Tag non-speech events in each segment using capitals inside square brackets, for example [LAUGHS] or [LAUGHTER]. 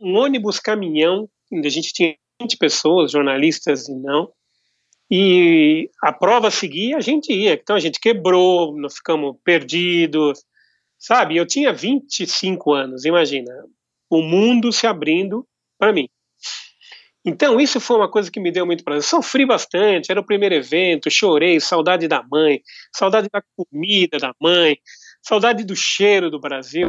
um ônibus caminhão, onde a gente tinha 20 pessoas, jornalistas e não, e a prova seguia, a gente ia. Então a gente quebrou, nós ficamos perdidos, sabe? Eu tinha 25 anos, imagina, o mundo se abrindo para mim. Então, isso foi uma coisa que me deu muito prazer. Sofri bastante, era o primeiro evento, chorei, saudade da mãe, saudade da comida da mãe, saudade do cheiro do Brasil.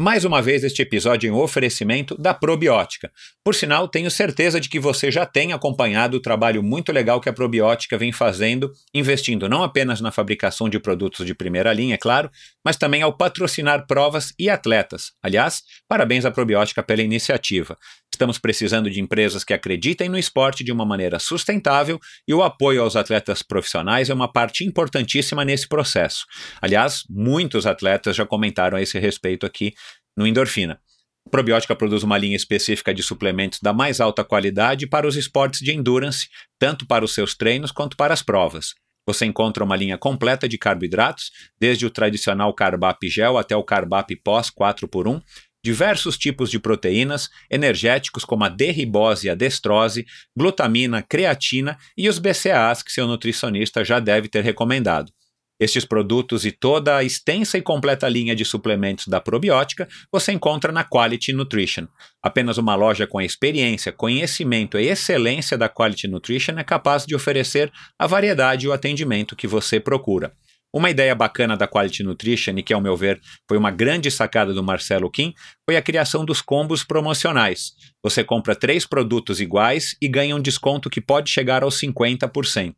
Mais uma vez, este episódio em oferecimento da Probiótica. Por sinal, tenho certeza de que você já tem acompanhado o trabalho muito legal que a Probiótica vem fazendo, investindo não apenas na fabricação de produtos de primeira linha, é claro, mas também ao patrocinar provas e atletas. Aliás, parabéns à Probiótica pela iniciativa. Estamos precisando de empresas que acreditem no esporte de uma maneira sustentável e o apoio aos atletas profissionais é uma parte importantíssima nesse processo. Aliás, muitos atletas já comentaram a esse respeito aqui no Endorfina. A Probiótica produz uma linha específica de suplementos da mais alta qualidade para os esportes de endurance, tanto para os seus treinos quanto para as provas. Você encontra uma linha completa de carboidratos, desde o tradicional Carbap Gel até o Carbap Pós 4x1, diversos tipos de proteínas, energéticos como a derribose e a destrose, glutamina, creatina e os BCAAs que seu nutricionista já deve ter recomendado. Estes produtos e toda a extensa e completa linha de suplementos da probiótica você encontra na Quality Nutrition. Apenas uma loja com a experiência, conhecimento e excelência da Quality Nutrition é capaz de oferecer a variedade e o atendimento que você procura. Uma ideia bacana da Quality Nutrition, e que, ao meu ver, foi uma grande sacada do Marcelo Kim, foi a criação dos combos promocionais. Você compra três produtos iguais e ganha um desconto que pode chegar aos 50%.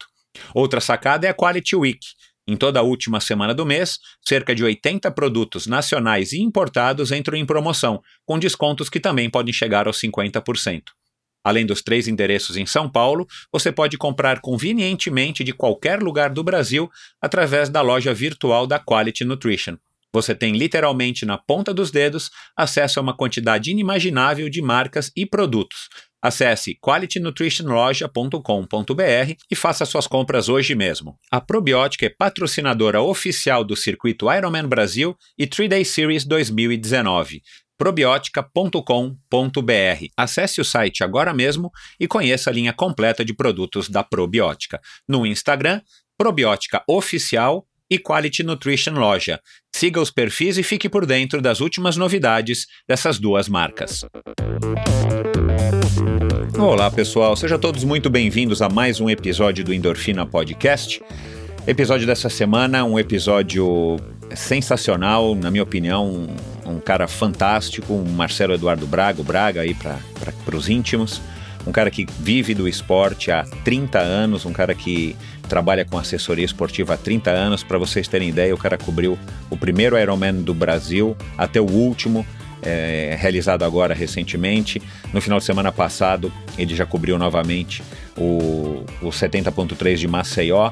Outra sacada é a Quality Week. Em toda a última semana do mês, cerca de 80 produtos nacionais e importados entram em promoção, com descontos que também podem chegar aos 50%. Além dos três endereços em São Paulo, você pode comprar convenientemente de qualquer lugar do Brasil através da loja virtual da Quality Nutrition. Você tem literalmente na ponta dos dedos acesso a uma quantidade inimaginável de marcas e produtos. Acesse qualitynutritionloja.com.br e faça suas compras hoje mesmo. A Probiótica é patrocinadora oficial do circuito Ironman Brasil e 3-Day Series 2019 probiotica.com.br. Acesse o site agora mesmo e conheça a linha completa de produtos da Probiótica. No Instagram, Probiótica Oficial e Quality Nutrition Loja. Siga os perfis e fique por dentro das últimas novidades dessas duas marcas. Olá, pessoal. Sejam todos muito bem-vindos a mais um episódio do Endorfina Podcast. Episódio dessa semana, um episódio sensacional, na minha opinião, um cara fantástico, um Marcelo Eduardo Braga, o Braga aí para os íntimos, um cara que vive do esporte há 30 anos, um cara que trabalha com assessoria esportiva há 30 anos. Para vocês terem ideia, o cara cobriu o primeiro Ironman do Brasil até o último, é, realizado agora recentemente. No final de semana passado, ele já cobriu novamente o, o 70.3 de Maceió.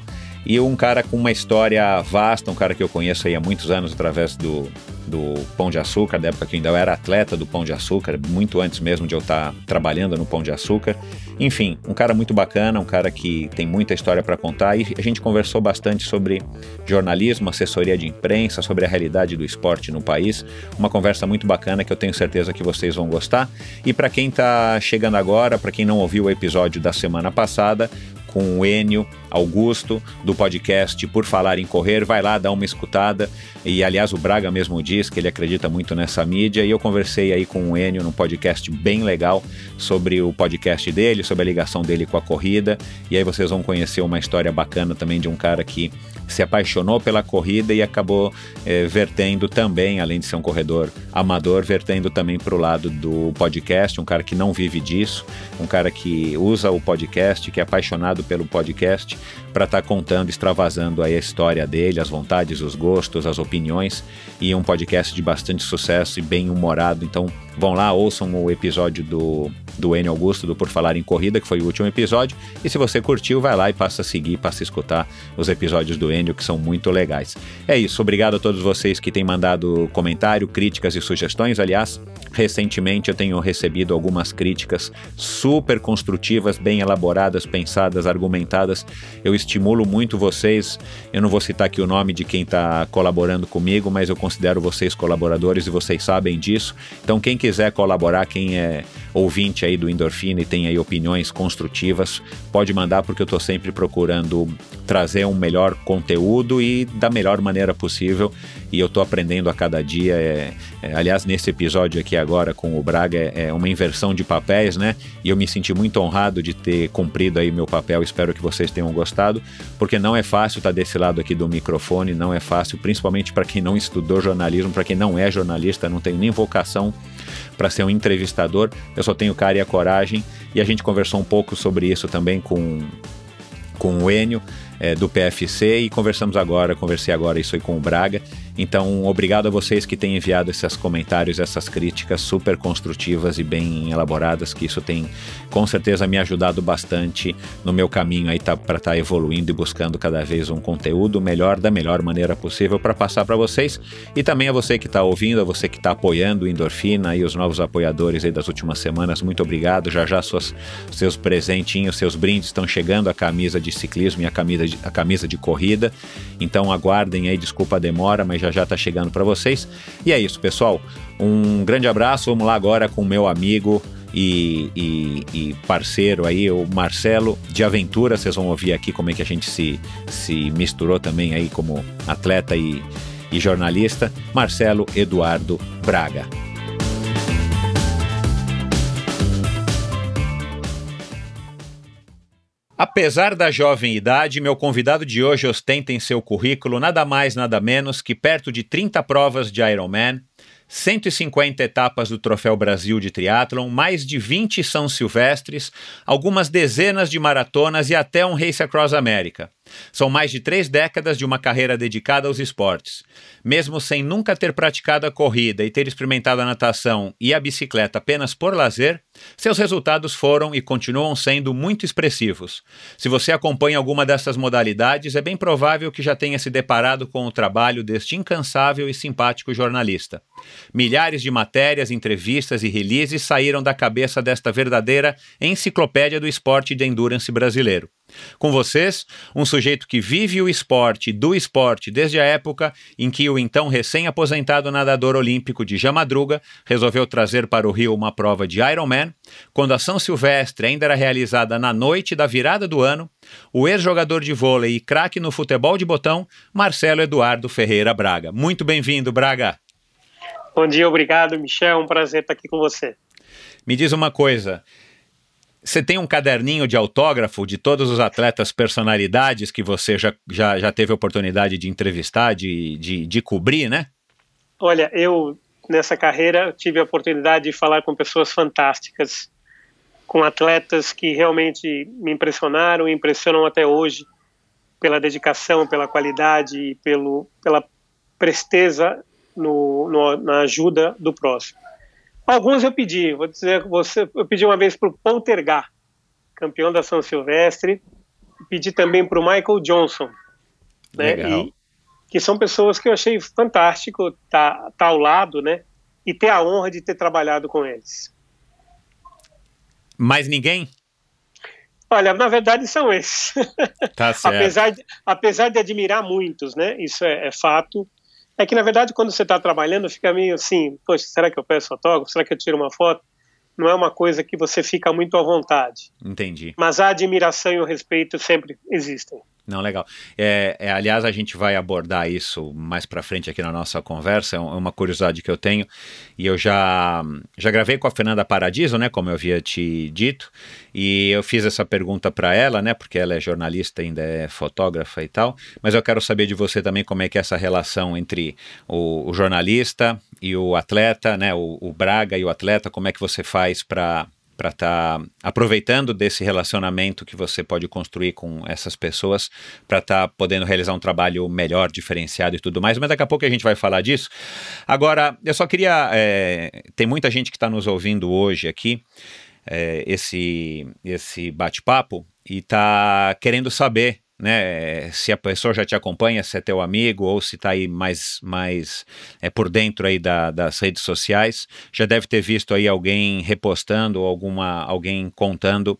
E um cara com uma história vasta, um cara que eu conheço aí há muitos anos através do, do Pão de Açúcar, da época que eu ainda era atleta do Pão de Açúcar, muito antes mesmo de eu estar trabalhando no Pão de Açúcar. Enfim, um cara muito bacana, um cara que tem muita história para contar e a gente conversou bastante sobre jornalismo, assessoria de imprensa, sobre a realidade do esporte no país. Uma conversa muito bacana que eu tenho certeza que vocês vão gostar. E para quem está chegando agora, para quem não ouviu o episódio da semana passada, com o Enio Augusto, do podcast Por Falar em Correr. Vai lá, dá uma escutada. E, aliás, o Braga mesmo diz que ele acredita muito nessa mídia. E eu conversei aí com o Enio num podcast bem legal sobre o podcast dele, sobre a ligação dele com a corrida. E aí vocês vão conhecer uma história bacana também de um cara que se apaixonou pela corrida e acabou é, vertendo também, além de ser um corredor amador, vertendo também para o lado do podcast, um cara que não vive disso, um cara que usa o podcast, que é apaixonado pelo podcast, para estar tá contando, extravasando aí a história dele, as vontades, os gostos, as opiniões, e um podcast de bastante sucesso e bem humorado. Então vão lá, ouçam o episódio do, do Enio Augusto, do Por Falar em Corrida, que foi o último episódio. E se você curtiu, vai lá e passa a seguir, passa a escutar os episódios do Enio, que são muito legais. É isso, obrigado a todos vocês que têm mandado comentário, críticas e sugestões. Aliás, recentemente eu tenho recebido algumas críticas super construtivas, bem elaboradas, pensadas, argumentadas. Eu estimulo muito vocês. Eu não vou citar aqui o nome de quem está colaborando comigo, mas eu considero vocês colaboradores e vocês sabem disso. Então, quem quiser colaborar, quem é ouvinte aí do Endorfina e tem aí opiniões construtivas, pode mandar porque eu estou sempre procurando trazer um melhor conteúdo e da melhor maneira possível. E eu estou aprendendo a cada dia. É, é, aliás, nesse episódio aqui agora com o Braga é, é, uma inversão de papéis, né? E eu me senti muito honrado de ter cumprido aí meu papel. Espero que vocês tenham gostado, porque não é fácil estar tá desse lado aqui do microfone, não é fácil, principalmente para quem não estudou jornalismo, para quem não é jornalista, não tem nem vocação para ser um entrevistador. Eu só tenho cara e a coragem. E a gente conversou um pouco sobre isso também com, com o Enio é, do PFC e conversamos agora, conversei agora isso aí com o Braga. Então, obrigado a vocês que têm enviado esses comentários, essas críticas super construtivas e bem elaboradas, que isso tem com certeza me ajudado bastante no meu caminho aí tá, para estar tá evoluindo e buscando cada vez um conteúdo melhor, da melhor maneira possível para passar para vocês. E também a você que está ouvindo, a você que está apoiando o Endorfina e os novos apoiadores aí das últimas semanas, muito obrigado. Já já suas, seus presentinhos, seus brindes estão chegando, a camisa de ciclismo e a camisa de, a camisa de corrida. Então aguardem aí, desculpa a demora, mas já já está chegando para vocês. E é isso, pessoal. Um grande abraço. Vamos lá agora com meu amigo e, e, e, parceiro aí, o Marcelo de Aventura. Vocês vão ouvir aqui como é que a gente se, se misturou também aí como atleta e, e jornalista. Marcelo Eduardo Braga. Apesar da jovem idade, meu convidado de hoje ostenta em seu currículo nada mais, nada menos que perto de 30 provas de Ironman, 150 etapas do Troféu Brasil de Triathlon, mais de 20 São Silvestres, algumas dezenas de maratonas e até um Race Across America. São mais de três décadas de uma carreira dedicada aos esportes. Mesmo sem nunca ter praticado a corrida e ter experimentado a natação e a bicicleta apenas por lazer, seus resultados foram e continuam sendo muito expressivos. Se você acompanha alguma dessas modalidades, é bem provável que já tenha se deparado com o trabalho deste incansável e simpático jornalista. Milhares de matérias, entrevistas e releases saíram da cabeça desta verdadeira enciclopédia do esporte de endurance brasileiro. Com vocês, um sujeito que vive o esporte do esporte desde a época em que o então recém-aposentado nadador olímpico de Jamadruga resolveu trazer para o Rio uma prova de Ironman, quando a São Silvestre ainda era realizada na noite da virada do ano, o ex-jogador de vôlei e craque no futebol de botão, Marcelo Eduardo Ferreira Braga. Muito bem-vindo, Braga. Bom dia, obrigado, Michel. É um prazer estar aqui com você. Me diz uma coisa. Você tem um caderninho de autógrafo de todos os atletas personalidades que você já, já, já teve oportunidade de entrevistar, de, de, de cobrir, né? Olha, eu nessa carreira tive a oportunidade de falar com pessoas fantásticas, com atletas que realmente me impressionaram e impressionam até hoje pela dedicação, pela qualidade, pelo, pela presteza no, no, na ajuda do próximo. Alguns eu pedi, vou dizer você, eu pedi uma vez para o Poltergar, campeão da São Silvestre, pedi também para o Michael Johnson, né? E, que são pessoas que eu achei fantástico estar tá, tá ao lado, né? E ter a honra de ter trabalhado com eles. Mais ninguém? Olha, na verdade são esses. Tá [LAUGHS] certo. apesar, de, apesar de admirar muitos, né? Isso é, é fato. É que, na verdade, quando você está trabalhando, fica meio assim, poxa, será que eu peço autógrafo? Será que eu tiro uma foto? não é uma coisa que você fica muito à vontade. Entendi. Mas a admiração e o respeito sempre existem. Não, legal. É, é, aliás, a gente vai abordar isso mais para frente aqui na nossa conversa. É, é uma curiosidade que eu tenho. E eu já, já gravei com a Fernanda Paradiso, né? Como eu havia te dito. E eu fiz essa pergunta para ela, né? Porque ela é jornalista, ainda é fotógrafa e tal. Mas eu quero saber de você também como é que é essa relação entre o, o jornalista e o atleta, né? O, o Braga e o atleta. Como é que você faz para para estar tá aproveitando desse relacionamento que você pode construir com essas pessoas para estar tá podendo realizar um trabalho melhor, diferenciado e tudo mais. Mas daqui a pouco a gente vai falar disso. Agora, eu só queria. É, tem muita gente que está nos ouvindo hoje aqui. É, esse, esse bate-papo e está querendo saber né? Se a pessoa já te acompanha, se é teu amigo ou se está aí mais, mais é por dentro aí da, das redes sociais, já deve ter visto aí alguém repostando ou alguma, alguém contando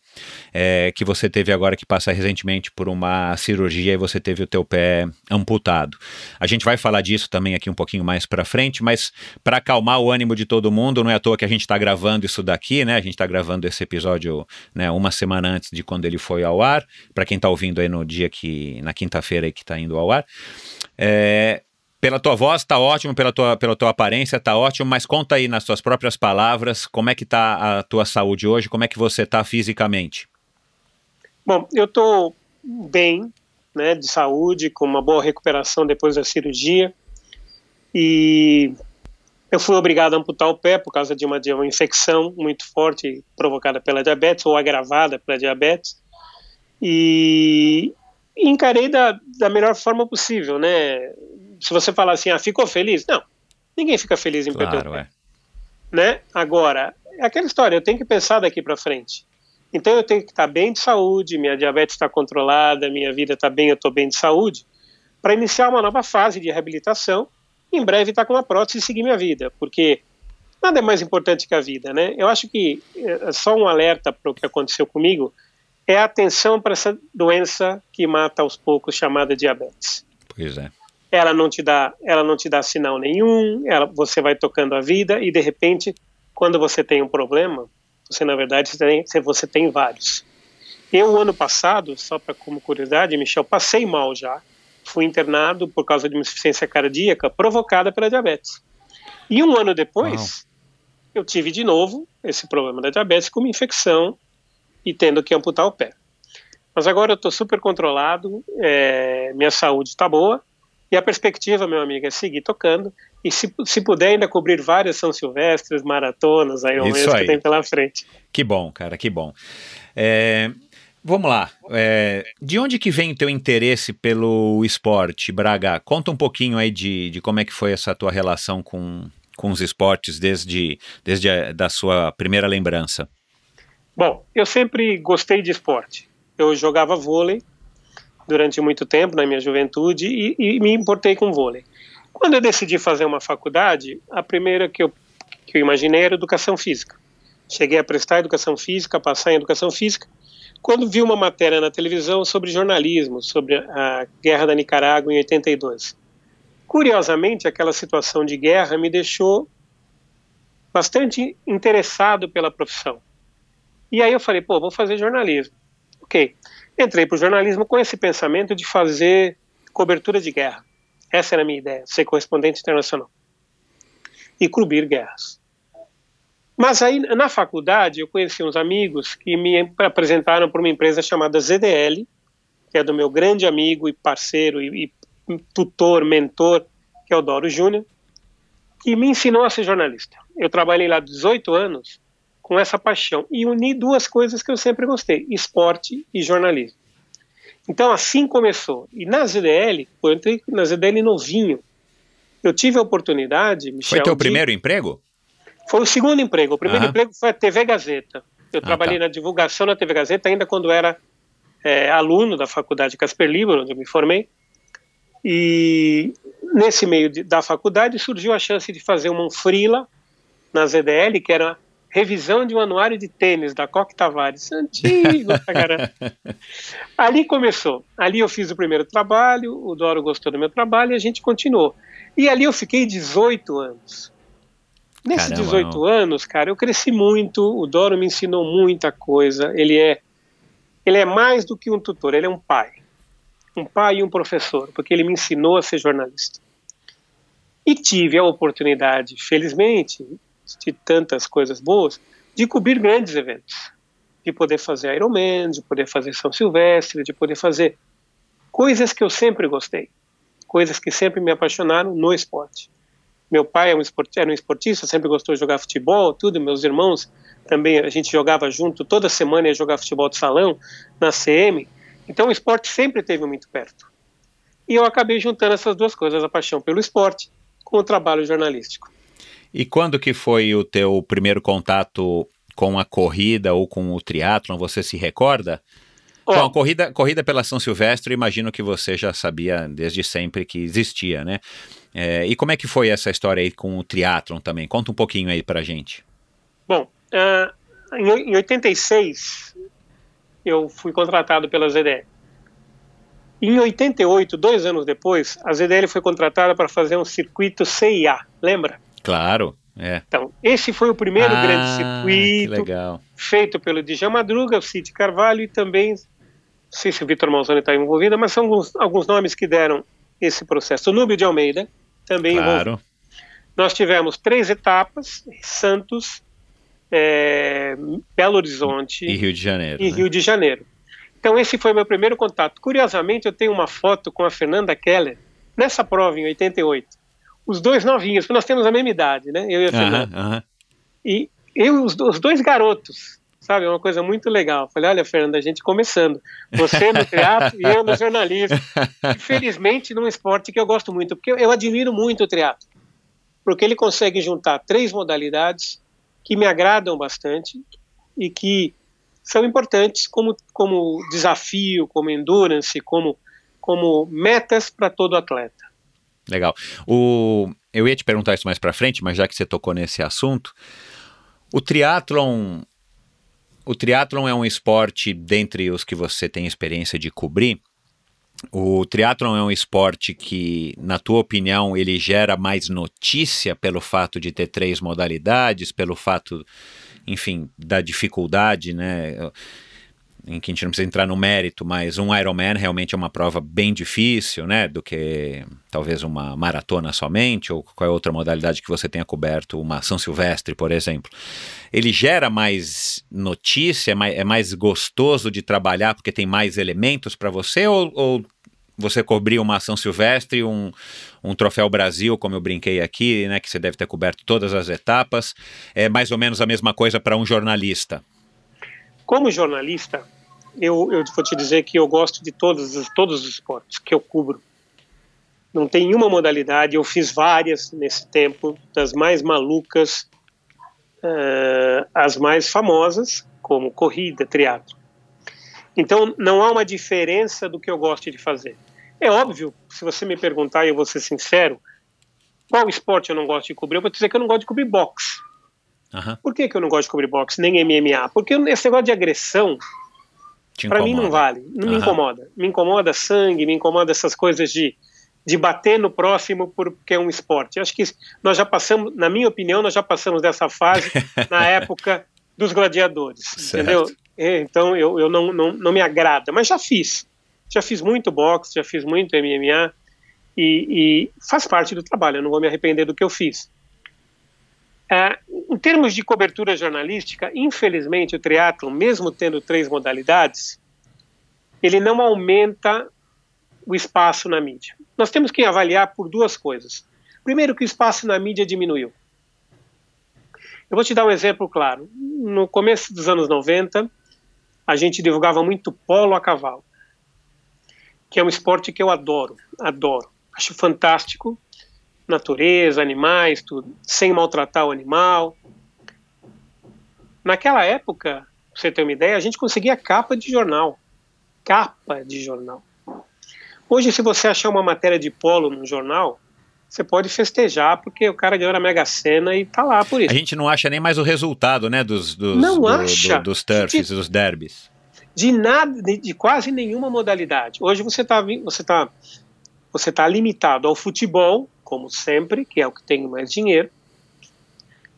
é, que você teve agora que passar recentemente por uma cirurgia e você teve o teu pé amputado. A gente vai falar disso também aqui um pouquinho mais para frente, mas para acalmar o ânimo de todo mundo, não é à toa que a gente está gravando isso daqui, né? A gente está gravando esse episódio né, uma semana antes de quando ele foi ao ar. Para quem está ouvindo aí no dia que na quinta-feira que está indo ao ar. É, pela tua voz tá ótimo, pela tua, pela tua aparência tá ótimo, mas conta aí nas tuas próprias palavras como é que tá a tua saúde hoje, como é que você tá fisicamente. Bom, eu tô bem, né, de saúde, com uma boa recuperação depois da cirurgia e eu fui obrigado a amputar o pé por causa de uma, de uma infecção muito forte provocada pela diabetes ou agravada pela diabetes e encarei da, da melhor forma possível, né? Se você falar assim, ah, ficou feliz? Não, ninguém fica feliz em claro, perder o pé. É. Né? Agora, é aquela história, eu tenho que pensar daqui para frente. Então eu tenho que estar bem de saúde, minha diabetes está controlada, minha vida está bem, eu estou bem de saúde, para iniciar uma nova fase de reabilitação, em breve estar tá com uma prótese e seguir minha vida, porque nada é mais importante que a vida, né? Eu acho que é só um alerta para o que aconteceu comigo, é a atenção para essa doença que mata aos poucos, chamada diabetes. Pois é. Ela não te dá, ela não te dá sinal nenhum, ela, você vai tocando a vida e de repente, quando você tem um problema, você na verdade você tem, você tem vários. Eu ano passado, só para como curiosidade, Michel, passei mal já. Fui internado por causa de uma insuficiência cardíaca provocada pela diabetes. E um ano depois, Uau. eu tive de novo esse problema da diabetes com uma infecção e tendo que amputar o pé. Mas agora eu estou super controlado, é, minha saúde está boa e a perspectiva, meu amigo, é seguir tocando e se, se puder ainda cobrir várias São Silvestres, maratonas, mês que tem pela frente. Que bom, cara, que bom. É, vamos lá, é, de onde que vem o teu interesse pelo esporte, Braga? Conta um pouquinho aí de, de como é que foi essa tua relação com, com os esportes desde, desde a da sua primeira lembrança. Bom, eu sempre gostei de esporte. Eu jogava vôlei durante muito tempo na minha juventude e, e me importei com vôlei. Quando eu decidi fazer uma faculdade, a primeira que eu, que eu imaginei era educação física. Cheguei a prestar educação física, passar em educação física, quando vi uma matéria na televisão sobre jornalismo, sobre a guerra da Nicarágua em 82. Curiosamente, aquela situação de guerra me deixou bastante interessado pela profissão. E aí eu falei, pô, vou fazer jornalismo. Ok. Entrei para o jornalismo com esse pensamento de fazer cobertura de guerra. Essa era a minha ideia, ser correspondente internacional. E cobrir guerras. Mas aí, na faculdade, eu conheci uns amigos que me apresentaram para uma empresa chamada ZDL, que é do meu grande amigo e parceiro e, e tutor, mentor, que é o Doro Júnior, que me ensinou a ser jornalista. Eu trabalhei lá 18 anos com essa paixão e uni duas coisas que eu sempre gostei: esporte e jornalismo. Então assim começou. E na ZDL, eu entrei na ZDL novinho. Eu tive a oportunidade. Michel, foi teu de... primeiro emprego? Foi o segundo emprego. O primeiro emprego foi a TV Gazeta. Eu ah, trabalhei tá. na divulgação da TV Gazeta ainda quando era é, aluno da faculdade Casper Libero, onde eu me formei. E nesse meio de, da faculdade surgiu a chance de fazer uma frila na ZDL, que era revisão de um anuário de tênis da Coque Tavares, antigo cara. [LAUGHS] Ali começou. Ali eu fiz o primeiro trabalho, o Doro gostou do meu trabalho e a gente continuou. E ali eu fiquei 18 anos. Nesses Caramba, 18 não. anos, cara, eu cresci muito, o Doro me ensinou muita coisa. Ele é ele é mais do que um tutor, ele é um pai. Um pai e um professor, porque ele me ensinou a ser jornalista. E tive a oportunidade, felizmente, de tantas coisas boas, de cobrir grandes eventos. De poder fazer Ironman, de poder fazer São Silvestre, de poder fazer coisas que eu sempre gostei. Coisas que sempre me apaixonaram no esporte. Meu pai é era um esportista, sempre gostou de jogar futebol, tudo. Meus irmãos também, a gente jogava junto, toda semana ia jogar futebol de salão na CM. Então o esporte sempre esteve muito perto. E eu acabei juntando essas duas coisas, a paixão pelo esporte com o trabalho jornalístico. E quando que foi o teu primeiro contato com a corrida ou com o triatlon? Você se recorda? Ó, Bom, a corrida, corrida pela São Silvestre, imagino que você já sabia desde sempre que existia, né? É, e como é que foi essa história aí com o triatlon também? Conta um pouquinho aí pra gente. Bom, ah, em, em 86 eu fui contratado pela ZDL. Em 88, dois anos depois, a ZDL foi contratada para fazer um circuito CIA, lembra? Claro, é. Então, esse foi o primeiro Ah, grande circuito feito pelo Djalma Madruga, o Cid Carvalho e também, não sei se o Vitor Malzone está envolvido, mas são alguns, alguns nomes que deram esse processo. O Núbio de Almeida também envolvido. Claro. Nós tivemos três etapas: Santos, é, Belo Horizonte E Rio de Janeiro. e né? Rio de Janeiro. Então esse foi meu primeiro contato. Curiosamente, eu tenho uma foto com a Fernanda Keller nessa prova em 88. Os dois novinhos, porque nós temos a mesma idade, né? Eu e a Fernanda. E eu os, os dois garotos, sabe? É uma coisa muito legal. Falei, olha, Fernanda, a gente começando. Você no teatro e eu no jornalismo. E, felizmente, num esporte que eu gosto muito, porque eu, eu admiro muito o teatro. Porque ele consegue juntar três modalidades que me agradam bastante e que são importantes como, como desafio, como endurance, como, como metas para todo atleta. Legal. O, eu ia te perguntar isso mais pra frente, mas já que você tocou nesse assunto, o triatlon, o triatlon é um esporte dentre os que você tem experiência de cobrir. O triatlon é um esporte que, na tua opinião, ele gera mais notícia pelo fato de ter três modalidades, pelo fato, enfim, da dificuldade, né? Em que a gente não precisa entrar no mérito, mas um Ironman realmente é uma prova bem difícil, né, do que talvez uma maratona somente, ou qualquer outra modalidade que você tenha coberto, uma São Silvestre, por exemplo. Ele gera mais notícia, é mais, é mais gostoso de trabalhar porque tem mais elementos para você, ou, ou você cobrir uma São Silvestre, um, um Troféu Brasil, como eu brinquei aqui, né, que você deve ter coberto todas as etapas, é mais ou menos a mesma coisa para um jornalista. Como jornalista, eu, eu vou te dizer que eu gosto de todos, os- todos os esportes que eu cubro. Não tem uma modalidade, eu fiz várias nesse tempo, das mais malucas eh, às mais famosas, como corrida, triatlo. Então, não há uma diferença do que eu gosto de fazer. É óbvio, se você me perguntar, e eu vou ser sincero, qual esporte eu não gosto de cobrir, eu vou te dizer que eu não gosto de cobrir boxe. Aham, Por que, que eu não gosto de cobrir boxe, nem MMA? Porque esse negócio de agressão, para mim não vale, não me Aham. incomoda. Me incomoda sangue, me incomoda essas coisas de, de bater no próximo porque é um esporte. Acho que nós já passamos, na minha opinião, nós já passamos dessa fase [LAUGHS] na época dos gladiadores, Certo. entendeu? É, Então eu, eu não, não, não me agrada, mas já fiz. Já fiz muito boxe, já fiz muito MMA e, e faz parte do trabalho, eu não vou me arrepender do que eu fiz. É, em termos de cobertura jornalística, infelizmente o triatlo, mesmo tendo três modalidades, ele não aumenta o espaço na mídia. Nós temos que avaliar por duas coisas. Primeiro, que o espaço na mídia diminuiu. Eu vou te dar um exemplo claro. No começo dos anos 90, a gente divulgava muito polo a cavalo, que é um esporte que eu adoro, adoro. Acho fantástico. Natureza, animais, tudo, sem maltratar o animal. Naquela época, pra você ter uma ideia, a gente conseguia capa de jornal. Capa de jornal. Hoje, se você achar uma matéria de polo no jornal, você pode festejar porque o cara ganhou na Mega Sena e tá lá por isso. A gente não acha nem mais o resultado, né, dos, dos, Não do- acha. do- dos turfs, Gente- dos derbys. de nada, de, de quase nenhuma modalidade. Hoje você está você tá, você tá limitado ao futebol, como sempre, que é o que tem mais dinheiro,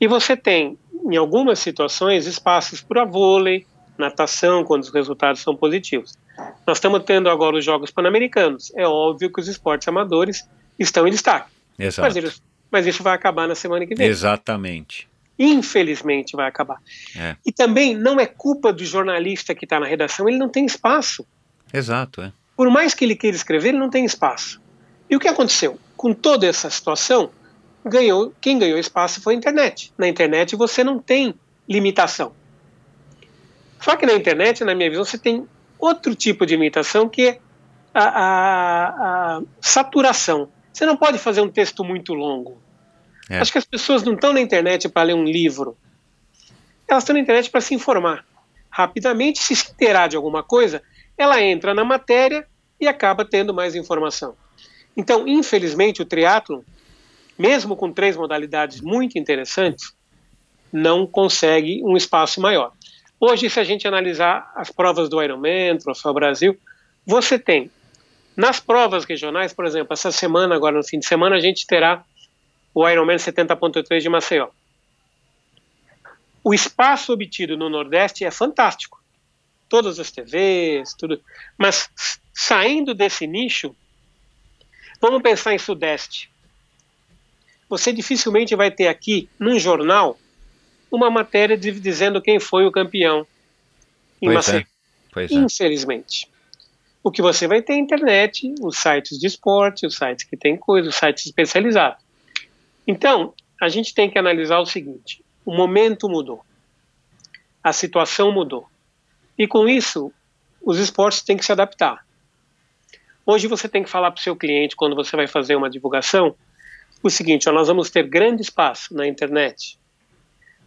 E você tem, em algumas situações, espaços para vôlei, natação, quando os resultados são positivos. Nós estamos tendo agora os Jogos Pan-Americanos. É óbvio que os esportes amadores estão em destaque. Exato. Mas, eles, mas isso vai acabar na semana que vem. Exatamente. Infelizmente vai acabar. É. E também não é culpa do jornalista que está na redação, ele não tem espaço. Exato, é. Por mais que ele queira escrever, ele não tem espaço. E o que aconteceu? Com toda essa situação, ganhou, quem ganhou espaço foi a internet. Na internet você não tem limitação. Só que na internet, na minha visão, você tem outro tipo de limitação que é a, a, a saturação. Você não pode fazer um texto muito longo. É. Acho que as pessoas não estão na internet para ler um livro. Elas estão na internet para se informar. Rapidamente, se se inteirar de alguma coisa, ela entra na matéria e acaba tendo mais informação. Então, infelizmente, o triatlo, mesmo com três modalidades muito interessantes, não consegue um espaço maior. Hoje, se a gente analisar as provas do Ironman, Troféu Brasil, você tem nas provas regionais, por exemplo, essa semana, agora no fim de semana, a gente terá o Ironman 70.3 de Maceió. O espaço obtido no Nordeste é fantástico. Todas as TVs, tudo. Mas saindo desse nicho, vamos pensar em Sudeste. Você dificilmente vai ter aqui, num jornal, uma matéria de, dizendo quem foi o campeão em Pois é. Pois é. Infelizmente. O que você vai ter é a internet, os sites de esporte, os sites que tem coisa, os sites especializados. Então, a gente tem que analisar o seguinte: o momento mudou, a situação mudou. E com isso, os esportes têm que se adaptar. Hoje você tem que falar para o seu cliente, quando você vai fazer uma divulgação, o seguinte: ó, nós vamos ter grande espaço na internet.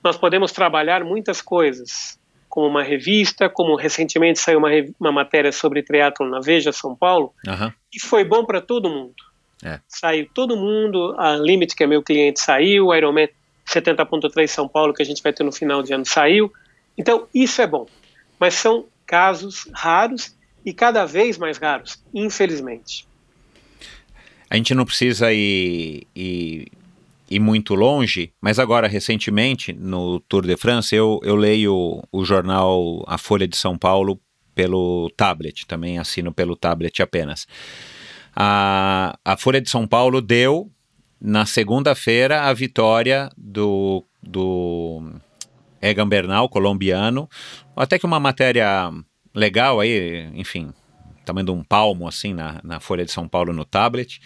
Nós podemos trabalhar muitas coisas, como uma revista, como recentemente saiu uma, uma matéria sobre triatlon na Veja São Paulo, Aham. e foi bom para todo mundo. É. Saiu todo mundo, a Limit, que é meu cliente, saiu, o Ironman 70.3 São Paulo, que a gente vai ter no final de ano, saiu. Então, isso é bom. Mas são casos raros e cada vez mais raros, infelizmente. A gente não precisa ir, ir, ir muito longe, mas agora, recentemente, no Tour de France, eu, eu leio o jornal A Folha de São Paulo pelo tablet, também assino pelo tablet apenas. A, a Folha de São Paulo deu, na segunda-feira, a vitória do, do Egan Bernal, colombiano, até que uma matéria legal aí, enfim, tamanho de um palmo assim na, na Folha de São Paulo no tablet,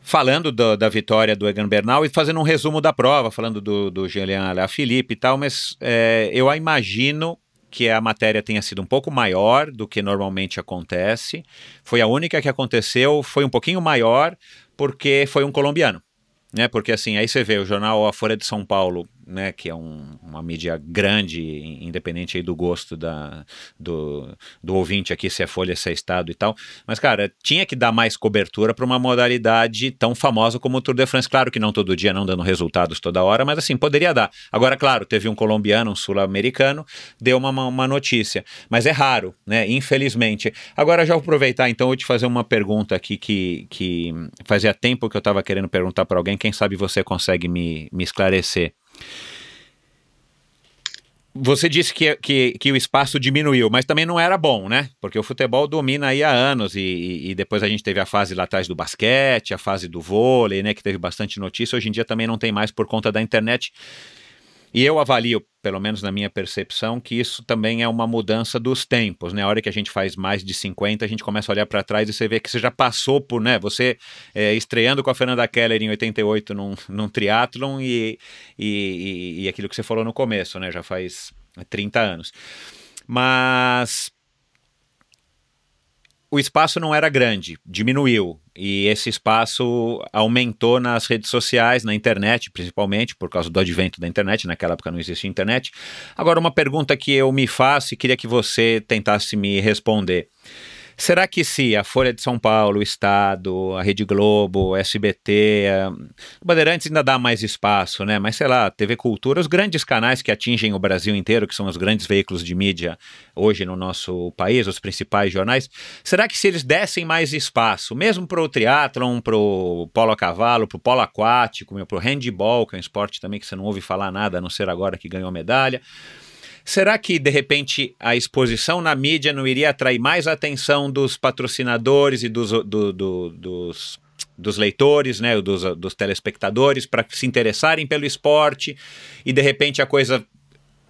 falando do- da vitória do Egan Bernal e fazendo um resumo da prova, falando do, do Julian Alaphilippe e tal, mas é, eu imagino que a matéria tenha sido um pouco maior do que normalmente acontece. Foi a única que aconteceu, foi um pouquinho maior porque foi um colombiano. Né, porque assim, aí você vê o jornal A Folha de São Paulo, né, que é um- uma mídia grande, independente aí do gosto da, do, do ouvinte aqui, se é Folha, se é Estado e tal. Mas, cara, tinha que dar mais cobertura para uma modalidade tão famosa como o Tour de France. Claro que não todo dia, não dando resultados toda hora, mas assim, poderia dar. Agora, claro, teve um colombiano, um sul-americano, deu uma, uma notícia. Mas é raro, né? Infelizmente. Agora, já vou aproveitar, então, eu te fazer uma pergunta aqui que, que fazia tempo que eu estava querendo perguntar para alguém. Quem sabe você consegue me, me esclarecer. Você disse que, que, que o espaço diminuiu, mas também não era bom, né? Porque o futebol domina aí há anos e, e- e depois a gente teve a fase lá atrás do basquete, a fase do vôlei, né? Que teve bastante notícia. Hoje em dia também não tem mais por conta da internet. E eu avalio, pelo menos na minha percepção, que isso também é uma mudança dos tempos, né? A hora que a gente faz mais de 50, a gente começa a olhar para trás e você vê que você já passou por, né? Você é, estreando com a Fernanda Keller em 88 num, num triatlon e, e, e, e aquilo que você falou no começo, né? Já faz 30 anos. Mas o espaço não era grande, diminuiu. E esse espaço aumentou nas redes sociais, na internet, principalmente, por causa do advento da internet. Naquela época não existia internet. Agora, uma pergunta que eu me faço e queria que você tentasse me responder. Será que se a Folha de São Paulo, o Estado, a Rede Globo, SBT, a Bandeirantes ainda dá mais espaço, né? Mas sei lá, TV Cultura, os grandes canais que atingem o Brasil inteiro, que são os grandes veículos de mídia hoje no nosso país, os principais jornais, será que se eles dessem mais espaço, mesmo para o triatlon, para o polo a cavalo, para o polo aquático, para o handball, que é um esporte também que você não ouve falar nada, a não ser agora que ganhou medalha, Será que, de repente, a exposição na mídia não iria atrair mais a atenção dos patrocinadores e dos, do, do, dos, dos leitores, né, dos, dos telespectadores, para se interessarem pelo esporte? E, de repente, a coisa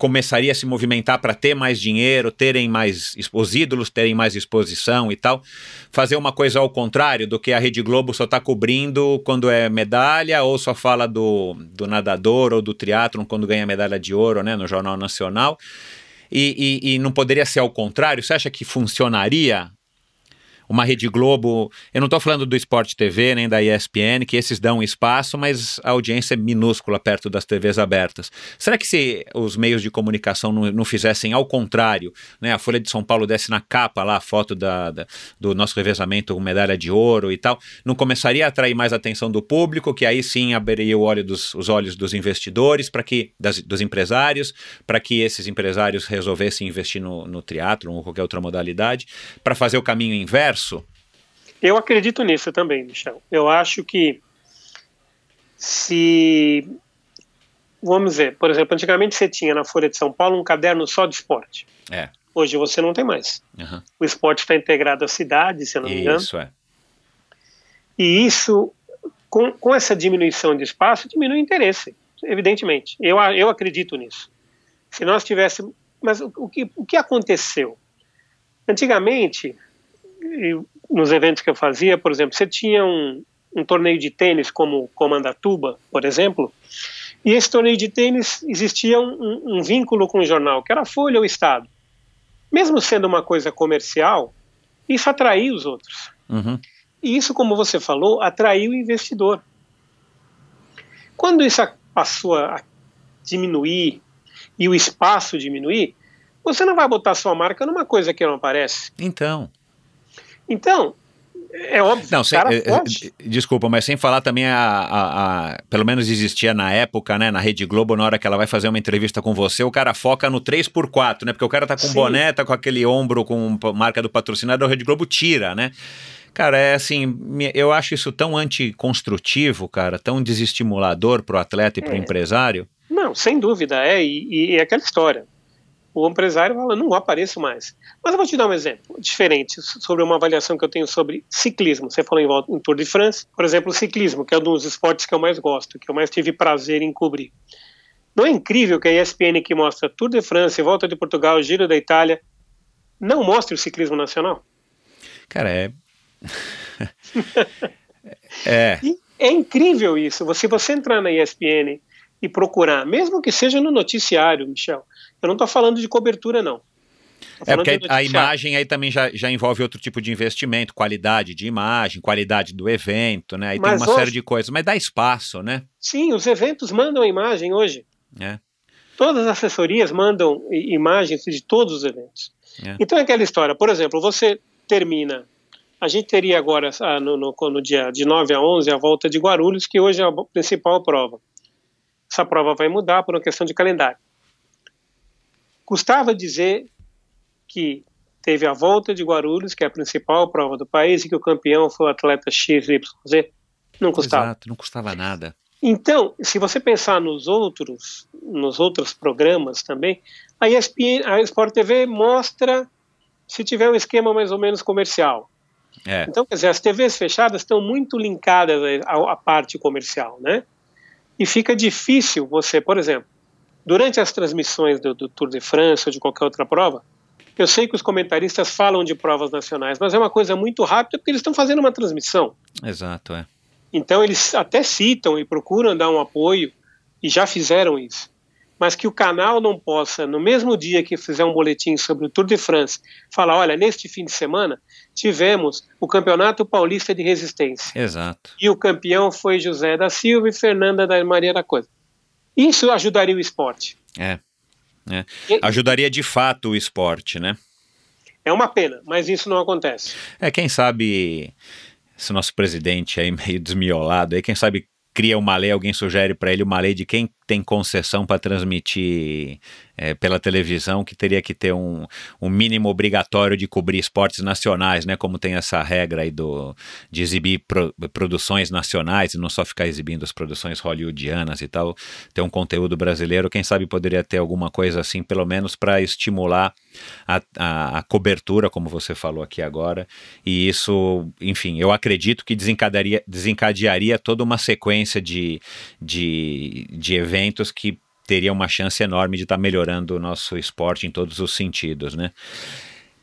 começaria a se movimentar para ter mais dinheiro, terem mais os ídolos terem mais exposição e tal, fazer uma coisa ao contrário do que a Rede Globo só está cobrindo quando é medalha ou só fala do, do nadador ou do triatlon quando ganha medalha de ouro, né, no Jornal Nacional. E, e, e não poderia ser ao contrário? Você acha que funcionaria uma Rede Globo. Eu não estou falando do Esporte TV nem da ESPN, que esses dão espaço, mas a audiência é minúscula perto das TVs abertas. Será que se os meios de comunicação não, não fizessem ao contrário, né? A Folha de São Paulo desse na capa lá a foto da, da, do nosso revezamento com medalha de ouro e tal, não começaria a atrair mais atenção do público, que aí sim abriria o olho dos, os olhos dos investidores, para que das, dos empresários, para que esses empresários resolvessem investir no, no teatro ou qualquer outra modalidade, para fazer o caminho inverso eu acredito nisso também, Michel. Eu acho que se. Vamos ver, por exemplo, antigamente você tinha na Folha de São Paulo um caderno só de esporte. É. Hoje você não tem mais. Uhum. O esporte está integrado à cidade, se eu não me engano. Isso é. E isso, com, com essa diminuição de espaço, diminui o interesse, evidentemente. Eu, eu acredito nisso. Se nós tivéssemos. Mas o, o, que, o que aconteceu? Antigamente, nos eventos que eu fazia, por exemplo, você tinha um, um torneio de tênis como Comandatuba, por exemplo, e esse torneio de tênis existia um, um, vínculo com o jornal, que era a Folha ou o Estado. Mesmo sendo uma coisa comercial, isso atraía os outros. Uhum. E isso, como você falou, atraiu o investidor. Quando isso passou a diminuir e o espaço diminuir, você não vai botar sua marca numa coisa que não aparece. Então. Então, é óbvio. Não, sem, é, é desculpa, mas sem falar também a, a, a, Pelo menos existia na época, né? Na Rede Globo, na hora que ela vai fazer uma entrevista com você, o cara foca no 3x4, né? Porque o cara tá com Sim. boné, tá com aquele ombro com marca do patrocinador, a Rede Globo tira, né? Cara, é assim, eu acho isso tão anticonstrutivo, cara, tão desestimulador pro atleta e pro é. empresário. Não, sem dúvida, é, e, e é aquela história o empresário fala, não apareço mais. Mas eu vou te dar um exemplo diferente sobre uma avaliação que eu tenho sobre ciclismo. Você falou em, volta, em Tour de France, por exemplo, o ciclismo, que é um dos esportes que eu mais gosto, que eu mais tive prazer em cobrir. Não é incrível que a ESPN que mostra Tour de France, Volta de Portugal, Giro da Itália, não mostre o ciclismo nacional? Cara, é... [LAUGHS] é... é incrível isso. Se você entrar na ESPN e procurar, mesmo que seja no noticiário, Michel, eu não estou falando de cobertura, não. É porque a imagem aí também já, já envolve outro tipo de investimento, qualidade de imagem, qualidade do evento, né? Aí mas tem uma hoje, série de coisas, mas dá espaço, né? Sim, os eventos mandam a imagem hoje. É. Todas as assessorias mandam imagens de todos os eventos. É. Então é aquela história, por exemplo, você termina. A gente teria agora, ah, no, no, no dia de 9 a 11, a volta de Guarulhos, que hoje é a principal prova. Essa prova vai mudar por uma questão de calendário. Custava dizer que teve a volta de Guarulhos, que é a principal prova do país, e que o campeão foi o atleta XYZ? Não custava. Exato, não custava nada. Então, se você pensar nos outros, nos outros programas também, a ESPN, a Sport TV mostra se tiver um esquema mais ou menos comercial. É. Então, quer dizer, as TVs fechadas estão muito linkadas à, à parte comercial, né? E fica difícil você, por exemplo, Durante as transmissões do, do Tour de France ou de qualquer outra prova, eu sei que os comentaristas falam de provas nacionais, mas é uma coisa muito rápida porque eles estão fazendo uma transmissão. Exato, é. Então eles até citam e procuram dar um apoio e já fizeram isso. Mas que o canal não possa, no mesmo dia que fizer um boletim sobre o Tour de France, falar: olha, neste fim de semana tivemos o Campeonato Paulista de Resistência. Exato. E o campeão foi José da Silva e Fernanda da Maria da Coisa. Isso ajudaria o esporte. É. é. Ajudaria de fato o esporte, né? É uma pena, mas isso não acontece. É, quem sabe, esse nosso presidente aí [LAUGHS] meio desmiolado, aí quem sabe cria uma lei, alguém sugere para ele uma lei de quem tem concessão para transmitir é, pela televisão, que teria que ter um, um mínimo obrigatório de cobrir esportes nacionais, né? Como tem essa regra aí do, de exibir pro, produções nacionais e não só ficar exibindo as produções hollywoodianas e tal, ter um conteúdo brasileiro, quem sabe poderia ter alguma coisa assim, pelo menos para estimular a, a, a, cobertura, como você falou aqui agora, e isso, enfim, eu acredito que desencadearia, desencadearia toda uma sequência de, de, de eventos eventos que teria uma chance enorme de estar tá melhorando o nosso esporte em todos os sentidos, né?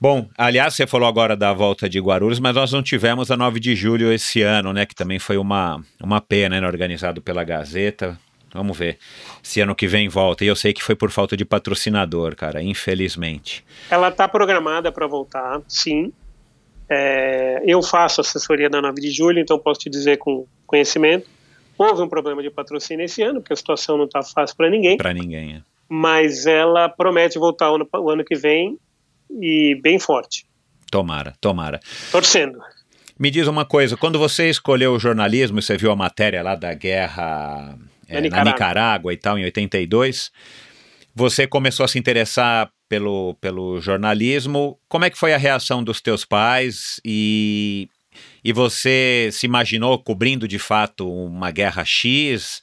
Bom, aliás, você falou agora da volta de Guarulhos, mas nós não tivemos a 9 de julho esse ano, né? Que também foi uma, uma pena, né? Organizado pela Gazeta. Vamos ver se ano que vem volta. E eu sei que foi por falta de patrocinador, cara, infelizmente. Ela está programada para voltar, sim. É, eu faço assessoria da 9 de julho, então posso te dizer com conhecimento. Houve um problema de patrocínio esse ano, porque a situação não está fácil para ninguém. Para ninguém, é. Mas ela promete voltar o ano, o ano que vem e bem forte. Tomara, tomara. Torcendo. Me diz uma coisa, quando você escolheu o jornalismo, você viu a matéria lá da guerra é, Nicarágua. na Nicarágua e tal, em 82, você começou a se interessar pelo, pelo jornalismo. Como é que foi a reação dos teus pais e e você se imaginou cobrindo de fato uma guerra X?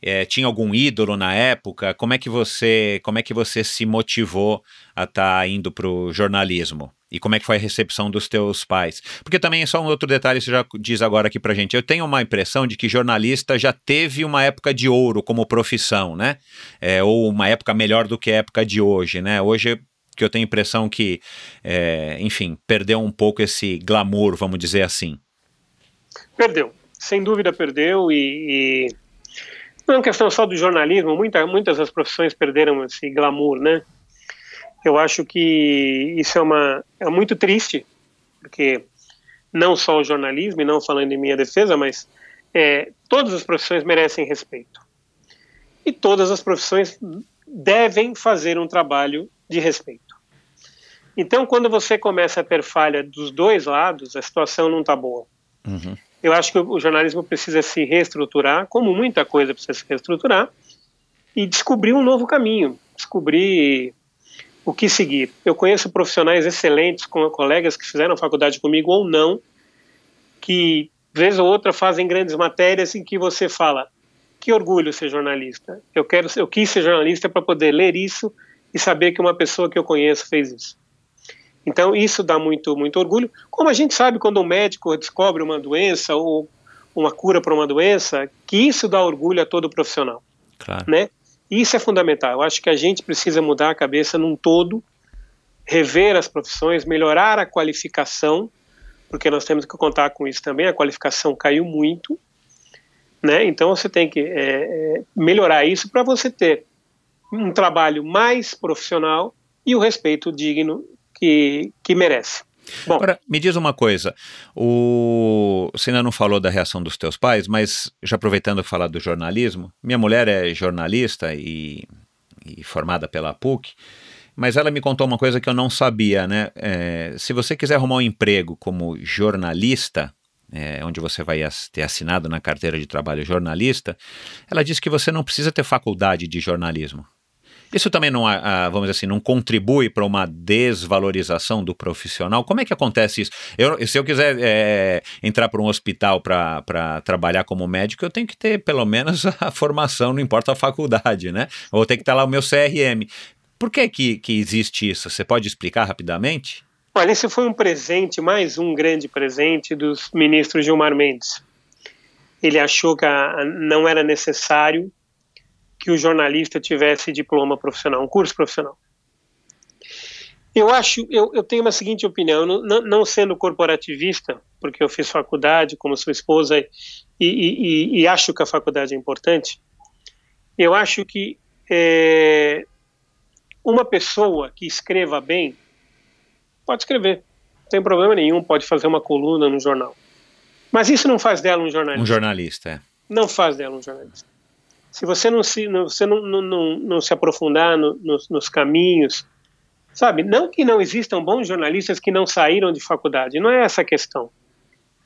É, tinha algum ídolo na época? Como é que você, como é que você se motivou a estar tá indo para o jornalismo? E como é que foi a recepção dos teus pais? Porque também é só um outro detalhe, você já diz agora aqui pra gente. Eu tenho uma impressão de que jornalista já teve uma época de ouro como profissão, né? É, ou uma época melhor do que a época de hoje, né? Hoje que eu tenho a impressão que, é, enfim, perdeu um pouco esse glamour, vamos dizer assim. Perdeu, sem dúvida perdeu e, e não é uma questão só do jornalismo, muita, muitas das profissões perderam esse glamour, né? Eu acho que isso é, uma, é muito triste, porque não só o jornalismo, e não falando em minha defesa, mas é, todas as profissões merecem respeito. E todas as profissões devem fazer um trabalho de respeito. Então, quando você começa a ter falha dos dois lados, a situação não está boa. Uhum. Eu acho que o jornalismo precisa se reestruturar, como muita coisa precisa se reestruturar, e descobrir um novo caminho, descobrir o que seguir. Eu conheço profissionais excelentes, com colegas que fizeram faculdade comigo ou não, que vez ou outra fazem grandes matérias em que você fala: que orgulho ser jornalista. Eu quero, eu quis ser jornalista para poder ler isso e saber que uma pessoa que eu conheço fez isso. Então, isso dá muito, muito orgulho. Como a gente sabe quando um médico descobre uma doença ou uma cura para uma doença, que isso dá orgulho a todo profissional. Claro. Né? Isso é fundamental. Eu acho que a gente precisa mudar a cabeça num todo, rever as profissões, melhorar a qualificação, porque nós temos que contar com isso também. A qualificação caiu muito, né? Então você tem que é, é melhorar isso para você ter um trabalho mais profissional e o respeito digno que, que merece. Bom, Agora, me diz uma coisa, o... você ainda não falou da reação dos teus pais, mas já aproveitando falar do jornalismo, minha mulher é jornalista e, e formada pela PUC, mas ela me contou uma coisa que eu não sabia, né? É, se você quiser arrumar um emprego como jornalista, é, onde você vai ter assinado na carteira de trabalho jornalista, ela disse que você não precisa ter faculdade de jornalismo. Isso também não, vamos dizer assim, não contribui para uma desvalorização do profissional? Como é que acontece isso? Eu, se eu quiser é, entrar para um hospital para trabalhar como médico, eu tenho que ter pelo menos [LAUGHS] a formação, não importa a faculdade, né? Ou tem que estar lá o meu CRM. Por que, que, que existe isso? Você pode explicar rapidamente? Olha, esse foi um presente, mais um grande presente dos ministros Gilmar Mendes. Ele achou que a, não era necessário que o jornalista tivesse diploma profissional, um curso profissional. Eu acho, eu, eu tenho uma seguinte opinião, não, não, sendo corporativista, porque eu fiz faculdade como sua esposa e, e, e acho que a faculdade é importante, eu acho que é, uma pessoa que escreva bem pode escrever, não tem problema nenhum, pode fazer uma coluna no jornal. Mas isso não faz dela um jornalista. Um jornalista, é. Não faz dela um jornalista se você não se, não, você não, não, não, não se aprofundar no, nos, nos, caminhos Sabe, não que não existam bons jornalistas que não saíram de faculdade, não é essa a questão.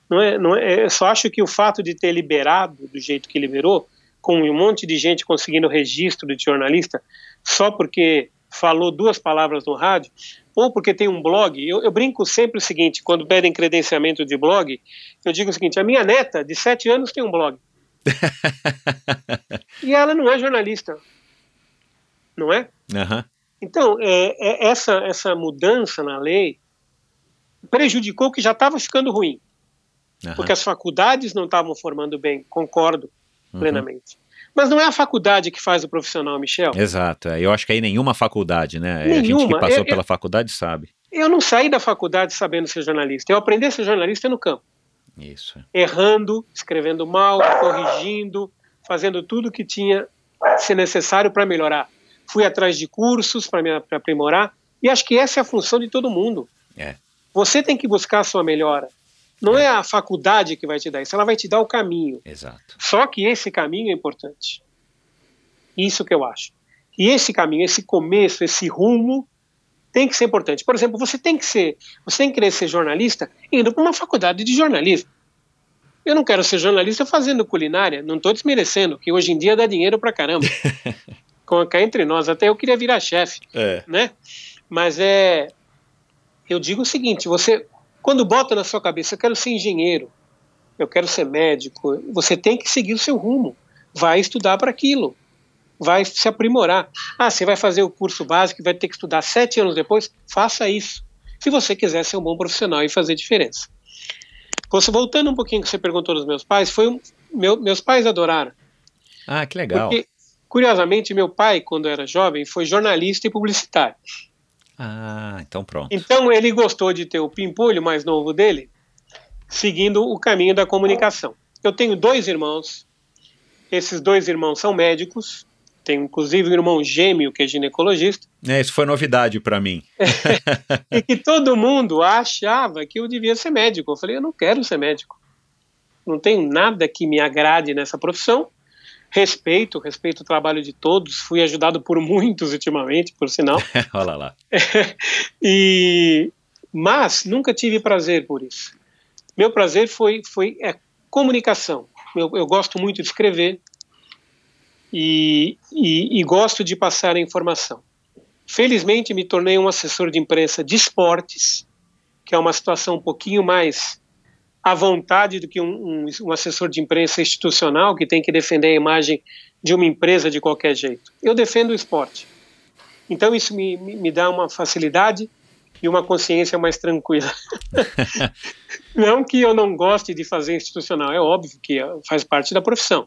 Não é, não é, eu só acho que o fato de ter liberado do jeito que liberou, com um monte de gente conseguindo registro de jornalista, só porque falou duas palavras no rádio, ou porque tem um blog. Eu, eu, brinco sempre o seguinte: quando pedem credenciamento de blog, eu digo o seguinte: a minha neta, de sete anos, tem um blog. [LAUGHS] e ela não é jornalista. Não é? Uhum. Então, é, é, essa, essa mudança na lei prejudicou o que já estava ficando ruim. Uhum. Porque as faculdades não estavam formando bem, concordo uhum. plenamente. Mas não é a faculdade que faz o profissional, Michel. Exato. É. Eu acho que aí nenhuma faculdade, né? Nenhuma. A gente que passou eu, pela eu, faculdade sabe. Eu não saí da faculdade sabendo ser jornalista. Eu aprendi a ser jornalista no campo. Isso. Errando, escrevendo mal, corrigindo, fazendo tudo que tinha ser necessário para melhorar. Fui atrás de cursos para me aprimorar. E acho que essa é a função de todo mundo. É. Você tem que buscar a sua melhora. Não é a faculdade que vai te dar isso, ela vai te dar o caminho. Exato. Só que esse caminho é importante. Isso que eu acho. E esse caminho, esse começo, esse rumo tem que ser importante. Por exemplo, você tem que ser, você tem que querer ser jornalista indo para uma faculdade de jornalismo. Eu não quero ser jornalista fazendo culinária, não estou desmerecendo, que hoje em dia dá dinheiro para caramba. [LAUGHS] Cá entre nós, até eu queria virar chefe, é. né? Mas é, eu digo o seguinte: você quando bota na sua cabeça, eu quero ser engenheiro, eu quero ser médico, você tem que seguir o seu rumo. Vai estudar para aquilo. Vai se aprimorar. Ah, você vai fazer o curso básico e vai ter que estudar sete anos depois? Faça isso. Se você quiser ser um bom profissional e fazer diferença. Você voltando um pouquinho que você perguntou dos meus pais, foi um, meu, meus pais adoraram. Ah, que legal. Porque, curiosamente, meu pai, quando era jovem, foi jornalista e publicitário. Ah, então pronto. Então ele gostou de ter o pimpolho mais novo dele, seguindo o caminho da comunicação. Eu tenho dois irmãos, esses dois irmãos são médicos, tenho inclusive um irmão gêmeo que é ginecologista. É, isso foi novidade para mim. [LAUGHS] e que todo mundo achava que eu devia ser médico. Eu falei, eu não quero ser médico. Não tenho nada que me agrade nessa profissão respeito, respeito o trabalho de todos, fui ajudado por muitos ultimamente, por sinal. [LAUGHS] Olha lá. [LAUGHS] e, mas nunca tive prazer por isso. Meu prazer foi, foi é, comunicação. Eu, eu gosto muito de escrever e, e, e gosto de passar a informação. Felizmente me tornei um assessor de imprensa de esportes, que é uma situação um pouquinho mais à vontade do que um, um, um, assessor de imprensa institucional que tem que defender a imagem de uma empresa de qualquer jeito. Eu defendo o esporte. Então isso me, me, me dá uma facilidade e uma consciência mais tranquila. [LAUGHS] não que eu não goste de fazer institucional, é óbvio que faz parte da profissão.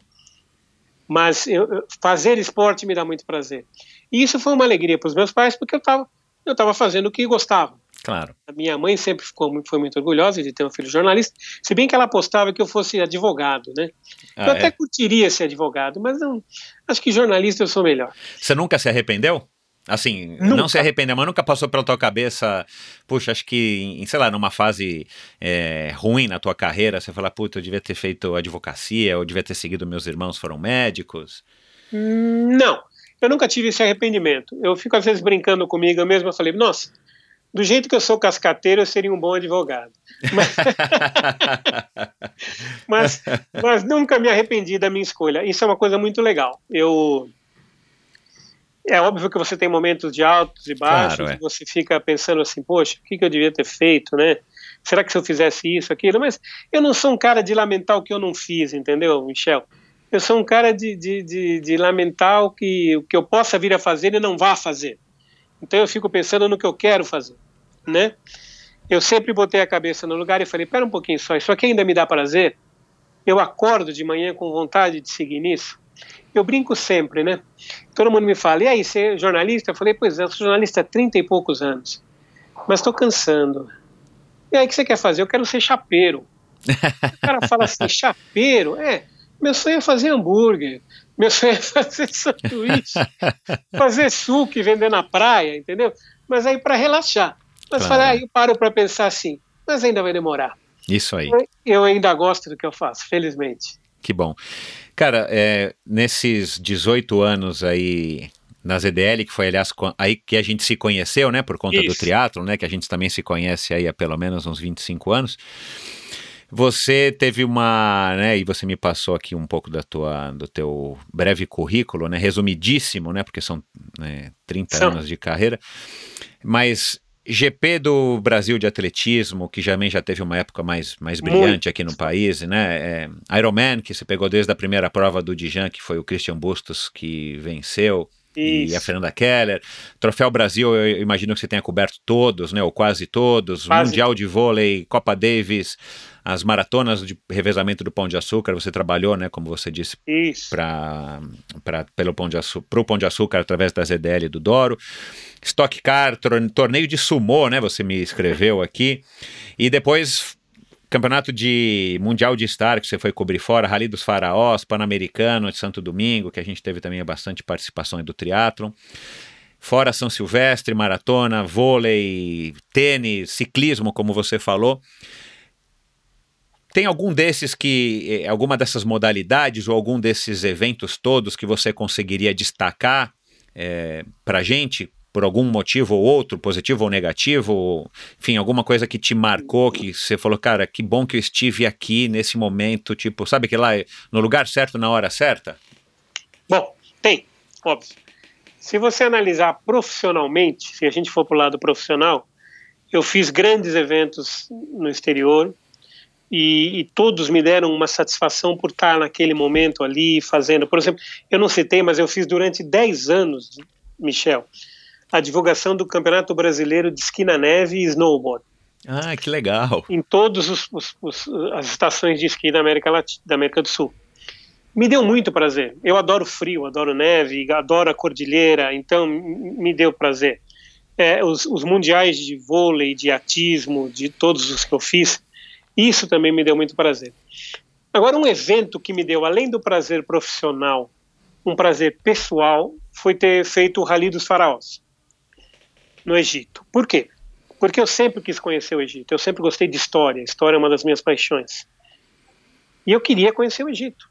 Mas eu, fazer esporte me dá muito prazer. E isso foi uma alegria para os meus pais, porque eu estava eu tava fazendo o que gostava. Claro. A minha mãe sempre ficou, foi muito orgulhosa de ter um filho jornalista, se bem que ela apostava que eu fosse advogado, né? Ah, eu até é? curtiria ser advogado, mas não, acho que jornalista eu sou melhor. Você nunca se arrependeu? Assim, nunca. não se arrependeu, mas nunca passou pela tua cabeça, puxa, acho que, em, sei lá, numa fase é, ruim na tua carreira, você fala, puta, eu devia ter feito advocacia, eu devia ter seguido meus irmãos, foram médicos? Não, eu nunca tive esse arrependimento. Eu fico às vezes brincando comigo, eu mesmo eu falei, nossa, do jeito que eu sou cascateiro, eu seria um bom advogado. [LAUGHS] Mas, mas, mas, nunca me arrependi da minha escolha. Isso é uma coisa muito legal. Eu é óbvio que você tem momentos de altos e baixos, claro, é. você fica pensando assim, poxa, o que, que eu devia ter feito, né? Será que se eu fizesse isso, aquilo? Mas eu não sou um cara de lamentar o que eu não fiz, entendeu, Michel? Eu sou um cara de, de, de, de lamentar o que, o que eu possa vir a fazer e não vá fazer. Então eu fico pensando no que eu quero fazer, né? Eu sempre botei a cabeça no lugar e falei, pera um pouquinho só, isso aqui ainda me dá prazer? Eu acordo de manhã com vontade de seguir nisso? Eu brinco sempre, né? Todo mundo me fala, e aí, você é jornalista? Eu falei, pois é, eu sou jornalista há 30 e poucos anos, mas estou cansando. E aí, o que você quer fazer? Eu quero ser chapeiro. O cara fala assim, [LAUGHS] chapeiro? É, meu sonho é fazer hambúrguer, meu sonho é fazer sanduíche, fazer suco e vender na praia, entendeu? Mas aí para relaxar. Mas claro. aí eu paro para pensar assim, mas ainda vai demorar. Isso aí. Eu ainda gosto do que eu faço, felizmente. Que bom. Cara, é, nesses 18 anos aí na ZDL, que foi, aliás, aí que a gente se conheceu, né, por conta Isso. do triatlo, né, que a gente também se conhece aí há pelo menos uns 25 anos. Você teve uma, né, e você me passou aqui um pouco da tua, do teu breve currículo, né, resumidíssimo, né, porque são né, 30 são. anos de carreira, mas GP do Brasil de atletismo, que também já teve uma época mais, mais brilhante Muito. aqui no país, né? É, Ironman, que você pegou desde a primeira prova do Dijan, que foi o Christian Bustos que venceu. Isso. E a Fernanda Keller. Troféu Brasil, eu imagino que você tenha coberto todos, né? Ou quase todos. Quase. Mundial de vôlei, Copa Davis, as maratonas de revezamento do Pão de Açúcar, você trabalhou, né? Como você disse, para pelo Pão de Açúcar, pro Pão de Açúcar através da ZDL do Doro. Stock Car, torneio de sumô, né? Você me escreveu aqui. E depois Campeonato de Mundial de Star, que você foi cobrir fora, Rally dos Faraós, Pan-Americano de Santo Domingo, que a gente teve também bastante participação do triatlon. Fora São Silvestre, maratona, vôlei, tênis, ciclismo, como você falou. Tem algum desses que, eh, alguma dessas modalidades ou algum desses eventos todos que você conseguiria destacar é, eh, para gente por algum motivo ou outro, positivo ou negativo, enfim, alguma coisa que te marcou, que você falou, cara, que bom que eu estive aqui nesse momento, tipo, sabe que lá no lugar certo, na hora certa? Bom, tem, óbvio. Se você analisar profissionalmente, se a gente for para o lado profissional, eu fiz grandes eventos no exterior e, e, todos me deram uma satisfação por estar naquele momento ali fazendo. Por exemplo, eu não citei, mas eu fiz durante 10 anos, Michel, a divulgação do Campeonato Brasileiro de Esqui na Neve e Snowboard. Ah, que legal! Em todas as estações de esqui da América, Latina, da América do Sul. Me deu muito prazer. Eu adoro frio, adoro neve, adoro a cordilheira, então me deu prazer. É, os, os mundiais de vôlei, de atismo, de todos os que eu fiz, isso também me deu muito prazer. Agora, um evento que me deu, além do prazer profissional, um prazer pessoal, foi ter feito o Rally dos Faraós no Egito. Por quê? Porque eu sempre quis conhecer o Egito, eu sempre gostei de história, história é uma das minhas paixões. E eu queria conhecer o Egito.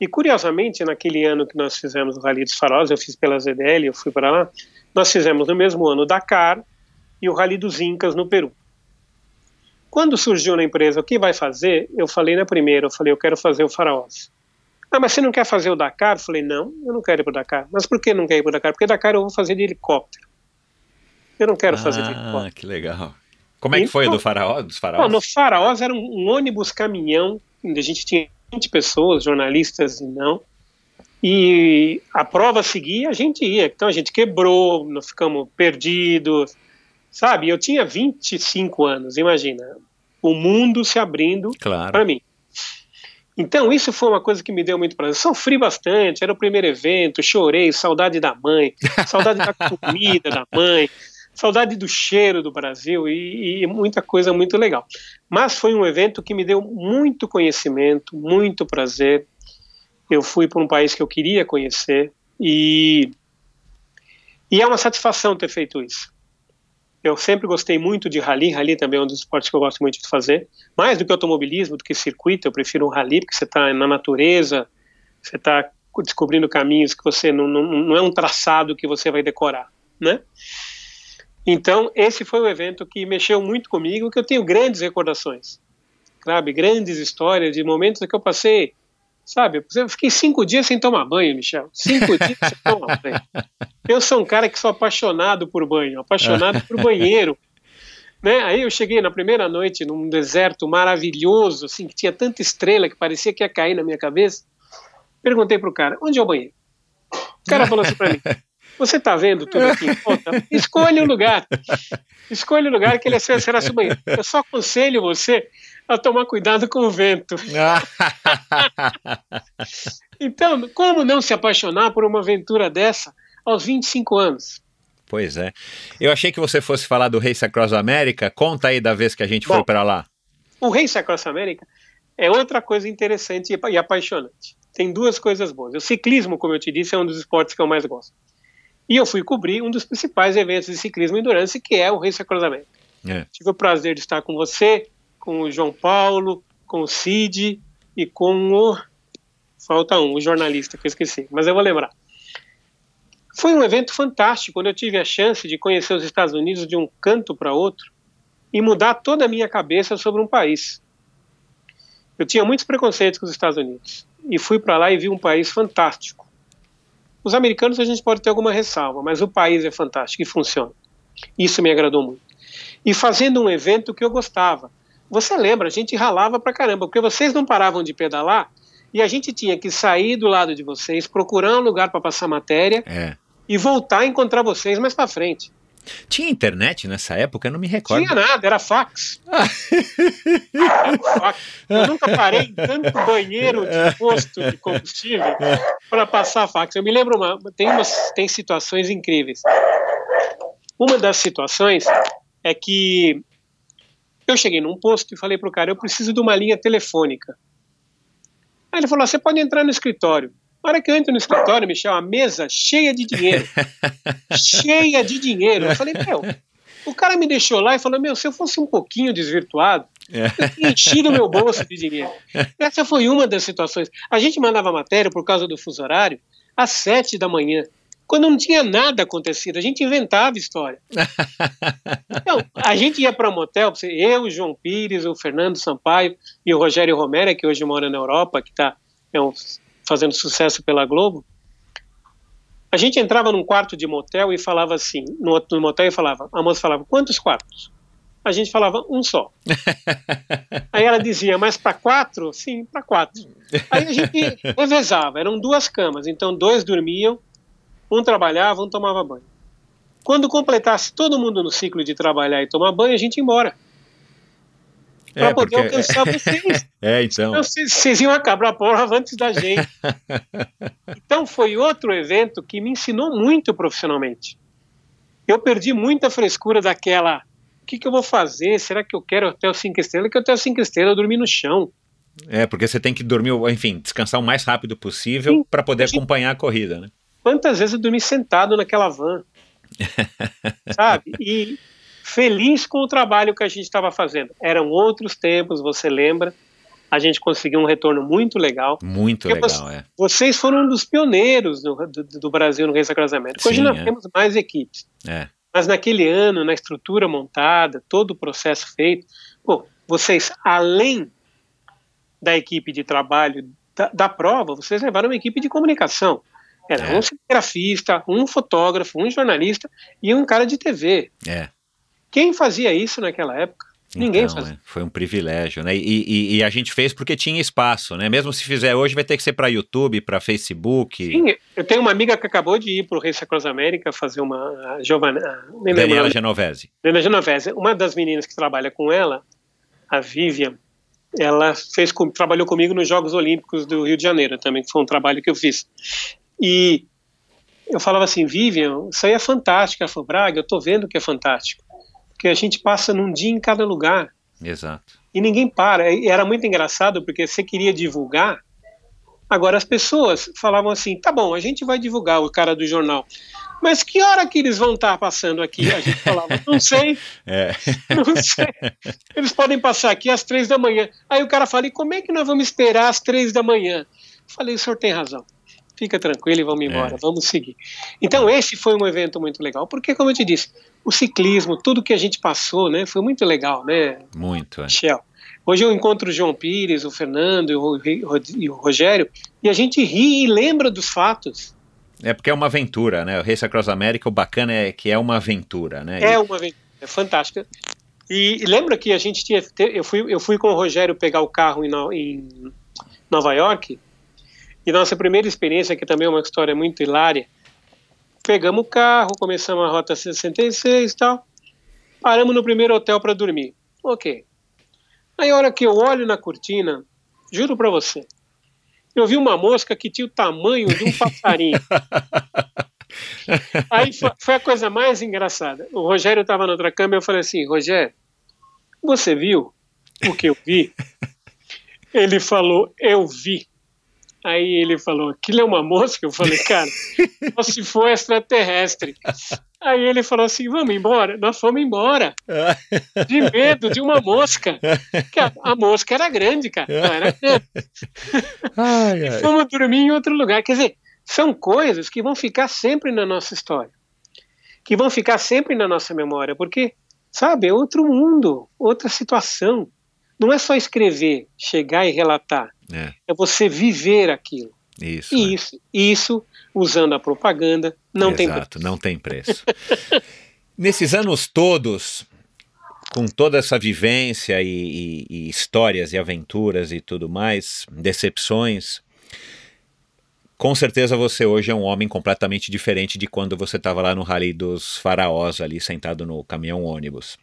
E curiosamente, naquele ano que nós fizemos o Rally dos Faróis, eu fiz pela ZDL, eu fui para lá, nós fizemos no mesmo ano Dakar e o Rally dos Incas no Peru. Quando surgiu na empresa o que vai fazer, eu falei na primeira, eu falei, eu quero fazer o Faraós. Ah, mas você não quer fazer o Dakar? Eu falei, não, eu não quero ir para o Dakar. Mas por que não quer ir para o Dakar? Porque Dakar eu vou fazer de helicóptero. Eu não quero ah, fazer Ah, que legal. Como é que foi do faraó, dos faraós? Não, no Faraós era um, um ônibus caminhão, onde a gente tinha 20 pessoas, jornalistas e não. E a prova seguia, a gente ia. Então a gente quebrou, nós ficamos perdidos, sabe? Eu tinha 25 anos, imagina. O mundo se abrindo claro. para mim. Então, isso foi uma coisa que me deu muito prazer. Sofri bastante, era o primeiro evento, chorei, saudade da mãe, saudade da [LAUGHS] comida da mãe, saudade do cheiro do Brasil e, e, muita coisa muito legal. Mas foi um evento que me deu muito conhecimento, muito prazer. Eu fui para um país que eu queria conhecer e, e é uma satisfação ter feito isso. Eu sempre gostei muito de rally, rally também é um dos esportes que eu gosto muito de fazer. Mais do que automobilismo, do que circuito, eu prefiro um rally porque você está na natureza, você está descobrindo caminhos que você não, não, não é um traçado que você vai decorar, né? Então, esse foi um evento que mexeu muito comigo, que eu tenho grandes recordações, sabe? Grandes histórias de momentos que eu passei, sabe? Eu fiquei cinco dias sem tomar banho, Michel. Cinco dias sem tomar [LAUGHS] banho. Eu sou um cara que sou apaixonado por banho, apaixonado por banheiro. [LAUGHS] Né? Aí eu cheguei na primeira noite num deserto maravilhoso, assim, que tinha tanta estrela que parecia que ia cair na minha cabeça. Perguntei pro cara, onde é o banheiro? O cara falou assim para mim, [LAUGHS] você está vendo tudo aqui em volta? Escolha o lugar. Escolha o lugar que ele será seu banheiro. Eu só aconselho você a tomar cuidado com o vento. [LAUGHS] então, como não se apaixonar por uma aventura dessa aos 25 anos? Pois é. Eu achei que você fosse falar do Race Across America. Conta aí da vez que a gente Bom, foi para lá. O Race Across America é outra coisa interessante e apaixonante. Tem duas coisas boas. O ciclismo, como eu te disse, é um dos esportes que eu mais gosto. E eu fui cobrir um dos principais eventos de ciclismo e endurance, que é o Race America. É. Tive o prazer de estar com você, com o João Paulo, com o Cid e com o. Falta um, o jornalista que eu esqueci, mas eu vou lembrar. Foi um evento fantástico, quando eu tive a chance de conhecer os Estados Unidos de um canto para outro e mudar toda a minha cabeça sobre um país. Eu tinha muitos preconceitos com os Estados Unidos e fui para lá e vi um país fantástico. Os americanos a gente pode ter alguma ressalva, mas o país é fantástico e funciona. Isso me agradou muito. E fazendo um evento que eu gostava. Você lembra, a gente ralava pra caramba, porque vocês não paravam de pedalar e a gente tinha que sair do lado de vocês, procurar um lugar para passar matéria É. e voltar a encontrar vocês mais para frente. Tinha internet nessa época? Eu não me recordo. Tinha nada, era fax. Era fax. Eu nunca parei em tanto banheiro de posto de combustível para passar fax. Eu me lembro, uma, tem, umas, tem situações incríveis. Uma das situações é que eu cheguei num posto e falei pro cara, eu preciso de uma linha telefônica. Aí ele falou, você pode entrar no escritório. Na hora que eu entro no escritório, Michel, a mesa cheia de dinheiro. [LAUGHS] cheia de dinheiro. Eu falei, meu, o cara me deixou lá e falou, meu, se eu fosse um pouquinho desvirtuado, eu tinha enchido meu bolso de dinheiro. Essa foi uma das situações. A gente mandava matéria por causa do fuso horário às sete da manhã, quando não tinha nada acontecido. A gente inventava história. Então, a gente ia para um motel, eu, o João Pires, o Fernando Sampaio e o Rogério Romero, que hoje mora na Europa, que está é um, fazendo sucesso pela Globo. A gente entrava num quarto de motel e falava assim, no, no motel e falava, a moça falava, quantos quartos? A gente falava, um só. [LAUGHS] Aí ela dizia, mas para quatro? Sim, para quatro. Aí a gente [LAUGHS] revezava, eram duas camas, então dois dormiam, um trabalhava, um tomava banho. Quando completasse todo mundo no ciclo de trabalhar e tomar banho, a gente ia embora. Para É, poder porque- alcançar vocês. [LAUGHS] É, então. Então, Vocês vocês iam acabar a prova antes da gente. [LAUGHS] Então foi outro evento que me ensinou muito profissionalmente. Eu perdi muita frescura daquela. O que, que eu vou fazer? Será que eu quero hotel 5 estrelas? Que hotel 5 estrelas eu dormi no chão. É, porque você tem que dormir, enfim, descansar o mais rápido possível para poder Gente- acompanhar a corrida, né? Quantas vezes eu dormi sentado naquela van? [LAUGHS] Sabe? E feliz com o trabalho que a gente estava fazendo. Eram outros tempos, você lembra? A gente conseguiu um retorno muito legal. Muito legal, é. Vocês foram um dos pioneiros do, do, do Brasil no América. Hoje Sim, nós é. temos mais equipes. É. Mas naquele ano, na estrutura montada, todo o processo feito, pô, vocês, além da equipe de trabalho da, da prova, vocês levaram uma equipe de comunicação. Era É. um cinegrafista, um fotógrafo, um jornalista e um cara de TV. É. Quem fazia isso naquela época? Ninguém Então, fazia. é, foi um privilégio, né? E, e- e a gente fez porque tinha espaço, né? Mesmo se fizer hoje, vai ter que ser para YouTube, para Facebook. Sim, eu tenho uma amiga que acabou de ir para o Reis Sacros América fazer uma. A Giovana, a- nem lembro o Daniela Genovese. Genovese, uma das meninas que trabalha com ela, a Vivian, ela fez trabalhou comigo nos Jogos Olímpicos do Rio de Janeiro também, que foi um trabalho que eu fiz. E eu falava assim, Vivian, isso aí é fantástico. Ela falou, Braga, eu tô vendo que é fantástico. Porque a gente passa num dia em cada lugar Exato. e ninguém para. E era muito engraçado porque você queria divulgar. Agora as pessoas falavam assim: tá bom, a gente vai divulgar o cara do jornal. Mas que hora que eles vão estar passando aqui? A gente falava, não [LAUGHS] sei, É. [LAUGHS] não sei. Eles podem passar aqui às três da manhã. Aí o cara fala, e como é que nós vamos esperar às três da manhã? Eu falei, o senhor tem razão. Fica tranquilo e vamos embora, É. vamos seguir. Então esse foi um evento muito legal, porque como eu te disse, o ciclismo, tudo que a gente passou, né, foi muito legal, né, Muito, é. Michel? Hoje eu encontro o João Pires, o Fernando e o Ro- o Rogério, e a gente ri e lembra dos fatos. É porque é uma aventura, né? O Race Across America, o bacana é que é uma aventura, né? É uma aventura é fantástica. E, e lembra que a gente tinha. Eu fui, eu fui com o Rogério pegar o carro em, em Nova York, e nossa primeira experiência, que também é uma história muito hilária, pegamos o carro, começamos a rota 66 e tal, paramos no primeiro hotel para dormir. Ok. Aí a hora que eu olho na cortina, juro para você, eu vi uma mosca que tinha o tamanho de um [LAUGHS] passarinho. [LAUGHS] Aí foi, foi a coisa mais engraçada. O Rogério estava na outra cama e eu falei assim: Rogério, você viu o que eu vi? [LAUGHS] Ele falou: Eu vi. Aí ele falou: Aquilo é uma mosca? Eu falei: Cara, [LAUGHS] só se for extraterrestre. Aí ele falou assim: Vamos embora. Nós fomos embora. [LAUGHS] De medo de uma mosca. A, a mosca era grande, cara. Não era grande. [LAUGHS] Ai, ai. Fomos dormir em outro lugar. Quer dizer, são coisas que vão ficar sempre na nossa história, que vão ficar sempre na nossa memória, porque, sabe, é outro mundo, outra situação. Não é só escrever, chegar e relatar, É. é você viver aquilo. Isso. E né? isso, isso usando a propaganda, não tem preço. Exato, não tem preço. [LAUGHS] Nesses anos todos, com toda essa vivência e, e- e histórias e aventuras e tudo mais, decepções, com certeza você hoje é um homem completamente diferente de quando você estava lá no Rally dos Faraós, ali sentado no caminhão ônibus,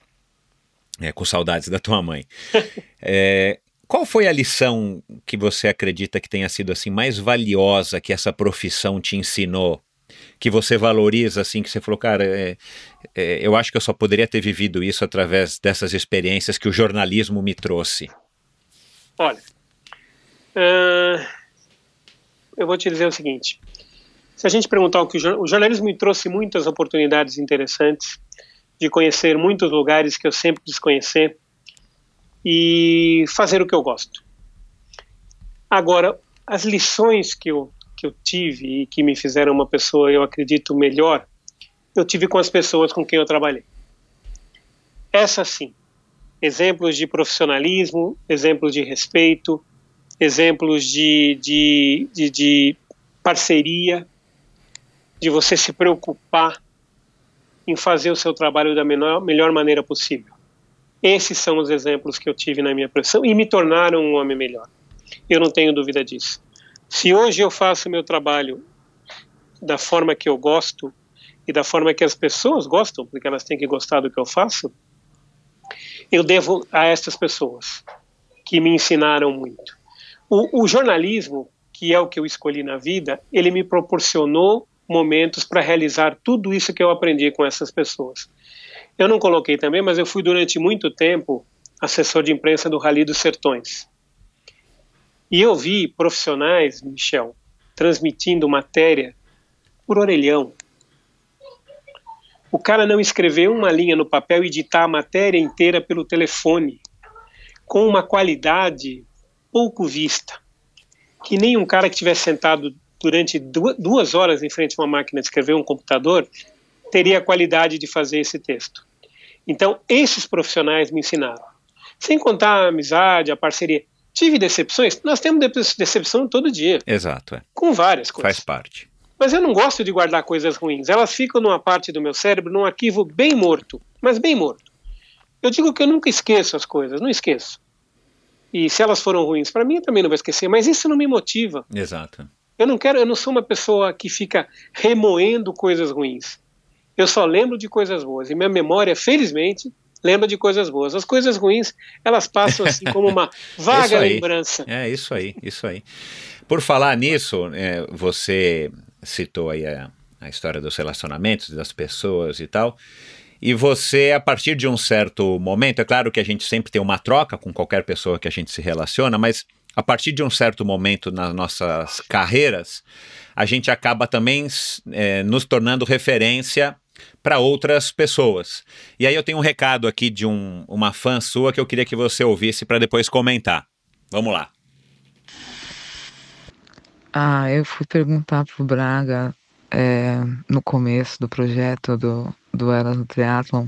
É, com saudades da tua mãe. [LAUGHS] É, qual foi a lição que você acredita que tenha sido assim mais valiosa que essa profissão te ensinou? Que você valoriza, assim, que você falou, cara, é, é, eu acho que eu só poderia ter vivido isso através dessas experiências que o jornalismo me trouxe. Olha, ah, eu vou te dizer o seguinte: se a gente perguntar o que o, jor- o jornalismo me trouxe muitas oportunidades interessantes de conhecer muitos lugares que eu sempre quis conhecer e fazer o que eu gosto. Agora, as lições que eu, que eu tive e que me fizeram uma pessoa, eu acredito, melhor, eu tive com as pessoas com quem eu trabalhei. Essa sim exemplos de profissionalismo, exemplos de respeito, exemplos de, de, de, de parceria, de você se preocupar em fazer o seu trabalho da menor, melhor maneira possível. Esses são os exemplos que eu tive na minha profissão e me tornaram um homem melhor. Eu não tenho dúvida disso. Se hoje eu faço meu trabalho da forma que eu gosto e da forma que as pessoas gostam, porque elas têm que gostar do que eu faço, eu devo a estas pessoas que me ensinaram muito. O, o, jornalismo, que é o que eu escolhi na vida, ele me proporcionou momentos para realizar tudo isso que eu aprendi com essas pessoas. Eu não coloquei também, mas eu fui durante muito tempo assessor de imprensa do Rally dos Sertões. E eu vi profissionais, Michel, transmitindo matéria por orelhão, o cara não escrever uma linha no papel e editar a matéria inteira pelo telefone, com uma qualidade pouco vista, que nem um cara que tivesse sentado durante duas horas em frente a uma máquina de escrever um computador teria a qualidade de fazer esse texto. Então, esses profissionais me ensinaram. Sem contar a amizade, a parceria. Tive decepções? Nós temos decepção todo dia. Exato. É. Com várias coisas. Faz parte. Mas eu não gosto de guardar coisas ruins. Elas ficam numa parte do meu cérebro, num arquivo bem morto, mas bem morto. Eu digo que eu nunca esqueço as coisas, não esqueço. E se elas foram ruins para mim, eu também não vou esquecer. Mas isso não me motiva. Exato. Eu não quero, eu não sou uma pessoa que fica remoendo coisas ruins. Eu só lembro de coisas boas. E minha memória, felizmente, lembra de coisas boas. As coisas ruins, elas passam assim como uma [LAUGHS] vaga lembrança. É isso aí, isso aí. Por falar nisso, é, você citou aí a, a, história dos relacionamentos, das pessoas e tal. E você, a partir de um certo momento, é claro que a gente sempre tem uma troca com qualquer pessoa que a gente se relaciona, mas a partir de um certo momento nas nossas carreiras, a gente acaba também é, nos tornando referência para outras pessoas. E aí eu tenho um recado aqui de um, uma fã sua que eu queria que você ouvisse para depois comentar. Vamos lá. Ah, eu fui perguntar pro Braga é, no começo do projeto do, do Elas no Triathlon.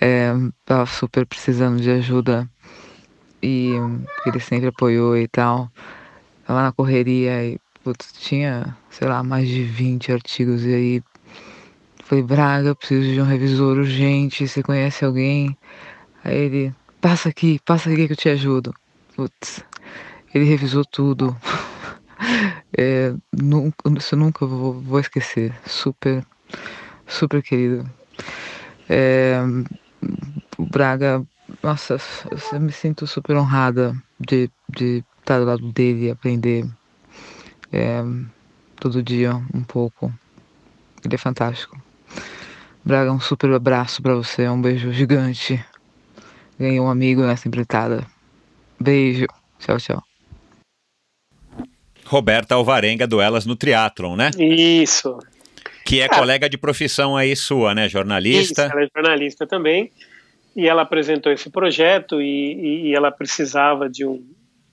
É, tava super precisando de ajuda e ele sempre apoiou e tal. Tava na correria e putz, tinha, sei lá, mais de 20 artigos e aí falei, Braga, preciso de um revisor urgente, você conhece alguém? Aí ele, passa aqui, passa aqui que eu te ajudo. Putz, ele revisou tudo. [LAUGHS] É, nunca, isso nunca vou, vou esquecer. Super, super querido. É, Braga, nossa, eu me sinto super honrada de, de estar do lado dele e aprender é, todo dia um pouco. Ele é fantástico. Braga, um super abraço para você, um beijo gigante. Ganhei um amigo nessa empreitada. Beijo. Tchau, tchau. Roberta Alvarenga do Elas no Triatlon, né? Isso. Que é ah, colega de profissão aí sua, né? Jornalista. Isso, ela é jornalista também. E ela apresentou esse projeto e, e, ela precisava de um,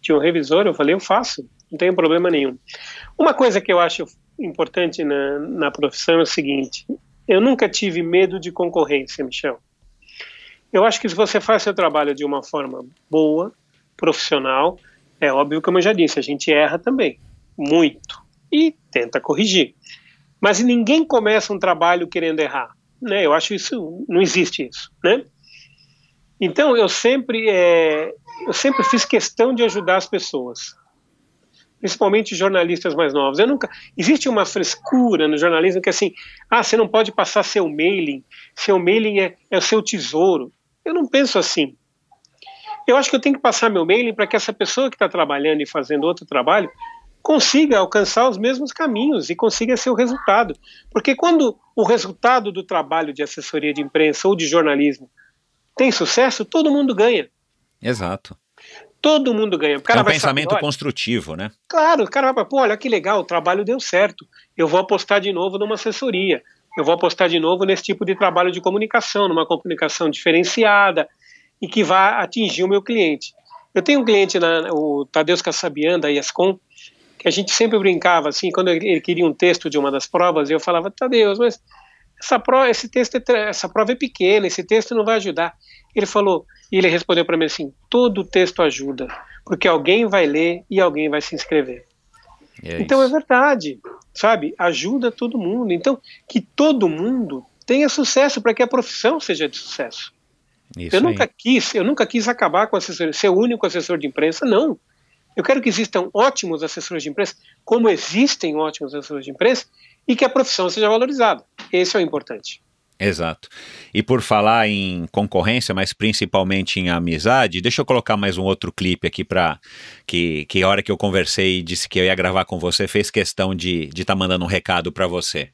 de um revisor. Eu falei, eu faço, não tenho problema nenhum. Uma coisa que eu acho importante na, na profissão é o seguinte: eu nunca tive medo de concorrência, Michel. Eu acho que se você faz seu trabalho de uma forma boa, profissional, é óbvio, como eu já disse, a gente erra também, muito, e tenta corrigir. Mas ninguém começa um trabalho querendo errar, né? Eu acho isso, não existe isso, né? Então eu sempre, é, eu sempre fiz questão de ajudar as pessoas, principalmente jornalistas mais novos. Eu nunca existe uma frescura no jornalismo que assim, ah, você não pode passar seu mailing, seu mailing é, é o seu tesouro. Eu não penso assim. Eu acho que eu tenho que passar meu mailing para que essa pessoa que está trabalhando e fazendo outro trabalho consiga alcançar os mesmos caminhos e consiga seu resultado. Porque quando o resultado do trabalho de assessoria de imprensa ou de jornalismo tem sucesso, todo mundo ganha. Exato. Todo mundo ganha. O cara é um pensamento saber, construtivo, né? Claro, o cara vai, pô, olha que legal, o trabalho deu certo. Eu vou apostar de novo numa assessoria eu vou apostar de novo nesse tipo de trabalho de comunicação, numa comunicação diferenciada e que vá atingir o meu cliente. Eu tenho um cliente, na, o Tadeusz Kassabian, da IASCOM, que a gente sempre brincava assim, quando ele queria um texto de uma das provas, eu falava, Tadeusz, mas essa prova, esse texto, é, essa prova é pequena, esse texto não vai ajudar. Ele falou, e ele respondeu para mim assim, todo texto ajuda, porque alguém vai ler e alguém vai se inscrever. É então é verdade, sabe? Ajuda todo mundo. Então, que todo mundo tenha sucesso para que a profissão seja de sucesso. Isso eu aí. nunca quis, eu nunca quis acabar com assessor, ser o único assessor de imprensa, não. Eu quero que existam ótimos assessores de imprensa, como existem ótimos assessores de imprensa, e que a profissão seja valorizada. Esse é o importante. Exato. E por falar em concorrência, mas principalmente em amizade, deixa eu colocar mais um outro clipe aqui para que que hora que eu conversei e disse que eu ia gravar com você, fez questão de estar de tá mandando um recado para você.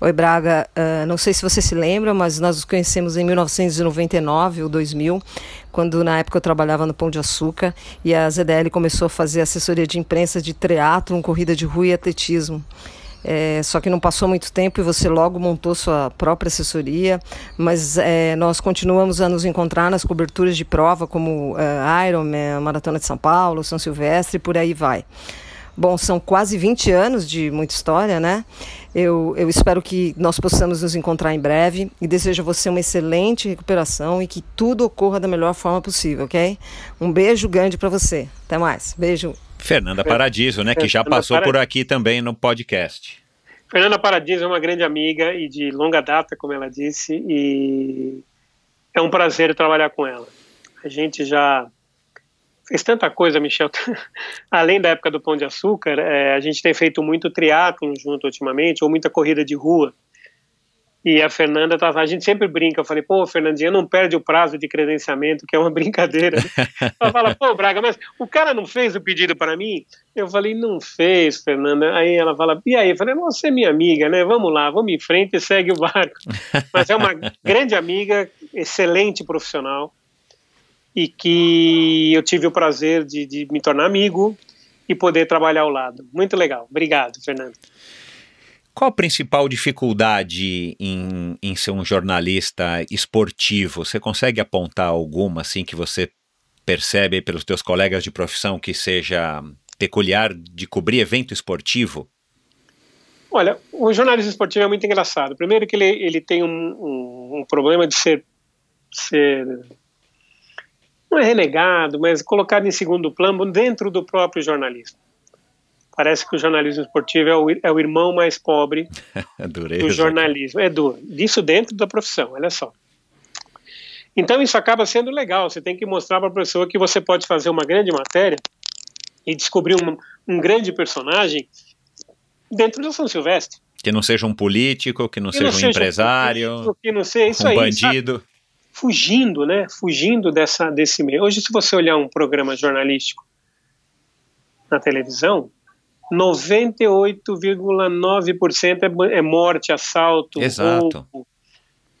Oi, Braga. Uh, não sei se você se lembra, mas nós nos conhecemos em 1999 ou 2000, quando na época eu trabalhava no Pão de Açúcar e a ZDL começou a fazer assessoria de imprensa de triatlo, corrida de rua e atletismo. É, só que não passou muito tempo e você logo montou sua própria assessoria, mas é, nós continuamos a nos encontrar nas coberturas de prova, como é, Ironman, Maratona de São Paulo, São Silvestre por aí vai. Bom, são quase 20 anos de muita história, né? Eu, eu espero que nós possamos nos encontrar em breve e desejo a você uma excelente recuperação e que tudo ocorra da melhor forma possível, ok? Um beijo grande para você. Até mais. Beijo. Fernanda Paradiso, né, que já passou por aqui também no podcast. Fernanda Paradiso é uma grande amiga e de longa data, como ela disse, e é um prazer trabalhar com ela. A gente já fez tanta coisa, Michel. [LAUGHS] Além da época do Pão de Açúcar, é, a gente tem feito muito triatlo junto ultimamente, ou muita corrida de rua. E a Fernanda tava, a gente sempre brinca, eu falei, pô, Fernandinha, não perde o prazo de credenciamento, que é uma [LAUGHS] brincadeira. Ela fala, pô, Braga, mas o cara não fez o pedido para mim? Eu falei, não fez, Fernanda. Aí ela fala, e aí? Eu falei, você é minha amiga, né? Vamos lá, vamos em frente e segue o barco. [LAUGHS] mas é uma grande amiga, excelente profissional, e que eu tive o prazer de, de me tornar amigo e poder trabalhar ao lado. Muito legal. Obrigado, Fernanda. Qual a principal dificuldade em, em ser um jornalista esportivo? Você consegue apontar alguma assim que você percebe pelos teus colegas de profissão que seja peculiar de cobrir evento esportivo? Olha, o jornalismo esportivo é muito engraçado. Primeiro que ele, ele tem um, um, um problema de ser, ser não é renegado, mas colocado em segundo plano dentro do próprio jornalismo. Parece que o jornalismo esportivo é o, é o irmão mais pobre [LAUGHS] do jornalismo. É duro. Disso dentro da profissão, olha só. Então isso acaba sendo legal. Você tem que mostrar para a pessoa que você pode fazer uma grande matéria e descobrir um, um grande personagem dentro do São Silvestre. Que não seja um político, que não, que seja, não um seja empresário, um político, que não seja isso um aí, bandido. Sabe? Fugindo, né? Fugindo dessa, desse meio. Hoje, se você olhar um programa jornalístico na televisão, 98,9% é, é morte, assalto, Exato. roubo.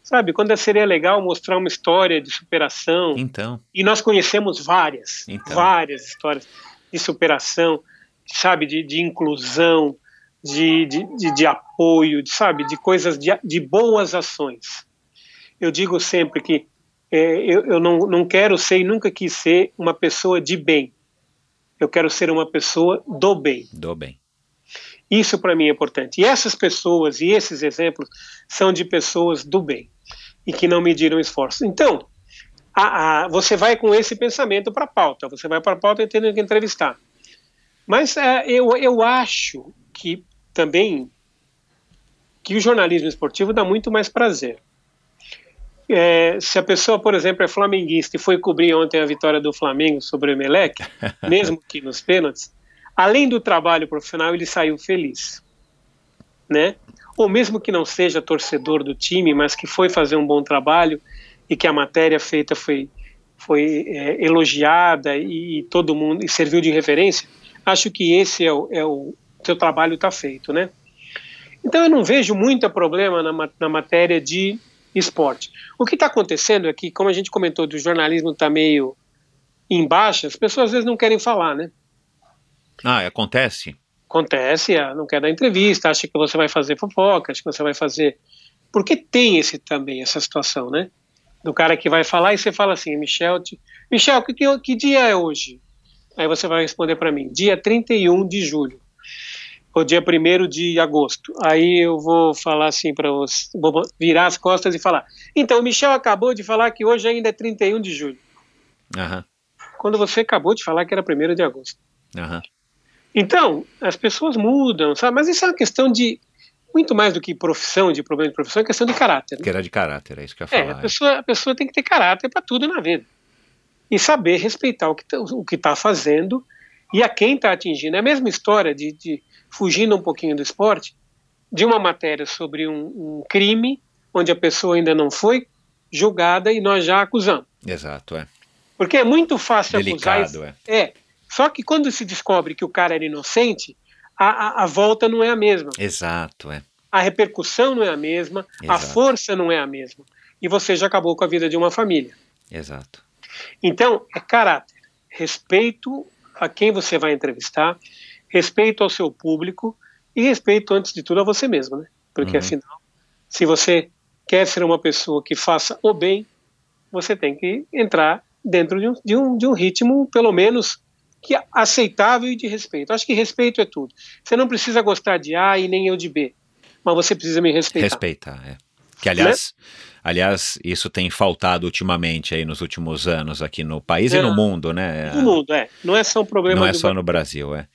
Sabe, quando seria legal mostrar uma história de superação. Então. E nós conhecemos várias, então. várias histórias de superação, sabe, de, de inclusão, de, de, de, de apoio, de, sabe, de coisas, de, de boas ações. Eu digo sempre que é, eu, eu não, não quero ser e nunca quis ser uma pessoa de bem eu quero ser uma pessoa do bem. Do bem. Isso para mim é importante. E essas pessoas e esses exemplos são de pessoas do bem e que não mediram esforço. Então, a, a, você vai com esse pensamento para a pauta, você vai para a pauta tendo que entrevistar. Mas é, eu, eu acho que também que o jornalismo esportivo dá muito mais prazer. É, se a pessoa, por exemplo, é flamenguista e foi cobrir ontem a vitória do Flamengo sobre o Emelec, [LAUGHS] mesmo que nos pênaltis, além do trabalho profissional, ele saiu feliz, né? Ou mesmo que não seja torcedor do time, mas que foi fazer um bom trabalho e que a matéria feita foi foi é, elogiada e, e, todo mundo e serviu de referência, acho que esse é o, é o seu trabalho está feito, né? Então eu não vejo muito problema na, na matéria de esporte. O que está acontecendo é que, como a gente comentou, do jornalismo está meio em baixa, as pessoas às vezes não querem falar, né? Ah, acontece? Acontece, ah, não quer dar entrevista, acha que você vai fazer fofoca, acha que você vai fazer. Porque tem esse também, essa situação, né? Do cara que vai falar e você fala assim, Michel, te... Michel, que, que, que dia é hoje? Aí você vai responder para mim, dia 31 de julho o dia 1 de agosto. Aí eu vou falar assim para você, vou virar as costas e falar. Então, o Michel acabou de falar que hoje ainda é 31 de julho. Uhum. Quando você acabou de falar que era 1 de agosto. Uhum. Então, as pessoas mudam, sabe? Mas isso é uma questão de. Muito mais do que profissão, de problema de profissão, é questão de caráter. Né? Que era de caráter, é isso que eu ia falar. É, a pessoa, a pessoa tem que ter caráter para tudo na vida. E saber respeitar o que está fazendo e a quem está atingindo. É a mesma história de, de fugindo um pouquinho do esporte, de uma matéria sobre um, um crime onde a pessoa ainda não foi julgada e nós já acusamos. Exato, é. Porque é muito fácil Delicado, acusar. É. é. Só que quando se descobre que o cara era inocente, a, a, a volta não é a mesma. Exato, é. A repercussão não é a mesma, Exato. a força não é a mesma. E você já acabou com a vida de uma família. Exato. Então, é caráter, respeito a quem você vai entrevistar, respeito ao seu público e respeito, antes de tudo, a você mesmo, né? Porque, uhum. afinal, se você quer ser uma pessoa que faça o bem, você tem que entrar dentro de um, de um, de um ritmo, pelo menos, que é aceitável e de respeito. Acho que respeito é tudo. Você não precisa gostar de A e nem eu de B, mas você precisa me respeitar. Respeitar, é. Que, aliás, né? Aliás, isso tem faltado ultimamente aí nos últimos anos aqui no país é, e no mundo, né? No mundo, é. Não é só um problema Não é só no Brasil, é.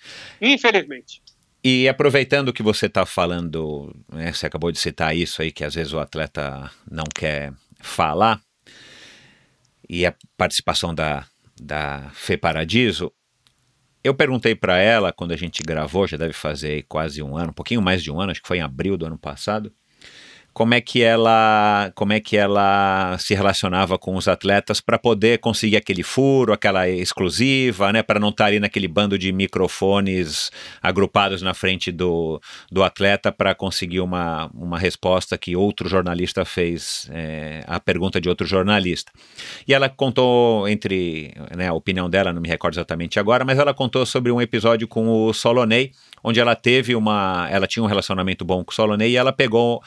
Infelizmente. E aproveitando que você está falando, né, você acabou de citar isso aí, que às vezes o atleta não quer falar, e a participação da, da Fê Paradiso, eu perguntei para ela, quando a gente gravou, já deve fazer quase um ano, um pouquinho mais de um ano, acho que foi em abril do ano passado, como é que ela como é que ela se relacionava com os atletas para poder conseguir aquele furo, aquela exclusiva, né, para não estar tá ali naquele bando de microfones agrupados na frente do, do atleta para conseguir uma, uma resposta que outro jornalista fez é, a pergunta de outro jornalista. E ela contou entre né, a opinião dela, não me recordo exatamente agora, mas ela contou sobre um episódio com o Solonei, onde ela teve uma, ela tinha um relacionamento bom com o Solonei e ela pegou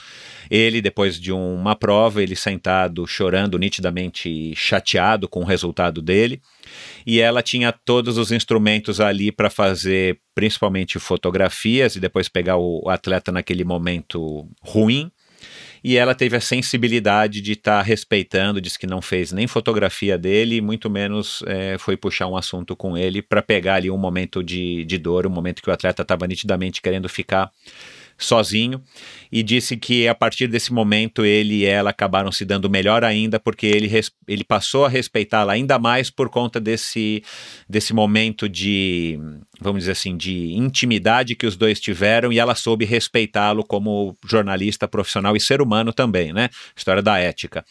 ele, depois de uma prova, ele sentado, chorando, nitidamente chateado com o resultado dele. E ela tinha todos os instrumentos ali para fazer, principalmente fotografias, e depois pegar o atleta naquele momento ruim e ela teve a sensibilidade de estar tá respeitando, disse que não fez nem fotografia dele, muito menos é, foi puxar um assunto com ele para pegar ali um momento de, de dor, um momento que o atleta estava nitidamente querendo ficar sozinho e disse que a partir desse momento ele e ela acabaram se dando melhor ainda porque ele, ele passou a respeitá-la ainda mais por conta desse, desse momento de, vamos dizer assim, de intimidade que os dois tiveram e ela soube respeitá-lo como jornalista profissional e ser humano também, né? História da ética.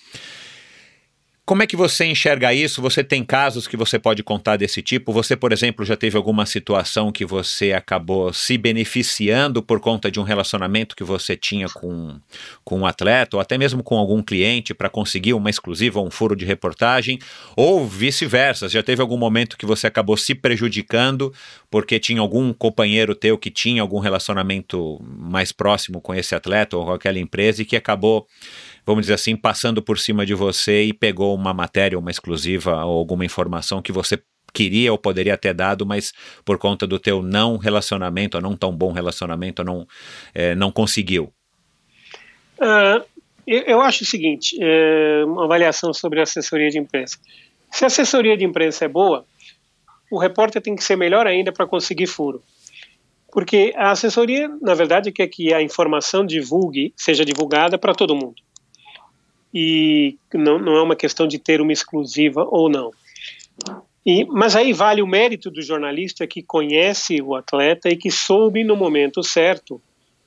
Como é que você enxerga isso? Você tem casos que você pode contar desse tipo? Você, por exemplo, já teve alguma situação que você acabou se beneficiando por conta de um relacionamento que você tinha com, com um atleta, ou até mesmo com algum cliente para conseguir uma exclusiva, um furo de reportagem, ou vice-versa? Já teve algum momento que você acabou se prejudicando porque tinha algum companheiro teu que tinha algum relacionamento mais próximo com esse atleta ou com aquela empresa e que acabou vamos dizer assim, passando por cima de você e pegou uma matéria, uma exclusiva ou alguma informação que você queria ou poderia ter dado, mas por conta do teu não relacionamento, ou não tão bom relacionamento, não, é, não conseguiu? Uh, eu, eu, acho o seguinte, é, uma avaliação sobre a assessoria de imprensa. Se a assessoria de imprensa é boa, o repórter tem que ser melhor ainda para conseguir furo. Porque a assessoria, na verdade, quer que a informação divulgue, seja divulgada para todo mundo. E não, não é uma questão de ter uma exclusiva ou não. E, mas aí vale o mérito do jornalista que conhece o atleta e que soube no momento certo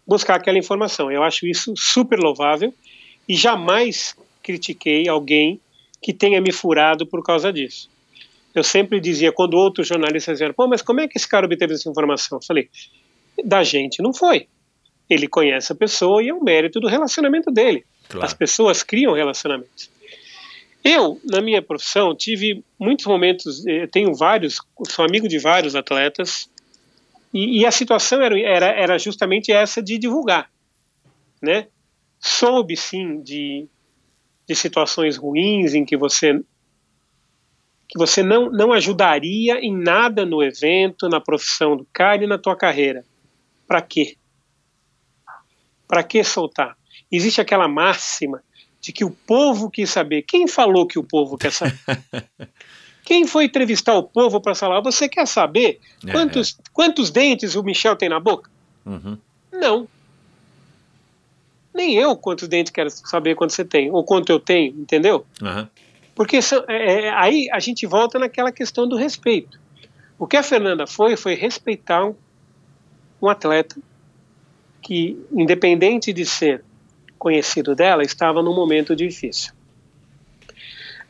buscar aquela informação. Eu acho isso super louvável e jamais critiquei alguém que tenha me furado por causa disso. Eu sempre dizia, quando outros jornalistas diziam, pô, mas como é que esse cara obteve essa informação? Eu falei, da gente não foi. Ele conhece a pessoa e é o mérito do relacionamento dele. Claro. As pessoas criam relacionamentos. Eu, na minha profissão, tive muitos momentos, eh, tenho vários, sou amigo de vários atletas, e, e a situação era, era, era justamente essa de divulgar, né? Soube, sim, de, de situações ruins em que você que você não, não ajudaria em nada no evento, na profissão do cara e na tua carreira. Para quê? Para que soltar? Existe aquela máxima de que o povo quis saber. Quem falou que o povo quer saber? [LAUGHS] Quem foi entrevistar o povo para falar? Você quer saber é, quantos, é. quantos dentes o Michel tem na boca? Uhum. Não. Nem eu quantos dentes quero saber quanto você tem, ou quanto eu tenho, entendeu? Uhum. Porque é, é, aí a gente volta naquela questão do respeito. O que a Fernanda foi, foi respeitar um, um atleta que, independente de ser conhecido dela, estava num momento difícil.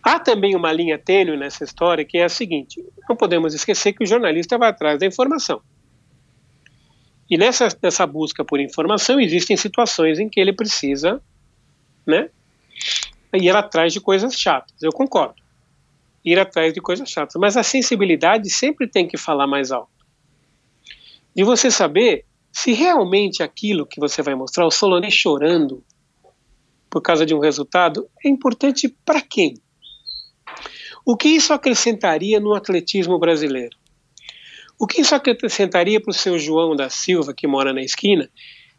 Há também uma linha tênue nessa história que é a seguinte: não podemos esquecer que o jornalista vai atrás da informação. E nessa, nessa busca por informação existem situações em que ele precisa, né, ir atrás de coisas chatas. Eu concordo. Ir atrás de coisas chatas. Mas a sensibilidade sempre tem que falar mais alto. De você saber se realmente aquilo que você vai mostrar, o Solonê chorando por causa de um resultado, é importante para quem? O que isso acrescentaria no atletismo brasileiro? O que isso acrescentaria para o seu João da Silva, que mora na esquina,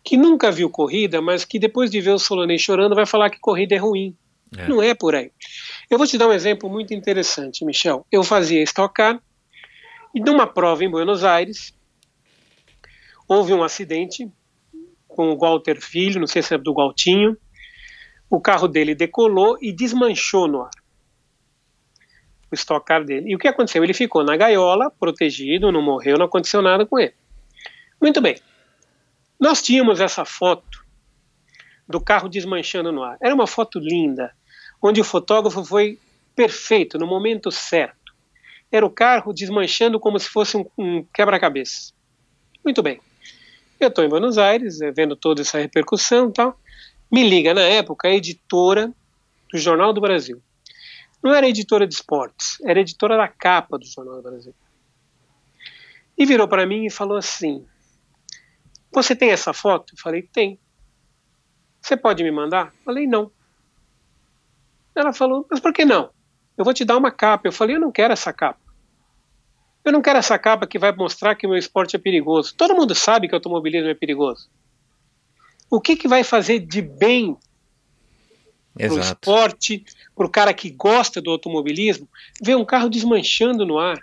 que nunca viu corrida, mas que depois de ver o Solonei chorando vai falar que corrida é ruim? É. Não é por aí. Eu vou te dar um exemplo muito interessante, Michel. Eu fazia Stock Car e numa prova em Buenos Aires houve um acidente com o Walter Filho, não sei se é do Galtinho. O carro dele decolou e desmanchou no ar. O Stock Car dele. E o que aconteceu? Ele ficou na gaiola, protegido, não morreu, não aconteceu nada com ele. Muito bem. Nós tínhamos essa foto do carro desmanchando no ar. Era uma foto linda, onde o fotógrafo foi perfeito, no momento certo. Era o carro desmanchando como se fosse um, um quebra-cabeça. Muito bem. Eu estou em Buenos Aires, eh, vendo toda essa repercussão e tal. Me liga na época a editora do Jornal do Brasil. Não era editora de esportes, era editora da capa do Jornal do Brasil. E virou para mim e falou assim: Você tem essa foto? Eu falei: Tem. Você pode me mandar? Eu falei: Não. Ela falou, mas por que não? Eu vou te dar uma capa. Eu falei, eu não quero essa capa. Eu não quero essa capa que vai mostrar que o meu esporte é perigoso. Todo mundo sabe que o automobilismo é perigoso. O que, que vai fazer de bem para o esporte, para o cara que gosta do automobilismo, ver um carro desmanchando no ar?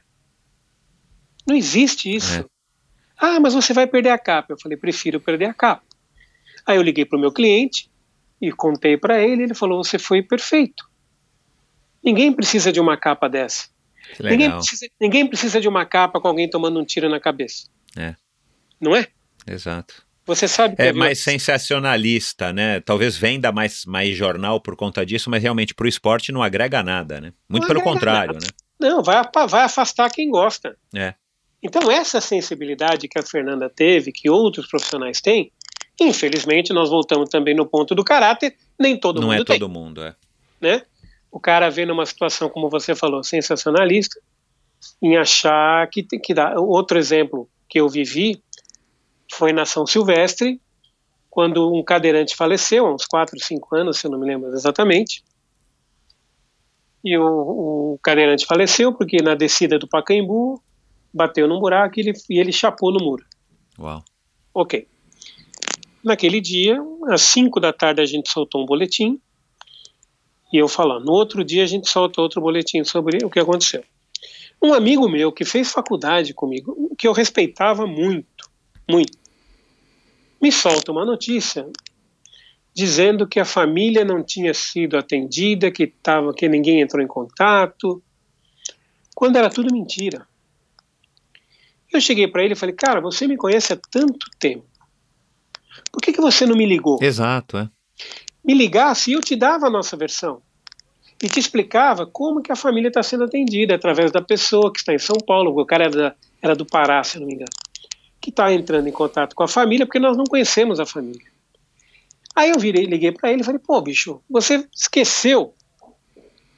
Não existe isso. É. Ah, mas você vai perder a capa. Eu falei, prefiro perder a capa. Aí eu liguei para o meu cliente, e contei para ele, ele falou: você foi perfeito. Ninguém precisa de uma capa dessa. Ninguém precisa, ninguém precisa de uma capa com alguém tomando um tiro na cabeça. É. Não é? Exato. Você sabe que é mais sensacionalista, né? Talvez venda mais, mais jornal por conta disso, mas realmente para o esporte não agrega nada, né? Muito não pelo contrário, nada. né? Não, vai, vai afastar quem gosta. É. Então essa sensibilidade que a Fernanda teve, que outros profissionais têm, Infelizmente, nós voltamos também no ponto do caráter, nem todo Não mundo é tem. todo mundo, é. Né? O cara vê numa situação, como você falou, sensacionalista, em achar que tem que dar. Outro exemplo que eu vivi foi na São Silvestre, quando um cadeirante faleceu, há uns 4, 5 anos, se eu não me lembro exatamente. e o, o cadeirante faleceu porque na descida do Pacaembu bateu num buraco e ele, e ele chapou no muro. Uau. Ok. Naquele dia, às 5 da tarde, a gente soltou um boletim. E eu falando. No outro dia, a gente solta outro boletim sobre o que aconteceu. Um amigo meu que fez faculdade comigo, que eu respeitava muito, muito, me solta uma notícia dizendo que a família não tinha sido atendida, que, tava, que ninguém entrou em contato, quando era tudo mentira. Eu cheguei para ele e falei, cara, você me conhece há tanto tempo. Por que, que você não me ligou? Exato, é. Me ligasse e eu te dava a nossa versão. E te explicava como que a família está sendo atendida através da pessoa que está em São Paulo. O cara era, da, era do Pará, se não me engano. Que está entrando em contato com a família porque nós não conhecemos a família. Aí eu virei, liguei para ele e falei, pô, bicho, você esqueceu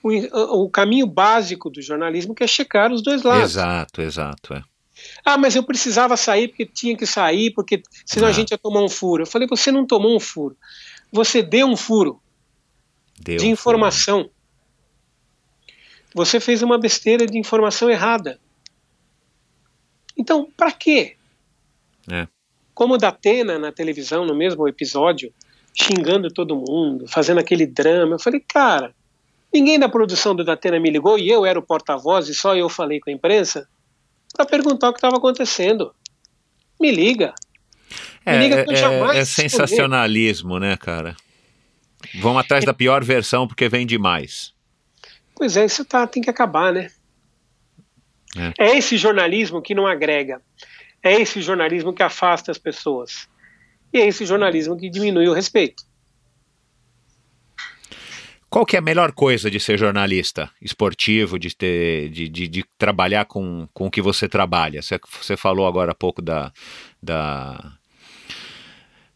o, o, caminho básico do jornalismo, que é checar os dois lados. Exato, exato. É. Ah, mas eu precisava sair porque tinha que sair, porque senão ah. a gente ia tomar um furo. Eu falei, você não tomou um furo. Você deu um furo deu de informação. Furo. Você fez uma besteira de informação errada. Então, para quê? É. Como da Atena na televisão, no mesmo episódio, xingando todo mundo, fazendo aquele drama. Eu falei, cara, ninguém da produção do Datena me ligou e eu era o porta-voz e só eu falei com a imprensa para perguntar o que estava acontecendo. Me liga. É, me liga que eu é, jamais é, é sensacionalismo, né, cara? Vão atrás da pior versão porque vem demais. Pois é, isso tá, tem que acabar, né? É. é esse jornalismo que não agrega. É esse jornalismo que afasta as pessoas. E é esse jornalismo que diminui o respeito. Qual que é a melhor coisa de ser jornalista esportivo, de, ter, de, de, de trabalhar com, com o que você trabalha? Você, você falou agora há pouco da, da,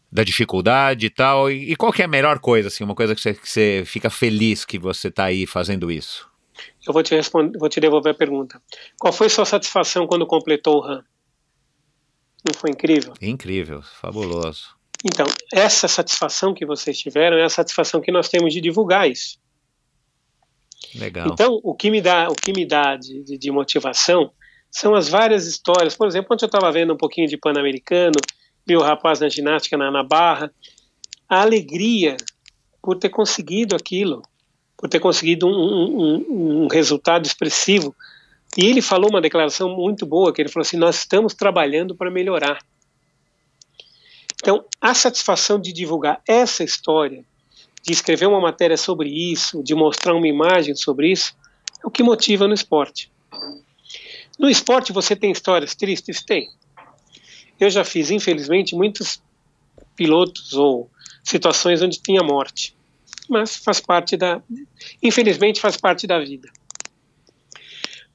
da dificuldade e tal. E, e, qual que é a melhor coisa, assim, uma coisa que você, que você fica feliz que você está aí fazendo isso? Eu vou te responder, vou te devolver a pergunta. Qual foi sua satisfação quando completou o RAM? Não foi incrível? Incrível, fabuloso. Então, essa satisfação que vocês tiveram é a satisfação que nós temos de divulgar isso. Legal. Então, o que me dá, o que me dá de, de, de motivação são as várias histórias. Por exemplo, quando eu estava vendo um pouquinho de Pan-Americano, vi o rapaz na ginástica na, na barra, a alegria por ter conseguido aquilo, por ter conseguido um, um, um resultado expressivo e ele falou uma declaração muito boa, que ele falou assim: nós estamos trabalhando para melhorar. Então, a satisfação de divulgar essa história, de escrever uma matéria sobre isso, de mostrar uma imagem sobre isso, é o que motiva no esporte. No esporte você tem histórias tristes? Tem. Eu já fiz, infelizmente, muitos pilotos ou situações onde tinha morte. Mas faz parte da. Infelizmente, faz parte da vida.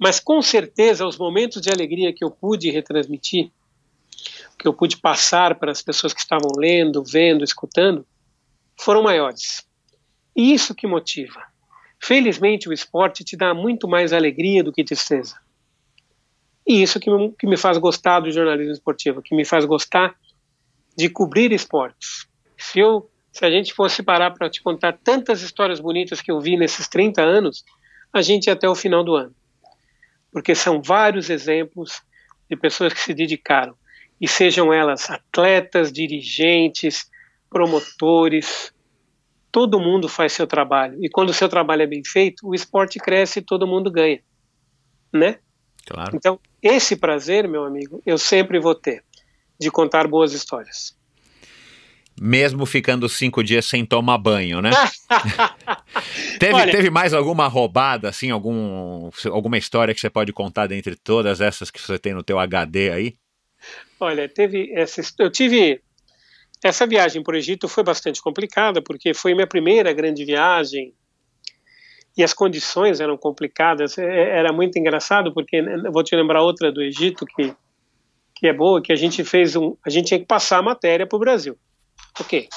Mas com certeza os momentos de alegria que eu pude retransmitir, que eu pude passar para as pessoas que estavam lendo, vendo, escutando, foram maiores. E isso que motiva. Felizmente o esporte te dá muito mais alegria do que tristeza. E isso que me, que me faz gostar do jornalismo esportivo, que me faz gostar de cobrir esportes. Se eu se a gente fosse parar para te contar tantas histórias bonitas que eu vi nesses 30 anos, a gente ia até o final do ano porque são vários exemplos de pessoas que se dedicaram, e sejam elas atletas, dirigentes, promotores, todo mundo faz seu trabalho. E quando o seu trabalho é bem feito, o esporte cresce e todo mundo ganha, né? Claro. Então, esse prazer, meu amigo, eu sempre vou ter de contar boas histórias mesmo ficando cinco dias sem tomar banho, né? [LAUGHS] teve, Olha, teve mais alguma roubada, assim, algum, alguma história que você pode contar dentre todas essas que você tem no teu HD aí? Olha, teve essa, eu tive essa viagem para o Egito foi bastante complicada porque foi minha primeira grande viagem e as condições eram complicadas. É, era muito engraçado porque né, vou te lembrar outra do Egito que que é boa, que a gente fez um, a gente tinha que passar a matéria para o Brasil. Ok.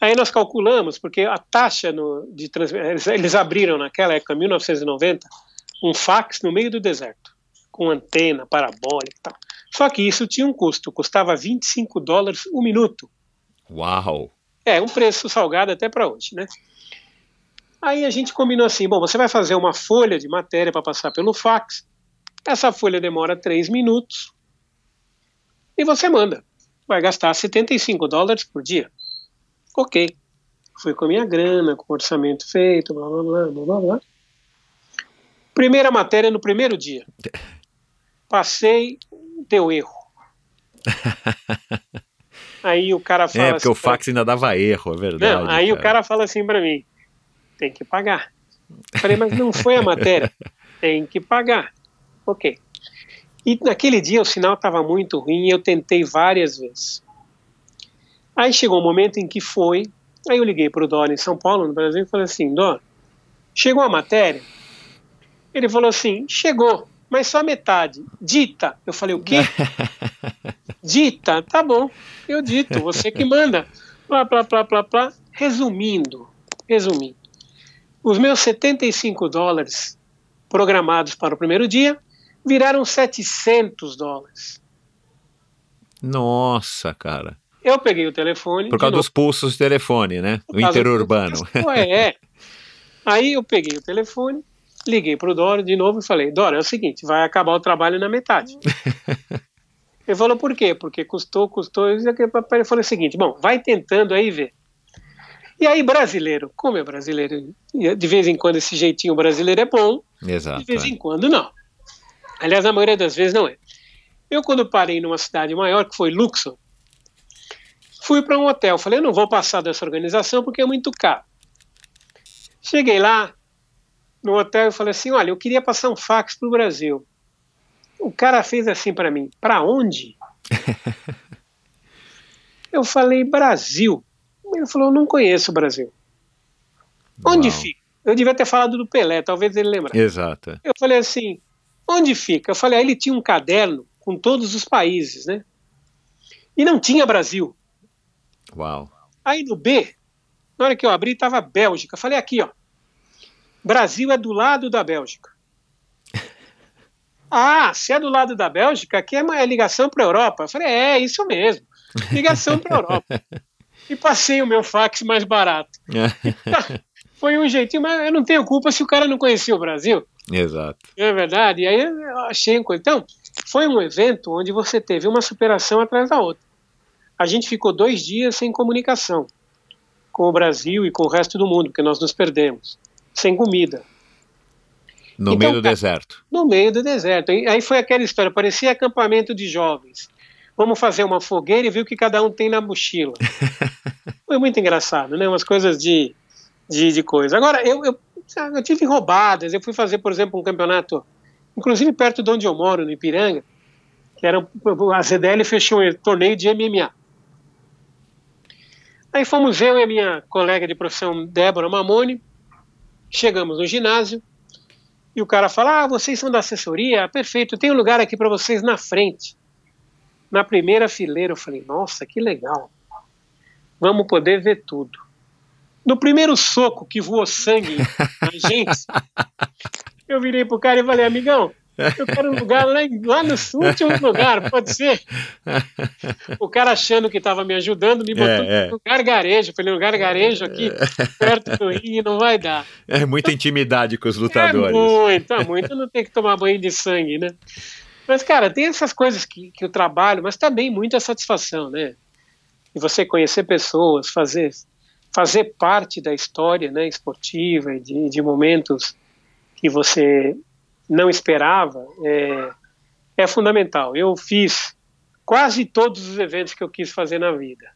Aí nós calculamos, porque a taxa no, de transmissão, eles abriram naquela época, 1990, um fax no meio do deserto, com antena parabólica e tal. Só que isso tinha um custo, custava 25 dólares o minuto. Uau! É, um preço salgado até para hoje, né? Aí a gente combinou assim: bom, você vai fazer uma folha de matéria para passar pelo fax. Essa folha demora três minutos e você manda. Vai gastar 75 dólares por dia. Ok. Fui com a minha grana, com o orçamento feito, blá blá blá blá blá. blá. Primeira matéria no primeiro dia. [LAUGHS] Passei, deu erro. [LAUGHS] Aí o cara fala É, porque assim, o fax ainda dava erro, é verdade. Não, aí o cara fala assim para mim: tem que pagar. Falei, mas não foi a matéria. [LAUGHS] Tem que pagar. Ok. E naquele dia o sinal estava muito ruim e eu tentei várias vezes. Aí chegou um momento em que foi. Aí eu liguei para o Dó em São Paulo, no Brasil, e falei assim: Dó, chegou a matéria? Ele falou assim: chegou, mas só metade. Dita. Eu falei: o quê? [LAUGHS] Dita, tá bom, eu dito, você que manda. Plá, plá, plá, plá, plá. Resumindo, resumindo, os meus 75 dólares programados para o primeiro dia viraram 700 dólares. Nossa, cara. Eu peguei o telefone. Por causa dos pulsos de telefone, né? por O do- interurbano. Ué, é. Aí eu peguei o telefone, liguei para o Dora de novo e falei: Dora, é o seguinte, vai acabar o trabalho na metade. [LAUGHS] Ele falou: por quê? Porque custou, custou. Eu falei o seguinte: bom, vai tentando aí ver. E aí, brasileiro, como é brasileiro, de vez em quando esse jeitinho brasileiro é bom, Exato. de vez é. em quando não. Aliás, a maioria das vezes não é. Eu, quando parei numa cidade maior, que foi Luxor, fui para um hotel. Falei, eu não vou passar dessa organização porque é muito caro. Cheguei lá no hotel e falei assim: olha, eu queria passar um fax para o Brasil. O cara fez assim para mim: para onde? [LAUGHS] eu falei: Brasil. Ele falou: não conheço o Brasil. Onde Uau. fica? Eu devia ter falado do Pelé, talvez ele lembrasse. Exato. Eu falei assim, onde fica? Eu falei, aí ele tinha um caderno com todos os países, né? E não tinha Brasil. Uau. Aí no B, na hora que eu abri, estava Bélgica. Eu falei, aqui, ó. Brasil é do lado da Bélgica. [LAUGHS] Ah, se é do lado da Bélgica, aqui é uma ligação para a Europa. Eu falei, é, isso mesmo. Ligação para a Europa. [LAUGHS] E passei o meu fax mais barato. [LAUGHS] Foi um jeitinho, mas eu não tenho culpa se o cara não conhecia o Brasil. Exato. É verdade. E aí eu achei. Então, foi um evento onde você teve uma superação atrás da outra. A gente ficou dois dias sem comunicação com o Brasil e com o resto do mundo, porque nós nos perdemos. Sem comida, No Então, meio do cara, deserto. no meio do deserto. E aí foi aquela história, parecia acampamento de jovens. Vamos fazer uma fogueira e ver o que cada um tem na mochila. [LAUGHS] foi muito engraçado, né? Umas coisas de, de, de coisa. Agora, eu, eu, eu tive roubadas. Eu fui fazer, por exemplo, um campeonato, inclusive perto de onde eu moro, no Ipiranga, que era a ZDL fechou um torneio de MMA. Aí fomos eu e a minha colega de profissão, Débora Mamone, chegamos no ginásio, e o cara fala: Ah, vocês são da assessoria? Perfeito, tem um lugar aqui para vocês na frente. Na primeira fileira, eu falei: Nossa, que legal. Vamos poder ver tudo. No primeiro soco que voou sangue na gente, eu virei pro cara e falei: Amigão, eu quero um lugar lá, lá no último lugar, pode ser? O cara achando que estava me ajudando, me botou É, é. no gargarejo. Falei: No gargarejo aqui, perto do ringue, não vai dar. É muita intimidade com os lutadores. É muito, é muito não tem que tomar banho de sangue, né? Mas, cara, tem essas coisas que, que o trabalho, mas também muita satisfação, né? E você conhecer pessoas, fazer, fazer parte da história né, esportiva e de, de momentos que você não esperava é, é fundamental. Eu fiz quase todos os eventos que eu quis fazer na vida.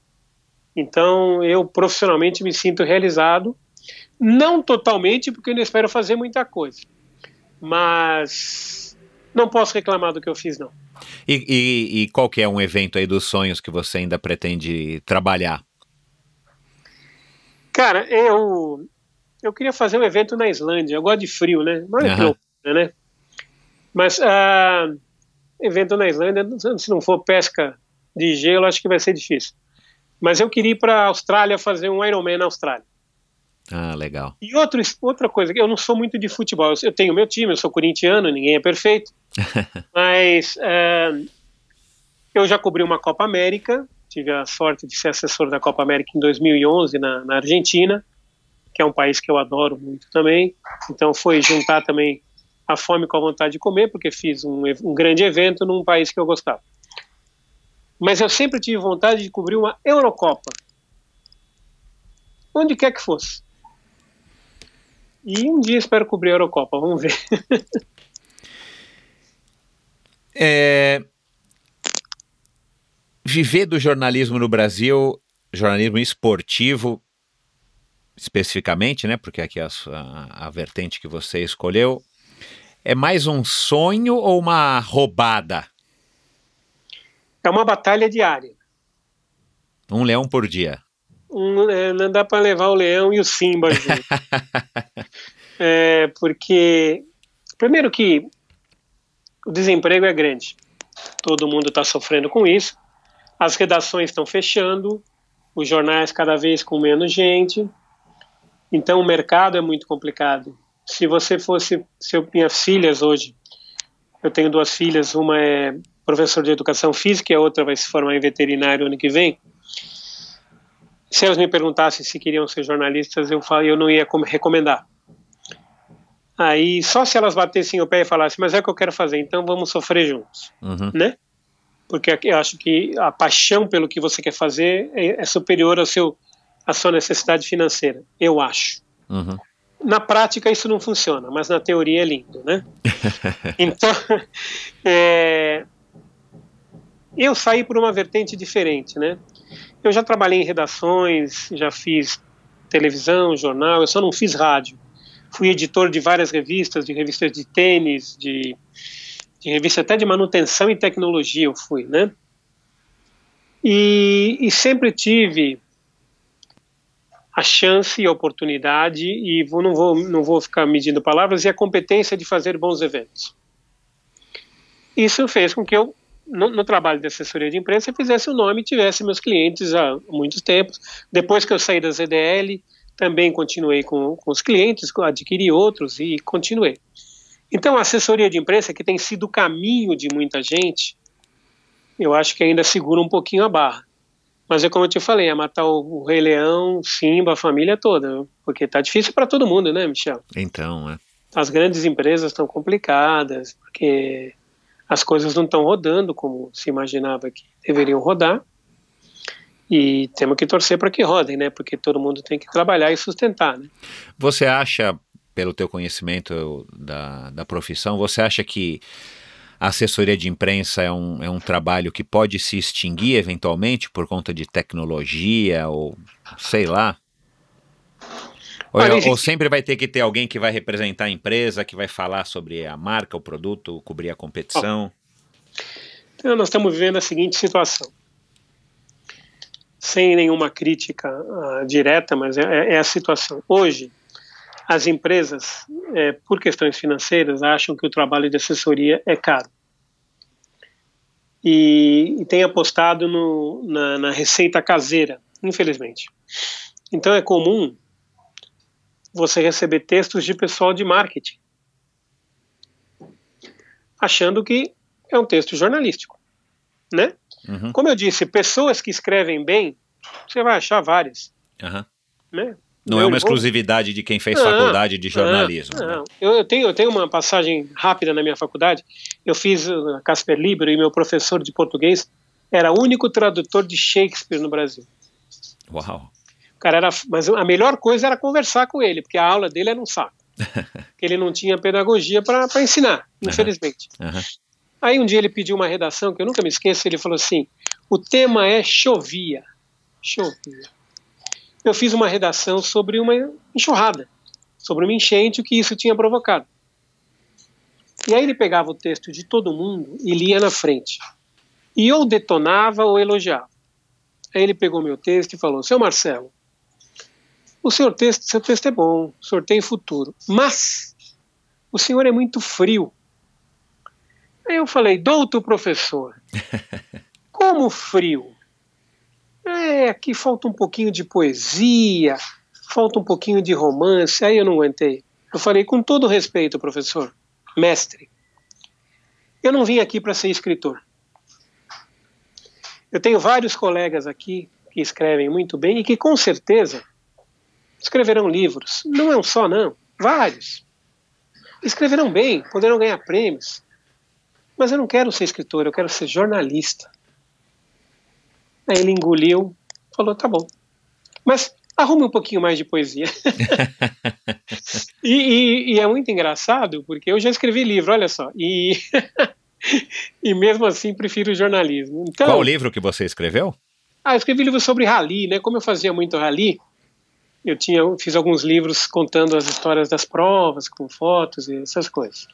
Então, eu profissionalmente me sinto realizado não totalmente, porque eu ainda espero fazer muita coisa. Mas não posso reclamar do que eu fiz, não. E, e, e qual que é um evento aí dos sonhos que você ainda pretende trabalhar? Cara, eu, eu queria fazer um evento na Islândia. Eu gosto de frio, né? Que loucura, né? Mas ah, evento na Islândia, se não for pesca de gelo, acho que vai ser difícil. Mas eu queria ir para a Austrália fazer um Ironman na Austrália. Ah, legal. E outro, outra coisa, eu não sou muito de futebol. Eu, tenho meu time, eu sou corintiano, ninguém é perfeito. [LAUGHS] mas é, eu já cobri uma Copa América, tive a sorte de ser assessor da Copa América em 2011 na, na Argentina. que é um país que eu adoro muito também. Então foi juntar também a fome com a vontade de comer, porque fiz um, um grande evento num país que eu gostava. Mas eu sempre tive vontade de cobrir uma Eurocopa, onde quer que fosse. E um dia espero cobrir a Eurocopa, vamos ver. [LAUGHS] é... Viver do jornalismo no Brasil, jornalismo esportivo, especificamente, né? Porque aqui é a, a vertente que você escolheu, é mais um sonho ou uma roubada? É uma batalha diária. Um leão por dia. Um, é, não dá para levar o leão e o Simba [LAUGHS] junto. é, porque, primeiro que o desemprego é grande. Todo mundo está sofrendo com isso. As redações estão fechando, os jornais cada vez com menos gente. Então o mercado é muito complicado. Se você fosse, se eu minhas filhas hoje, eu tenho duas filhas, uma é professor de educação física e a outra vai se formar em veterinário ano que vem. Se elas me perguntassem se queriam ser jornalistas, eu falo, eu não ia recomendar. Aí só se elas batessem o pé e falassem, mas é o que eu quero fazer, então vamos sofrer juntos, uhum. né? Porque eu acho que a paixão pelo que você quer fazer é, é superior ao seu a sua necessidade financeira, eu acho. Uhum. Na prática isso não funciona, mas na teoria é lindo, né? [LAUGHS] então, [LAUGHS] é, eu saí por uma vertente diferente, né? Eu já trabalhei em redações, já fiz televisão, jornal, eu só não fiz rádio. Fui editor de várias revistas, de revistas de tênis, de, de revista até de manutenção e tecnologia eu fui, né? E, e sempre tive a chance e a oportunidade e vou, não, vou, não vou ficar medindo palavras e a competência de fazer bons eventos. Isso fez com que eu, no, no trabalho de assessoria de imprensa, fizesse o nome e tivesse meus clientes há muitos tempos. Depois que eu saí da ZDL, também continuei com, com os clientes, adquiri outros e continuei. Então, a assessoria de imprensa, que tem sido o caminho de muita gente, eu acho que ainda segura um pouquinho a barra. Mas é como eu te falei, é matar o, Rei Leão, Simba, a família toda, porque tá difícil para todo mundo, né, Michel? Então, é. As grandes empresas estão complicadas, porque as coisas não estão rodando como se imaginava que deveriam rodar. E temos que torcer para que rodem, né? Porque todo mundo tem que trabalhar e sustentar, né? Você acha, pelo teu conhecimento da, da profissão, você acha que a assessoria de imprensa é um, é um trabalho que pode se extinguir eventualmente por conta de tecnologia ou sei lá? Ou, Olha, ou, sempre vai ter que ter alguém que vai representar a empresa, que vai falar sobre a marca, o produto, cobrir a competição? Então, nós estamos vivendo a seguinte situação. Sem nenhuma crítica uh, direta, mas é, é, a situação. Hoje, as empresas, é, por questões financeiras, acham que o trabalho de assessoria é caro. E, e tem apostado no, na, na receita caseira, infelizmente. Então é comum você receber textos de pessoal de marketing, achando que é um texto jornalístico, né? Uhum. Como eu disse, pessoas que escrevem bem, você vai achar várias, uhum. né? Não é uma exclusividade de quem fez não, faculdade de jornalismo. Não, não. Eu, eu, tenho, eu tenho uma passagem rápida na minha faculdade. Eu fiz a Casper Libero e meu professor de português era o único tradutor de Shakespeare no Brasil. Uau! Cara era, mas a melhor coisa era conversar com ele, porque a aula dele era um saco. [LAUGHS] ele não tinha pedagogia para ensinar, infelizmente. Uhum. Uhum. Aí um dia ele pediu uma redação que eu nunca me esqueço. Ele falou assim: o tema é chovia. Chovia eu fiz uma redação sobre uma enxurrada, sobre uma enchente, o que isso tinha provocado. E aí ele pegava o texto de todo mundo e lia na frente. E ou detonava ou elogiava. Aí ele pegou meu texto e falou: Seu Marcelo, o seu texto, seu texto é bom, o senhor tem futuro, mas o senhor é muito frio. Aí eu falei: Doutor professor, [LAUGHS] como frio? É, aqui falta um pouquinho de poesia, falta um pouquinho de romance. Aí eu não aguentei. Eu falei, com todo respeito, professor, mestre, eu não vim aqui para ser escritor. Eu tenho vários colegas aqui que escrevem muito bem e que com certeza escreverão livros. Não é um só, não. Vários. Escreverão bem, poderão ganhar prêmios. Mas eu não quero ser escritor, eu quero ser jornalista. Aí ele engoliu, falou: tá bom. Mas arrume um pouquinho mais de poesia. [LAUGHS] e, e, e, é muito engraçado, porque eu já escrevi livro, olha só. E, [LAUGHS] e mesmo assim prefiro jornalismo. Então, Qual livro que você escreveu? Ah, eu escrevi livro sobre rally, né? Como eu fazia muito rally, eu tinha, fiz alguns livros contando as histórias das provas, com fotos e essas coisas.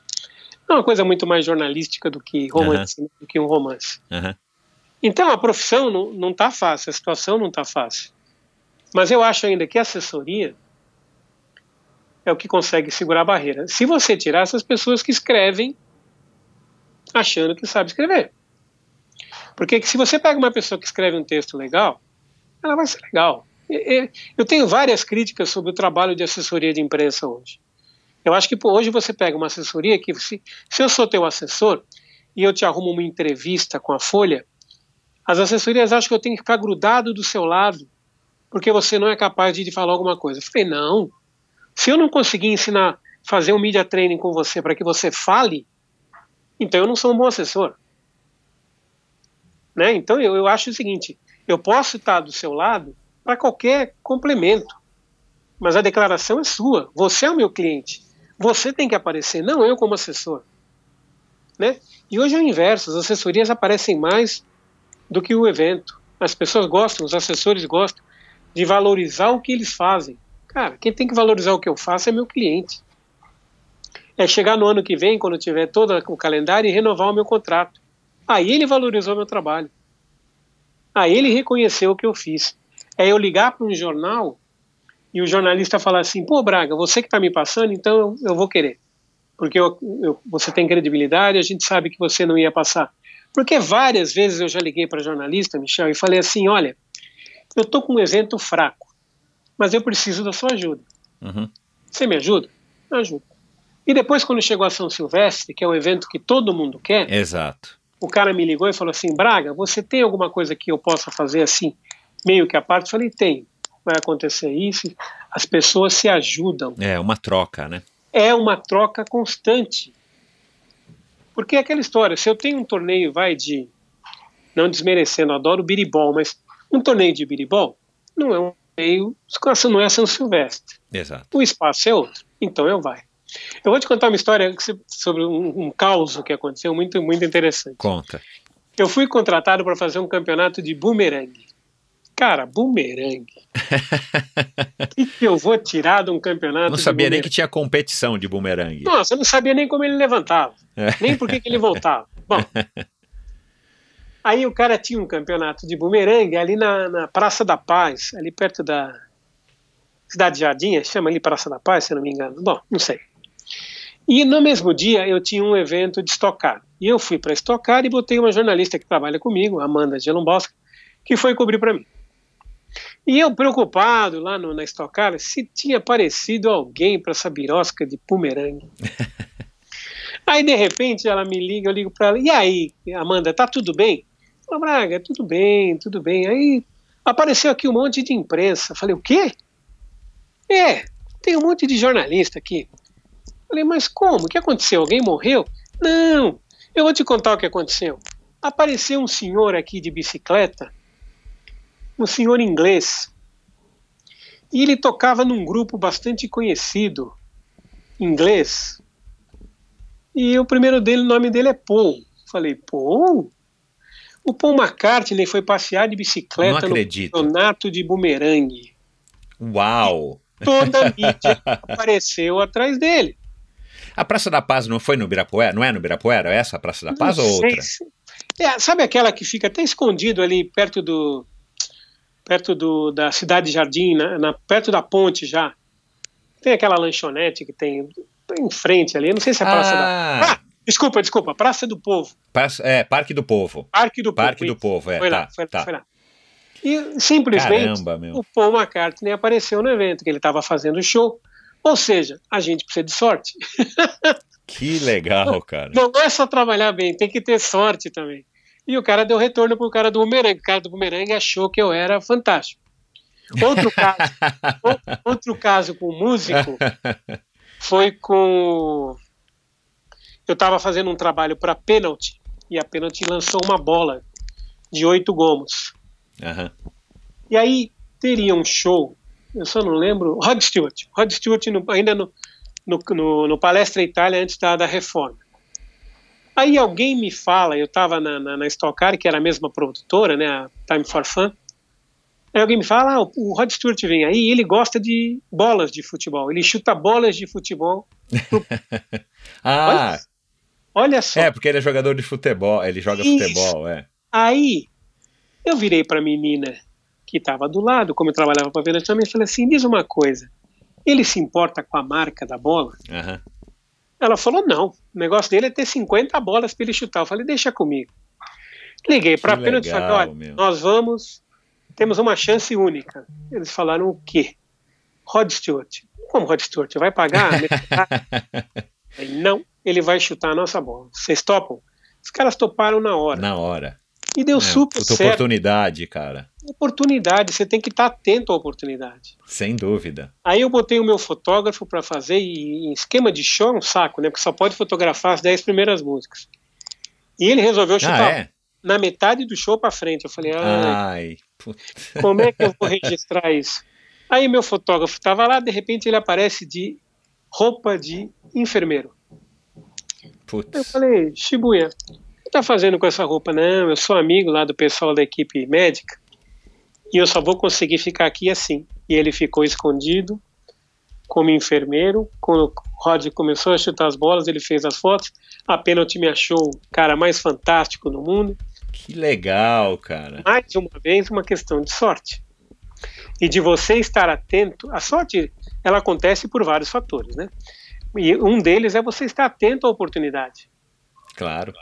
É uma coisa muito mais jornalística do que romance, uhum. do que um romance. Uhum. Então a profissão não, não tá fácil, a situação não está fácil. Mas eu acho ainda que a assessoria é o que consegue segurar a barreira. Se você tirar essas pessoas que escrevem achando que sabe escrever. Porque se você pega uma pessoa que escreve um texto legal, ela vai ser legal. Eu tenho várias críticas sobre o trabalho de assessoria de imprensa hoje. Eu acho que hoje você pega uma assessoria que, se, se eu sou teu assessor e eu te arrumo uma entrevista com a Folha, as assessorias acham que eu tenho que ficar grudado do seu lado porque você não é capaz de falar alguma coisa. Eu falei, não. Se eu não conseguir ensinar, fazer um media training com você para que você fale, então eu não sou um bom assessor. Né? Então eu, eu acho o seguinte: eu posso estar do seu lado para qualquer complemento, mas a declaração é sua. Você é o meu cliente. Você tem que aparecer, não eu como assessor. Né? E hoje é o inverso: as assessorias aparecem mais do que o evento. As pessoas gostam, os assessores gostam de valorizar o que eles fazem. Cara, quem tem que valorizar o que eu faço é meu cliente. É chegar no ano que vem, quando tiver todo o calendário, e renovar o meu contrato. Aí ele valorizou meu trabalho. Aí ele reconheceu o que eu fiz. É eu ligar para um jornal e o jornalista falar assim: pô, Braga, você que está me passando, então eu, eu vou querer. Porque eu, eu, você tem credibilidade, a gente sabe que você não ia passar. Porque várias vezes eu já liguei para jornalista, Michel, e falei assim: olha, eu estou com um evento fraco, mas eu preciso da sua ajuda. Uhum. Você me ajuda? Eu ajudo. E depois, quando chegou a São Silvestre, que é o evento que todo mundo quer, Exato. o cara me ligou e falou assim: Braga, você tem alguma coisa que eu possa fazer assim, meio que a parte? Eu falei: tem. Vai acontecer isso. As pessoas se ajudam. É uma troca, né? É uma troca constante. Porque é aquela história: se eu tenho um torneio, vai de. Não desmerecendo, adoro biribol, mas um torneio de biribol não é um torneio, não é São Silvestre. Exato. O espaço é outro, então eu vai. Eu vou te contar uma história sobre um, um caos que aconteceu muito, muito interessante. Conta. Eu fui contratado para fazer um campeonato de bumerangue. Cara, bumerangue. O [LAUGHS] que, que, eu vou tirar de um campeonato? Não sabia nem que tinha competição de bumerangue. Nossa, eu não sabia nem como ele levantava, é. nem por que ele voltava. Bom, [LAUGHS] Aí o cara tinha um campeonato de bumerangue ali na, na Praça da Paz, ali perto da Cidade Jardim, chama ali Praça da Paz, se não me engano. Bom, não sei. E no mesmo dia eu tinha um evento de estocar. E eu fui para estocar e botei uma jornalista que trabalha comigo, Amanda Gelombosca, que foi cobrir para mim. E eu preocupado lá no, na estocar se tinha aparecido alguém para essa birosca de bumerangue. [LAUGHS] aí de repente ela me liga, eu ligo para ela, e aí, Amanda, tá tudo bem? Falei, Braga, tudo bem, tudo bem. Aí apareceu aqui um monte de imprensa. Falei, o quê? É, tem um monte de jornalista aqui. Falei, mas como? O que aconteceu? Alguém morreu? Não, eu vou te contar o que aconteceu. Apareceu um senhor aqui de bicicleta, um senhor inglês, e ele tocava num grupo bastante conhecido, inglês. E o primeiro dele, o nome dele é Paul. Falei, Paul? O Paul McCartney foi passear de bicicleta no campeonato de bumerangue. Uau! E toda a mídia apareceu atrás dele. A Praça da Paz não foi no Birapuera? Não é no Birapuera? É essa a Praça da Paz não ou outra? É, sabe aquela que fica até escondido ali perto do perto do, da cidade Jardim, na, na, perto da ponte já. Tem aquela lanchonete que tem em frente ali. Não sei se é a Praça ah. da Ah, Desculpa, desculpa, Praça do Povo. Praça, é, Parque do Povo. Parque do Parque Povo. do Povo, é. Foi tá, lá, foi, tá. foi lá. E simplesmente Caramba, o Paul McCartney apareceu no evento, que ele estava fazendo show. Ou seja, a gente precisa de sorte. [LAUGHS] Que legal, cara. Não é só trabalhar bem, tem que ter sorte também. E o cara deu retorno pro cara do bumerangue. O cara do bumerangue achou que eu era fantástico. Outro caso, [LAUGHS] outro caso com músico foi com. Eu estava fazendo um trabalho para Penalty e a Penalty lançou uma bola de oito gomos. Aham. E aí teria um show, eu só não lembro, Rod Stewart. Rod Stewart no- ainda no, no, no, no Palestra Itália antes da, da reforma. Aí alguém me fala, eu estava na, na, na Stock Car, que era a mesma produtora, né, a Time for Fun. Aí alguém me fala, ah, o, o Rod Stewart vem aí, e ele gosta de bolas de futebol, ele chuta bolas de futebol. [LAUGHS] Ah, Olha só. é, porque ele é jogador de futebol, ele joga Isso. futebol, é. Aí eu virei para a menina que estava do lado, como eu trabalhava para a Venda também, e falei assim: diz uma coisa, ele se importa com a marca da bola? Aham. Ela falou: não, o negócio dele é ter 50 bolas para ele chutar. Eu falei: deixa comigo. Liguei para a Pênalti e falei: olha, meu. nós vamos, temos uma chance única. Eles falaram o quê? Rod Stewart. Como Rod Stewart? Vai pagar? [LAUGHS] Falei, não, ele vai chutar a nossa bola. Vocês topam? Os caras toparam na hora. Na hora. E deu É, super certo. oportunidade, cara. Oportunidade, você tem que estar atento à oportunidade. Sem dúvida. Aí eu botei o meu fotógrafo para fazer, e em esquema de show é um saco, né? Porque só pode fotografar as 10 primeiras músicas. E ele resolveu Ah, chutar é? na metade do show para frente. Eu falei, ah, Ai, puta. como é que eu vou [LAUGHS] registrar isso? Aí meu fotógrafo estava lá, de repente ele aparece de roupa de enfermeiro. Eu Putz. falei, Shibuya, que tá fazendo com essa roupa? Não, eu sou amigo lá do pessoal da equipe médica e eu só vou conseguir ficar aqui assim. E ele ficou escondido como enfermeiro. Quando o Rod começou a chutar as bolas, ele fez as fotos. A Penalty me achou o cara mais fantástico do mundo. Que legal, cara. Mais uma vez, uma questão de sorte. E de você estar atento. A sorte, ela acontece por vários fatores, né? E um deles é você estar atento à oportunidade. Claro.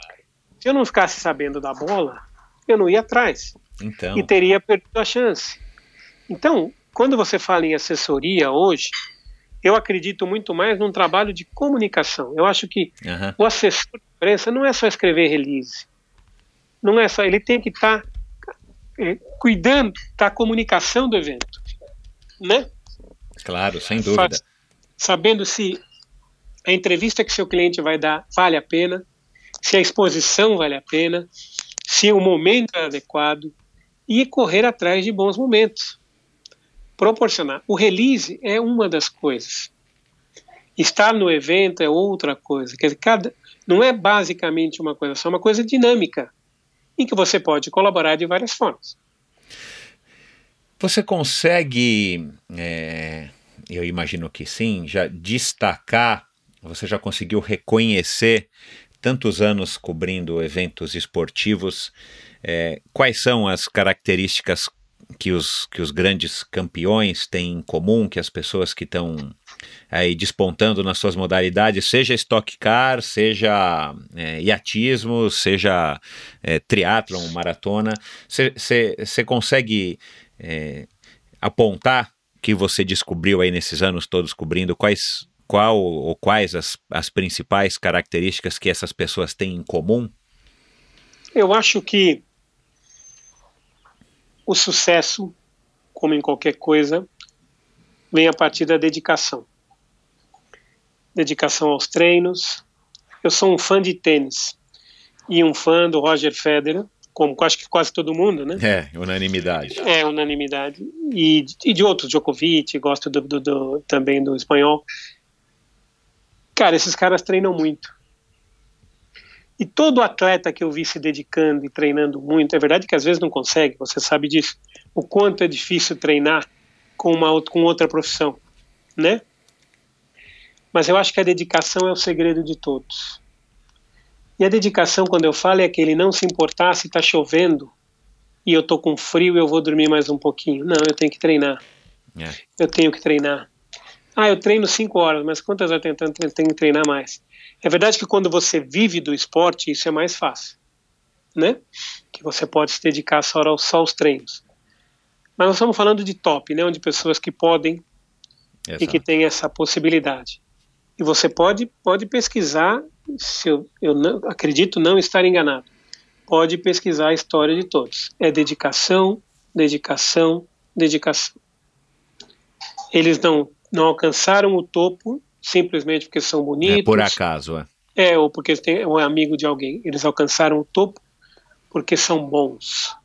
Se eu não ficasse sabendo da bola, eu não ia atrás Então. e teria perdido a chance. Então, quando você fala em assessoria hoje, eu acredito muito mais num trabalho de comunicação. Eu acho que Aham. o assessor de imprensa não é só escrever release. Não é só, ele tem que estar eh, cuidando da comunicação do evento, né? Claro, sem dúvida. Sabendo se a entrevista que seu cliente vai dar vale a pena, se a exposição vale a pena, se o momento é adequado e correr atrás de bons momentos. Proporcionar. O release é uma das coisas. Estar no evento é outra coisa. Quer dizer, cada, não é basicamente uma coisa só, é uma coisa dinâmica, em que você pode colaborar de várias formas. Você consegue, é, eu imagino que sim, já destacar, você já conseguiu reconhecer, tantos anos cobrindo eventos esportivos, é, quais são as características que os, que os grandes campeões têm em comum, que as pessoas que estão aí despontando nas suas modalidades, seja Stock Car, seja é, iatismo, seja é, triatlon, maratona, você consegue é, apontar que você descobriu aí nesses anos todos cobrindo? Quais qual ou quais as, as principais características que essas pessoas têm em comum? Eu acho que o sucesso, como em qualquer coisa, vem a partir da dedicação. Dedicação aos treinos. Eu sou um fã de tênis e um fã do Roger Federer, como acho que quase todo mundo, né? É, unanimidade. É, unanimidade. E, e de outros, Djokovic, gosto do, do, do, também do espanhol. Cara, esses caras treinam muito. E todo atleta que eu vi se dedicando e treinando muito, é verdade que às vezes não consegue, você sabe disso, o quanto é difícil treinar com uma com outra profissão, né? Mas eu acho que a dedicação é o segredo de todos. E a dedicação, quando eu falo, é aquele não se importar se está chovendo e eu tô com frio e eu vou dormir mais um pouquinho. Não, eu tenho que treinar. É. Eu tenho que treinar. Ah, eu treino cinco horas, mas quantas horas eu tenho, tenho que treinar mais? É verdade que quando você vive do esporte, isso é mais fácil, né? Que você pode se dedicar só aos, só aos treinos. Mas nós estamos falando de top, né? Onde pessoas que podem Exato. e que têm essa possibilidade. E você pode, pode pesquisar, se eu, eu não, acredito não estar enganado, pode pesquisar a história de todos. É dedicação, dedicação, dedicação. Eles não, não alcançaram o topo simplesmente porque são bonitos. É por acaso, é. É, ou porque tem, é um amigo de alguém. Eles alcançaram o topo porque são bons.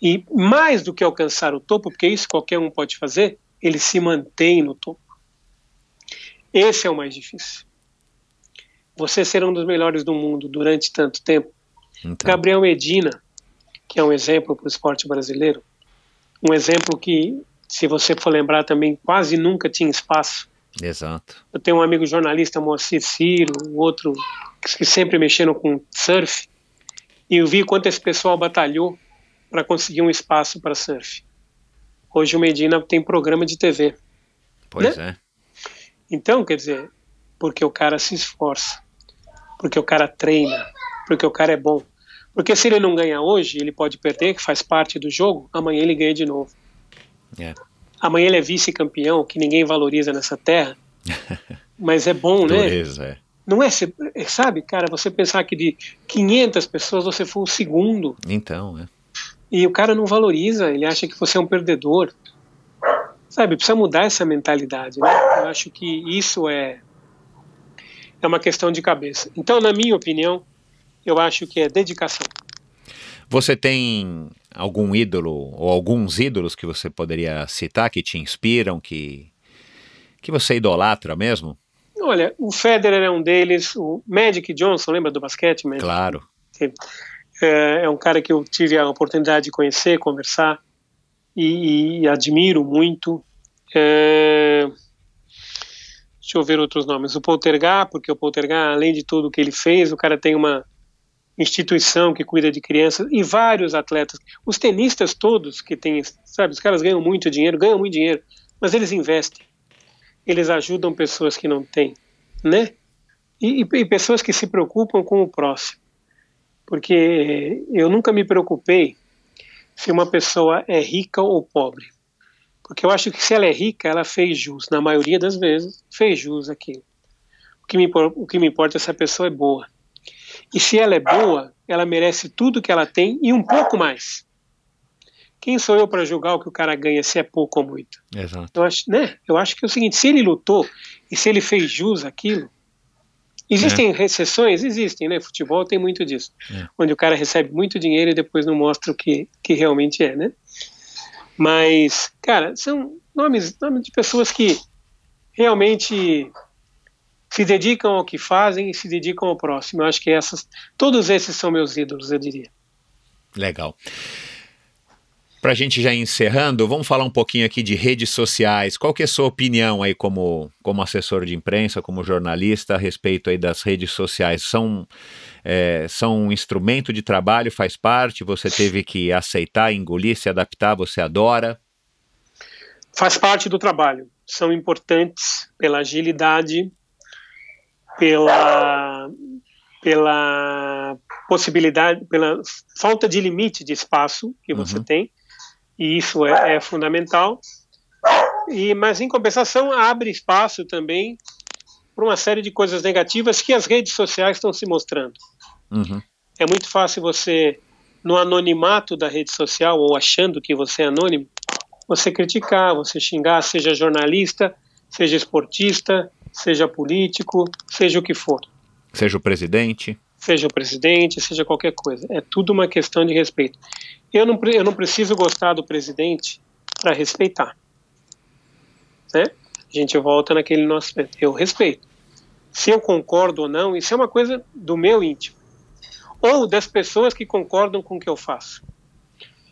E mais do que alcançar o topo, porque isso qualquer um pode fazer, eles se mantêm no topo. Esse é o mais difícil. Você ser um dos melhores do mundo durante tanto tempo. Então. Gabriel Medina, que é um exemplo para o esporte brasileiro, um exemplo que, se você for lembrar também, quase nunca tinha espaço. Exato. Eu tenho um amigo jornalista, Moacir Ciro, um outro que sempre mexendo com surf, e eu vi quanto esse pessoal batalhou para conseguir um espaço para surf. Hoje o Medina tem programa de TV. Pois né? é. Então, quer dizer, porque o cara se esforça, porque o cara treina, porque o cara é bom. Porque se ele não ganha hoje, ele pode perder, que faz parte do jogo, amanhã ele ganha de novo. É. Amanhã ele é vice-campeão, que ninguém valoriza nessa terra. [LAUGHS] Mas é bom, né? Dureza, é. Não é, sabe, cara, você pensar que de 500 pessoas você foi o segundo. Então, é. E o cara não valoriza, ele acha que você é um perdedor. Sabe, precisa mudar essa mentalidade, né? Eu acho que isso é é uma questão de cabeça. Então, na minha opinião, eu acho que é dedicação. Você tem algum ídolo ou alguns ídolos que você poderia citar que te inspiram, que que você idolatra mesmo? Olha, o Federer é um deles, o Magic Johnson, lembra do basquete? Magic? Claro. É, é um cara que eu tive a oportunidade de conhecer, conversar e, e admiro muito. É, deixa eu ver outros nomes. O Poltergar, porque o Poltergar, além de tudo que ele fez, o cara tem uma instituição que cuida de crianças e vários atletas. Os tenistas todos que têm, sabe, os caras ganham muito dinheiro, ganham muito dinheiro, mas eles investem. Eles ajudam pessoas que não têm, né? E, e, e pessoas que se preocupam com o próximo. Porque eu nunca me preocupei se uma pessoa é rica ou pobre. Porque eu acho que se ela é rica, ela fez jus, na maioria das vezes, fez jus aquilo. O que me, o que me importa é se a pessoa é boa. E se ela é boa, ela merece tudo que ela tem e um pouco mais. Quem sou eu para julgar o que o cara ganha, se é pouco ou muito? Exato. Eu acho, né? eu acho que é o seguinte: se ele lutou e se ele fez jus aquilo, Existem é. recessões? Existem, né? Futebol tem muito disso. É. Onde o cara recebe muito dinheiro e depois não mostra o que, que realmente é, né? Mas, cara, são nomes, nomes de pessoas que realmente se dedicam ao que fazem e se dedicam ao próximo. Eu acho que essas, todos esses são meus ídolos, eu diria. Legal. Para a gente já encerrando, vamos falar um pouquinho aqui de redes sociais. Qual que é a sua opinião aí como, como assessor de imprensa, como jornalista, a respeito aí das redes sociais? São, é, são um instrumento de trabalho, faz parte? Você teve que aceitar, engolir, se adaptar, você adora? Faz parte do trabalho. São importantes pela agilidade, pela, pela possibilidade, pela falta de limite de espaço que você uhum. tem e isso é, é fundamental. E, mas, em compensação, abre espaço também para uma série de coisas negativas que as redes sociais estão se mostrando. Uhum. É muito fácil você, no anonimato da rede social, ou achando que você é anônimo, você criticar, você xingar, seja jornalista, seja esportista, seja político, seja o que for. Seja o presidente. Seja o presidente, seja qualquer coisa. É tudo uma questão de respeito. Eu não, eu não preciso gostar do presidente para respeitar. Né? A gente volta naquele nosso. Eu respeito. Se eu concordo ou não, isso é uma coisa do meu íntimo. Ou das pessoas que concordam com o que eu faço.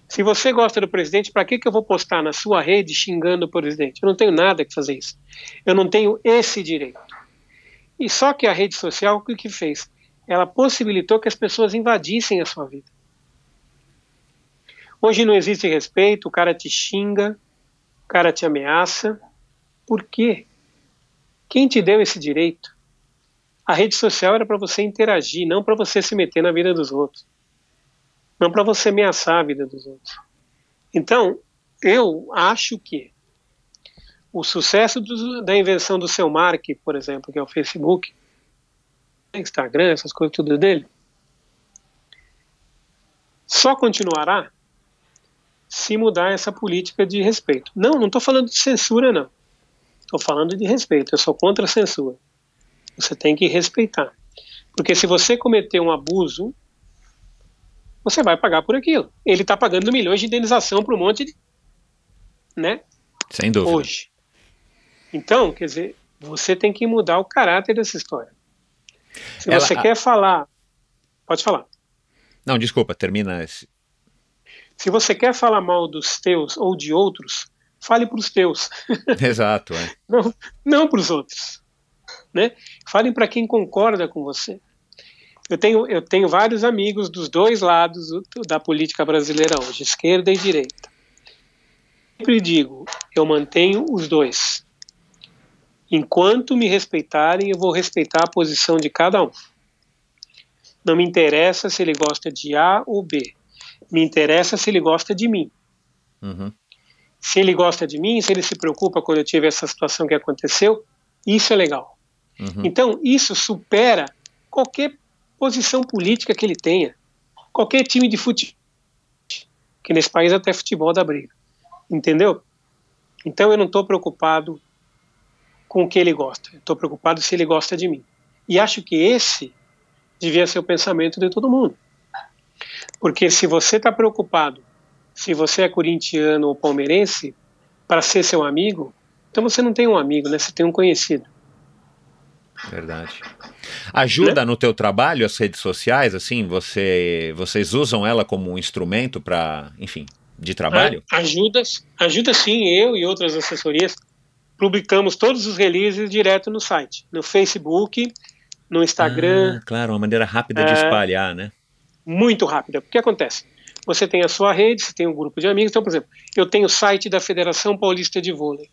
Se você gosta do presidente, para que, que eu vou postar na sua rede xingando o presidente? Eu não tenho nada que fazer isso. Eu não tenho esse direito. E só que a rede social, o que, fez? Ela possibilitou que as pessoas invadissem a sua vida. Hoje não existe respeito, o cara te xinga, o cara te ameaça. Por quê? Quem te deu esse direito? A rede social era para você interagir, não para você se meter na vida dos outros. Não para você ameaçar a vida dos outros. Então, eu acho que o sucesso do, da invenção do seu Mark, por exemplo, que é o Facebook, Instagram, essas coisas tudo dele, só continuará se mudar essa política de respeito. Não, não estou falando de censura, não. Estou falando de respeito, eu sou contra a censura. Você tem que respeitar. Porque se você cometer um abuso, você vai pagar por aquilo. Ele está pagando milhões de indenização para um monte de. Né? Sem dúvida. Hoje. Então, quer dizer, você tem que mudar o caráter dessa história. Se Ela- você a- quer falar. Pode falar. Não, desculpa, termina esse. Se você quer falar mal dos teus ou de outros, fale para os teus, [LAUGHS] Exato, é. não, não para os outros. Né? Falem para quem concorda com você. Eu tenho, eu tenho vários amigos dos dois lados do- da política brasileira hoje, esquerda e direita. Sempre digo, eu mantenho os dois. Enquanto me respeitarem, eu vou respeitar a posição de cada um. Não me interessa se ele gosta de A ou B. Me interessa se ele gosta de mim. Uhum. Se ele gosta de mim, se ele se preocupa quando eu tive essa situação que aconteceu, isso é legal. Uhum. Então, isso supera qualquer posição política que ele tenha, qualquer time de futebol, que nesse país até futebol dá briga, entendeu? Então, eu não estou preocupado com o que ele gosta, estou preocupado se ele gosta de mim. E acho que esse devia ser o pensamento de todo mundo. Porque se você está preocupado, se você é corintiano ou palmeirense, para ser seu amigo, então você não tem um amigo, né? Você tem um conhecido. Verdade. Ajuda no teu trabalho as redes sociais, assim, você, vocês usam ela como um instrumento para, enfim, de trabalho? A- Ajuda, ajuda sim, eu e outras assessorias publicamos todos os releases direto no site, no Facebook, no Instagram, Ah, claro, uma maneira rápida de É. espalhar, né? muito rápida. O que acontece? Você tem a sua rede, você tem um grupo de amigos. Então, por exemplo, eu tenho o site da Federação Paulista de Vôlei,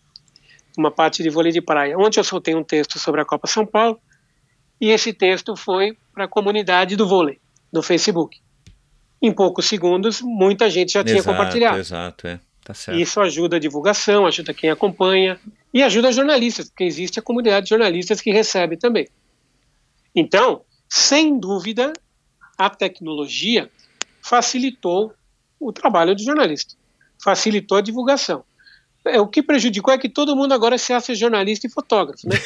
uma parte de vôlei de praia, onde eu soltei um texto sobre a Copa São Paulo, e esse texto foi para a comunidade do vôlei, no Facebook. Em poucos segundos, muita gente já tinha exato, compartilhado. exato, é. Tá certo. Isso ajuda a divulgação, ajuda quem acompanha e ajuda jornalistas, porque existe a comunidade de jornalistas que recebe também. Então, sem dúvida, a tecnologia facilitou o trabalho do jornalista, facilitou a divulgação. É, o que prejudicou é que todo mundo agora se acha jornalista e fotógrafo, né? O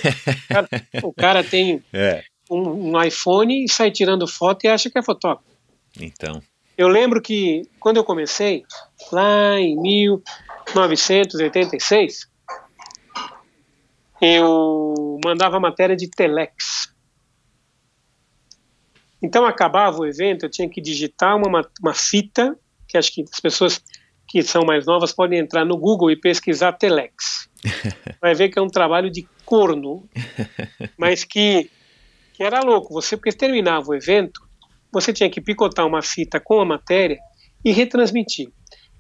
[LAUGHS] cara, o cara tem É, um, um iPhone e sai tirando foto e acha que é fotógrafo. então. Eu lembro que quando eu comecei, lá em 1986, eu mandava matéria de telex. Então acabava o evento, eu tinha que digitar uma, ma- uma fita, que acho que as pessoas que são mais novas podem entrar no Google e pesquisar telex. [LAUGHS] Vai ver que é um trabalho de corno, mas que, que era louco. Você, porque terminava o evento, você tinha que picotar uma fita com a matéria e retransmitir.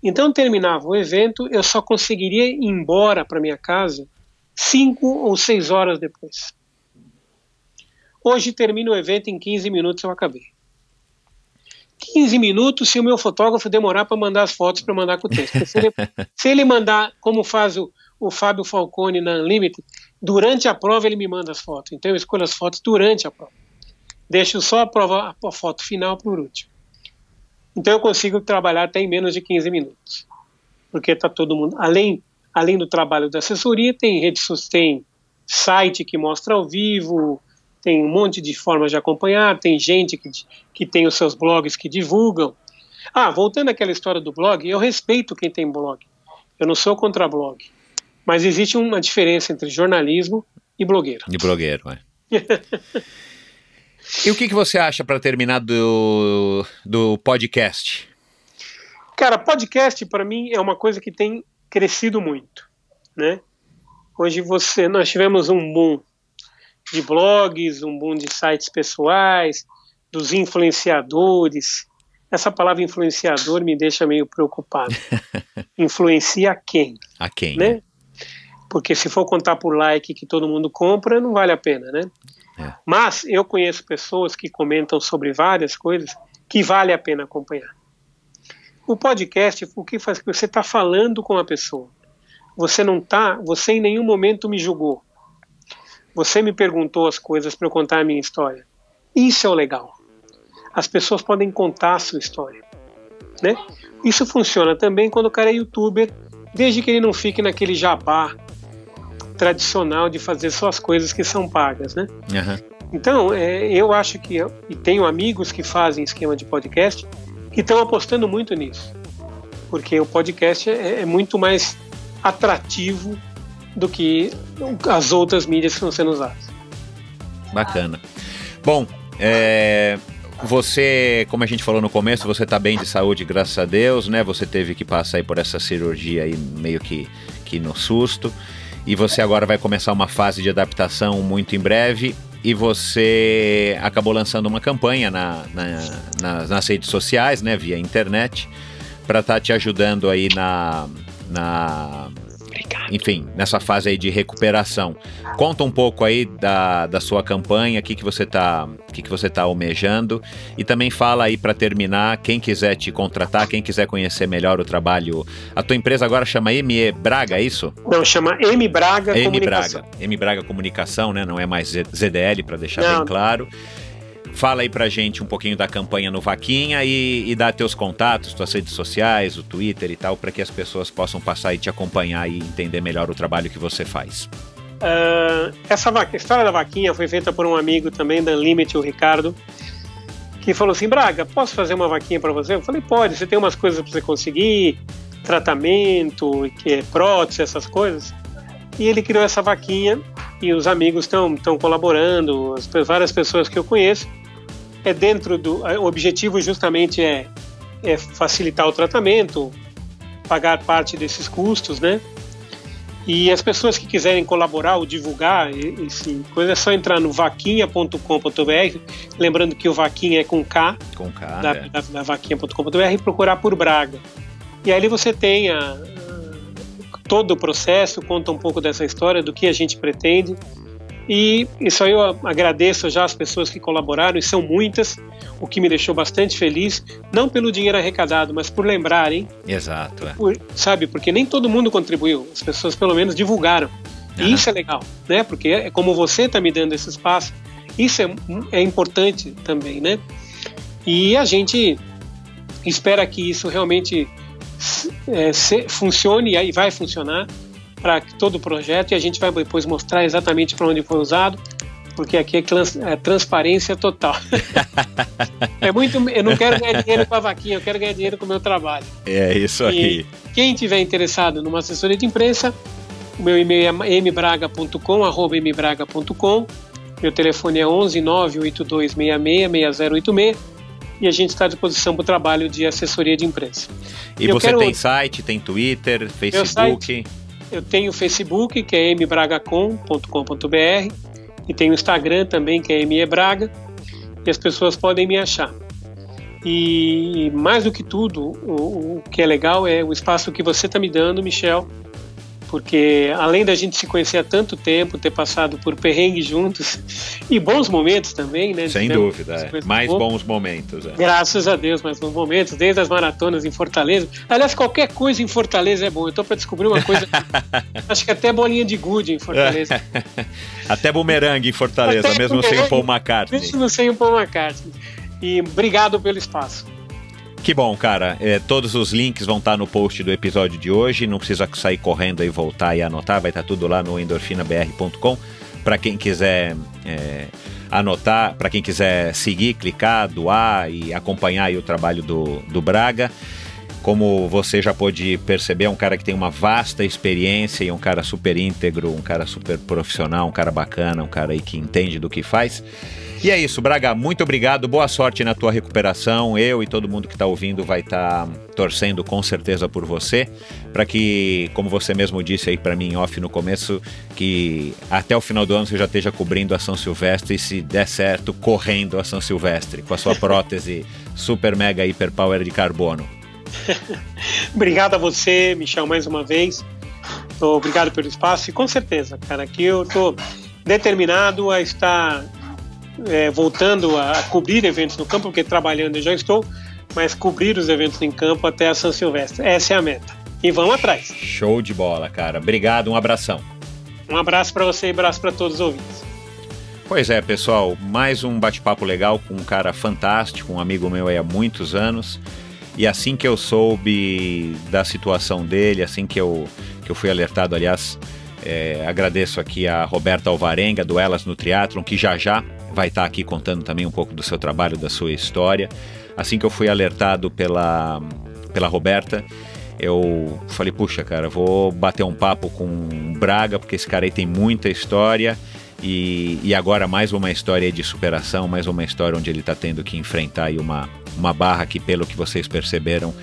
Então terminava o evento, eu só conseguiria ir embora para minha casa cinco ou seis horas depois. Hoje termina o evento em 15 minutos eu acabei. 15 minutos se o meu fotógrafo demorar para mandar as fotos para mandar com o texto. Se ele, se ele mandar, como faz o, o Fábio Falcone na Unlimited, durante a prova ele me manda as fotos. Então eu escolho as fotos durante a prova. Deixo só a, prova, a foto final por último. Então eu consigo trabalhar até em menos de 15 minutos. Porque está todo mundo. Além, além do trabalho da assessoria, tem rede tem site que mostra ao vivo, tem um monte de formas de acompanhar, tem gente que, que tem os seus blogs que divulgam. Ah, voltando àquela história do blog, eu respeito quem tem blog. Eu não sou contra blog. Mas existe uma diferença entre jornalismo e blogueiro. De blogueiro, é. [LAUGHS] E o que, que você acha para terminar do, do podcast? Cara, podcast para mim é uma coisa que tem crescido muito, né? Hoje você, nós tivemos um boom de blogs, um boom de sites pessoais, dos influenciadores. Essa palavra influenciador me deixa meio preocupado. [LAUGHS] Influencia quem, A quem? né? Porque se for contar por like que todo mundo compra, não vale a pena, né? É. Mas eu conheço pessoas que comentam sobre várias coisas que vale a pena acompanhar. O podcast, o que faz que você está falando com a pessoa. Você não tá, você em nenhum momento me julgou. Você me perguntou as coisas para eu contar a minha história. Isso é o legal. As pessoas podem contar a sua história, né? Isso funciona também quando o cara é youtuber, desde que ele não fique naquele jabá tradicional de fazer só as coisas que são pagas, né? Uhum. Então, é, eu acho que e tenho amigos que fazem esquema de podcast que estão apostando muito nisso, porque o podcast é, é muito mais atrativo do que as outras mídias que estão sendo usadas. Bacana. Bom, é, você, como a gente falou no começo, você está bem de saúde, graças a Deus, né? Você teve que passar por essa cirurgia aí meio que, que no susto. E você agora vai começar uma fase de adaptação muito em breve. E você acabou lançando uma campanha na, na, na nas redes sociais, né? Via internet, para estar tá te ajudando aí na, na enfim, nessa fase aí de recuperação. Conta um pouco aí da, da sua campanha, o que, que você está que que você tá almejando e também fala aí para terminar, quem quiser te contratar, quem quiser conhecer melhor o trabalho. A tua empresa agora chama ME Braga, é isso? Não, chama M Braga M Comunicação. Braga. M Braga Comunicação, né? Não é mais ZDL, para deixar Não. bem claro. Fala aí pra gente um pouquinho da campanha no Vaquinha e, e dá teus contatos, tuas redes sociais, o Twitter e tal, para que as pessoas possam passar e te acompanhar e entender melhor o trabalho que você faz. Uh, essa história da vaquinha foi feita por um amigo também da Limit, o Ricardo, que falou assim: Braga, posso fazer uma vaquinha para você? Eu falei: pode, você tem umas coisas para você conseguir, tratamento, que é prótese, essas coisas. E ele criou essa vaquinha e os amigos estão colaborando, as, várias pessoas que eu conheço é dentro do. O objetivo justamente é, é facilitar o tratamento, pagar parte desses custos, né? E as pessoas que quiserem colaborar ou divulgar esse coisa é só entrar no vaquinha.com.br, lembrando que o vaquinha é com K, com K da, é. da, da vaquinha.com.br e procurar por Braga. E aí você tem a, todo o processo, conta um pouco dessa história, do que a gente pretende e isso aí eu agradeço já as pessoas que colaboraram, e são muitas, o que me deixou bastante feliz, não pelo dinheiro arrecadado, mas por lembrarem. Exato. É. Por, sabe, porque nem todo mundo contribuiu, as pessoas pelo menos divulgaram. Uhum. E isso é legal, né? Porque é como você está me dando esse espaço, isso é, é importante também, né? E a gente espera que isso realmente é, se, funcione e vai funcionar para todo o projeto e a gente vai depois mostrar exatamente para onde foi usado, porque aqui é, trans, é transparência total. [LAUGHS] é muito, eu não quero ganhar dinheiro com a vaquinha, eu quero ganhar dinheiro com o meu trabalho. É isso aí. E quem tiver interessado numa assessoria de imprensa, o meu e-mail é mbraga.com, arroba mbraga.com. Meu telefone é 11 98266 6086 e a gente está à disposição para o trabalho de assessoria de imprensa. E eu você quero... tem site, tem Twitter, Facebook? Eu tenho o Facebook, que é mbragacom.com.br, e tenho o Instagram também, que é mebraga, e as pessoas podem me achar. E mais do que tudo, o, o que é legal é o espaço que você está me dando, Michel, porque além da gente se conhecer há tanto tempo, ter passado por perrengues juntos e bons momentos também, né? Sem dúvida, é. mais bons momentos. É. Graças a Deus, mais bons momentos, desde as maratonas em Fortaleza. Aliás, qualquer coisa em Fortaleza é bom. Eu tô para descobrir uma coisa. [LAUGHS] acho que até bolinha de gude em Fortaleza. [LAUGHS] até bumerangue em Fortaleza, até mesmo sem o Paul McCartney. Mesmo sem o Paul McCartney. E obrigado pelo espaço. Que bom, cara. É, todos os links vão estar no post do episódio de hoje. Não precisa sair correndo e voltar e anotar. Vai estar tudo lá no endorfinabr.com. Para quem quiser é, anotar, para quem quiser seguir, clicar, doar e acompanhar o trabalho do, do Braga. Como você já pôde perceber, é um cara que tem uma vasta experiência e um cara super íntegro, um cara super profissional, um cara bacana, um cara aí que entende do que faz. E é isso, Braga, muito obrigado, boa sorte na tua recuperação. Eu e todo mundo que está ouvindo vai estar tá torcendo com certeza por você, para que, como você mesmo disse aí para mim off no começo, que até o final do ano você já esteja cobrindo a São Silvestre e se der certo, correndo a São Silvestre com a sua [LAUGHS] prótese super mega hiper power de carbono. [LAUGHS] Obrigado a você, Michel, mais uma vez. Obrigado pelo espaço e com certeza, cara, que eu estou determinado a estar é, voltando a cobrir eventos no campo, porque trabalhando eu já estou, mas cobrir os eventos em campo até a São Silvestre. Essa é a meta. E vamos atrás. Show de bola, cara. Obrigado, um abração. Um abraço para você e um abraço para todos os ouvintes. Pois é, pessoal, mais um bate-papo legal com um cara fantástico, um amigo meu aí há muitos anos. E assim que eu soube da situação dele, assim que eu, que eu fui alertado, aliás, É, agradeço aqui a Roberta Alvarenga, do Elas no Triatlon, que já já vai estar aqui contando também um pouco do seu trabalho, da sua história. Assim que eu fui alertado pela, pela Roberta, eu falei, puxa, cara, vou bater um papo com o Braga, porque esse cara aí tem muita história. E, e agora mais uma história de superação, mais uma história onde ele está tendo que enfrentar uma, uma barra que, pelo que vocês perceberam,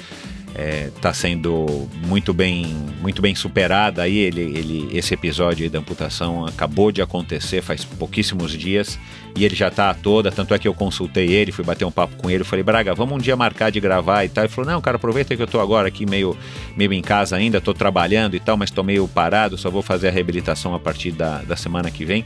está é, tá sendo muito bem muito bem superada aí. Ele, ele esse episódio da amputação acabou de acontecer faz pouquíssimos dias e ele já está toda tanto é que eu consultei ele fui bater um papo com ele falei Braga vamos um dia marcar de gravar e tal ele falou não cara aproveita que eu estou agora aqui meio meio em casa ainda estou trabalhando e tal mas estou meio parado só vou fazer a reabilitação a partir da, da semana que vem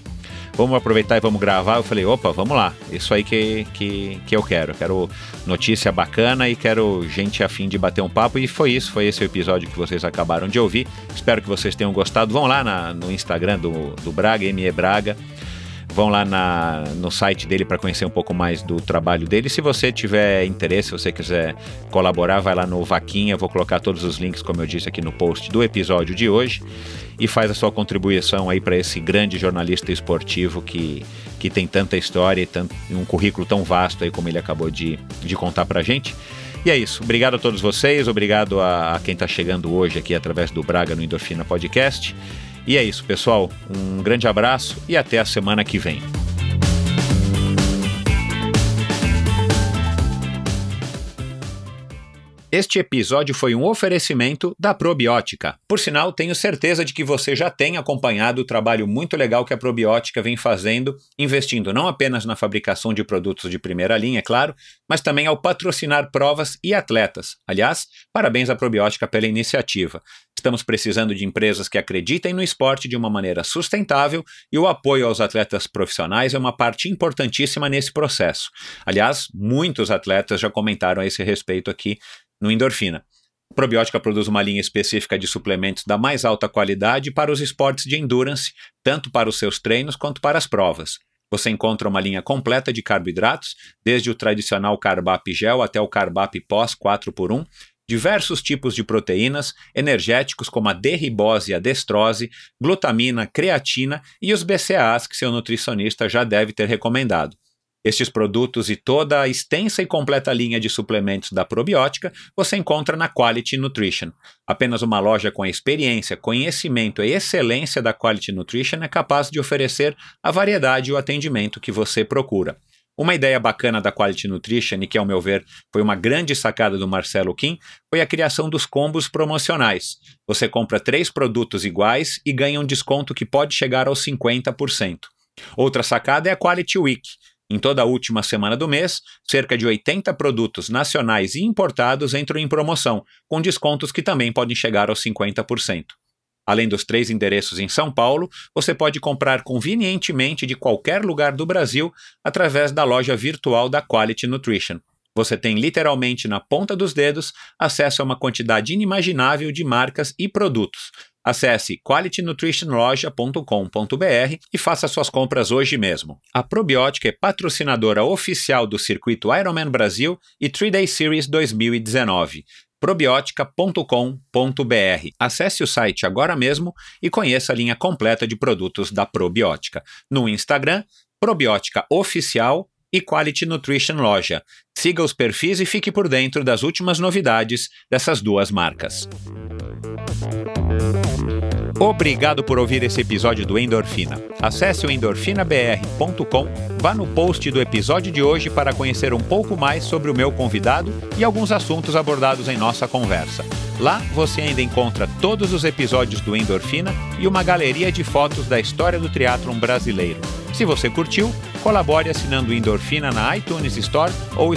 vamos aproveitar e vamos gravar. Eu falei, opa, vamos lá, isso aí que, que, que eu quero. quero notícia bacana e quero gente afim de bater um papo. E foi isso, foi esse o episódio que vocês acabaram de ouvir. Espero que vocês tenham gostado. Vão lá na, no Instagram do, do Braga, ME Braga. Vão lá na, no site dele para conhecer um pouco mais do trabalho dele. Se você tiver interesse, se você quiser colaborar, vai lá no Vaquinha. Vou colocar todos os links, como eu disse aqui no post do episódio de hoje. E faz a sua contribuição aí para esse grande jornalista esportivo que, que tem tanta história e tanto, um currículo tão vasto aí como ele acabou de, de contar para gente. E é isso. Obrigado a todos vocês, obrigado a, a quem está chegando hoje aqui através do Braga no Endorfina Podcast. E é isso, pessoal. Um grande abraço e até a semana que vem. Este episódio foi um oferecimento da Probiótica. Por sinal, tenho certeza de que você já tem acompanhado o trabalho muito legal que a Probiótica vem fazendo, investindo não apenas na fabricação de produtos de primeira linha, é claro, mas também ao patrocinar provas e atletas. Aliás, parabéns à Probiótica pela iniciativa. Estamos precisando de empresas que acreditem no esporte de uma maneira sustentável e o apoio aos atletas profissionais é uma parte importantíssima nesse processo. Aliás, muitos atletas já comentaram a esse respeito aqui no Endorfina. Probiótica produz uma linha específica de suplementos da mais alta qualidade para os esportes de endurance, tanto para os seus treinos quanto para as provas. Você encontra uma linha completa de carboidratos, desde o tradicional Carbap Gel até o Carbap Pós 4x1, diversos tipos de proteínas, energéticos como a D-ribose e a destrose, glutamina, creatina e os BCAAs que seu nutricionista já deve ter recomendado. Estes produtos e toda a extensa e completa linha de suplementos da probiótica você encontra na Quality Nutrition. Apenas uma loja com a experiência, conhecimento e excelência da Quality Nutrition é capaz de oferecer a variedade e o atendimento que você procura. Uma ideia bacana da Quality Nutrition, e que, ao meu ver, foi uma grande sacada do Marcelo Kim, foi a criação dos combos promocionais. Você compra três produtos iguais e ganha um desconto que pode chegar aos 50%. Outra sacada é a Quality Week em toda a última semana do mês, cerca de 80 produtos nacionais e importados entram em promoção, com descontos que também podem chegar aos 50%. Além dos três endereços em São Paulo, você pode comprar convenientemente de qualquer lugar do Brasil através da loja virtual da Quality Nutrition. Você tem literalmente na ponta dos dedos acesso a uma quantidade inimaginável de marcas e produtos, Acesse qualitynutritionloja.com.br e faça suas compras hoje mesmo. A Probiótica é patrocinadora oficial do circuito Ironman Brasil e 3-Day Series 2019 probiotica.com.br. Acesse o site agora mesmo e conheça a linha completa de produtos da Probiótica. No Instagram, Probiótica Oficial e Quality Nutrition Loja. Siga os perfis e fique por dentro das últimas novidades dessas duas marcas. Obrigado por ouvir esse episódio do Endorfina. Acesse o endorfinabr.com, vá no post do episódio de hoje para conhecer um pouco mais sobre o meu convidado e alguns assuntos abordados em nossa conversa. Lá você ainda encontra todos os episódios do Endorfina e uma galeria de fotos da história do triatlon brasileiro. Se você curtiu, colabore assinando Endorfina na iTunes Store ou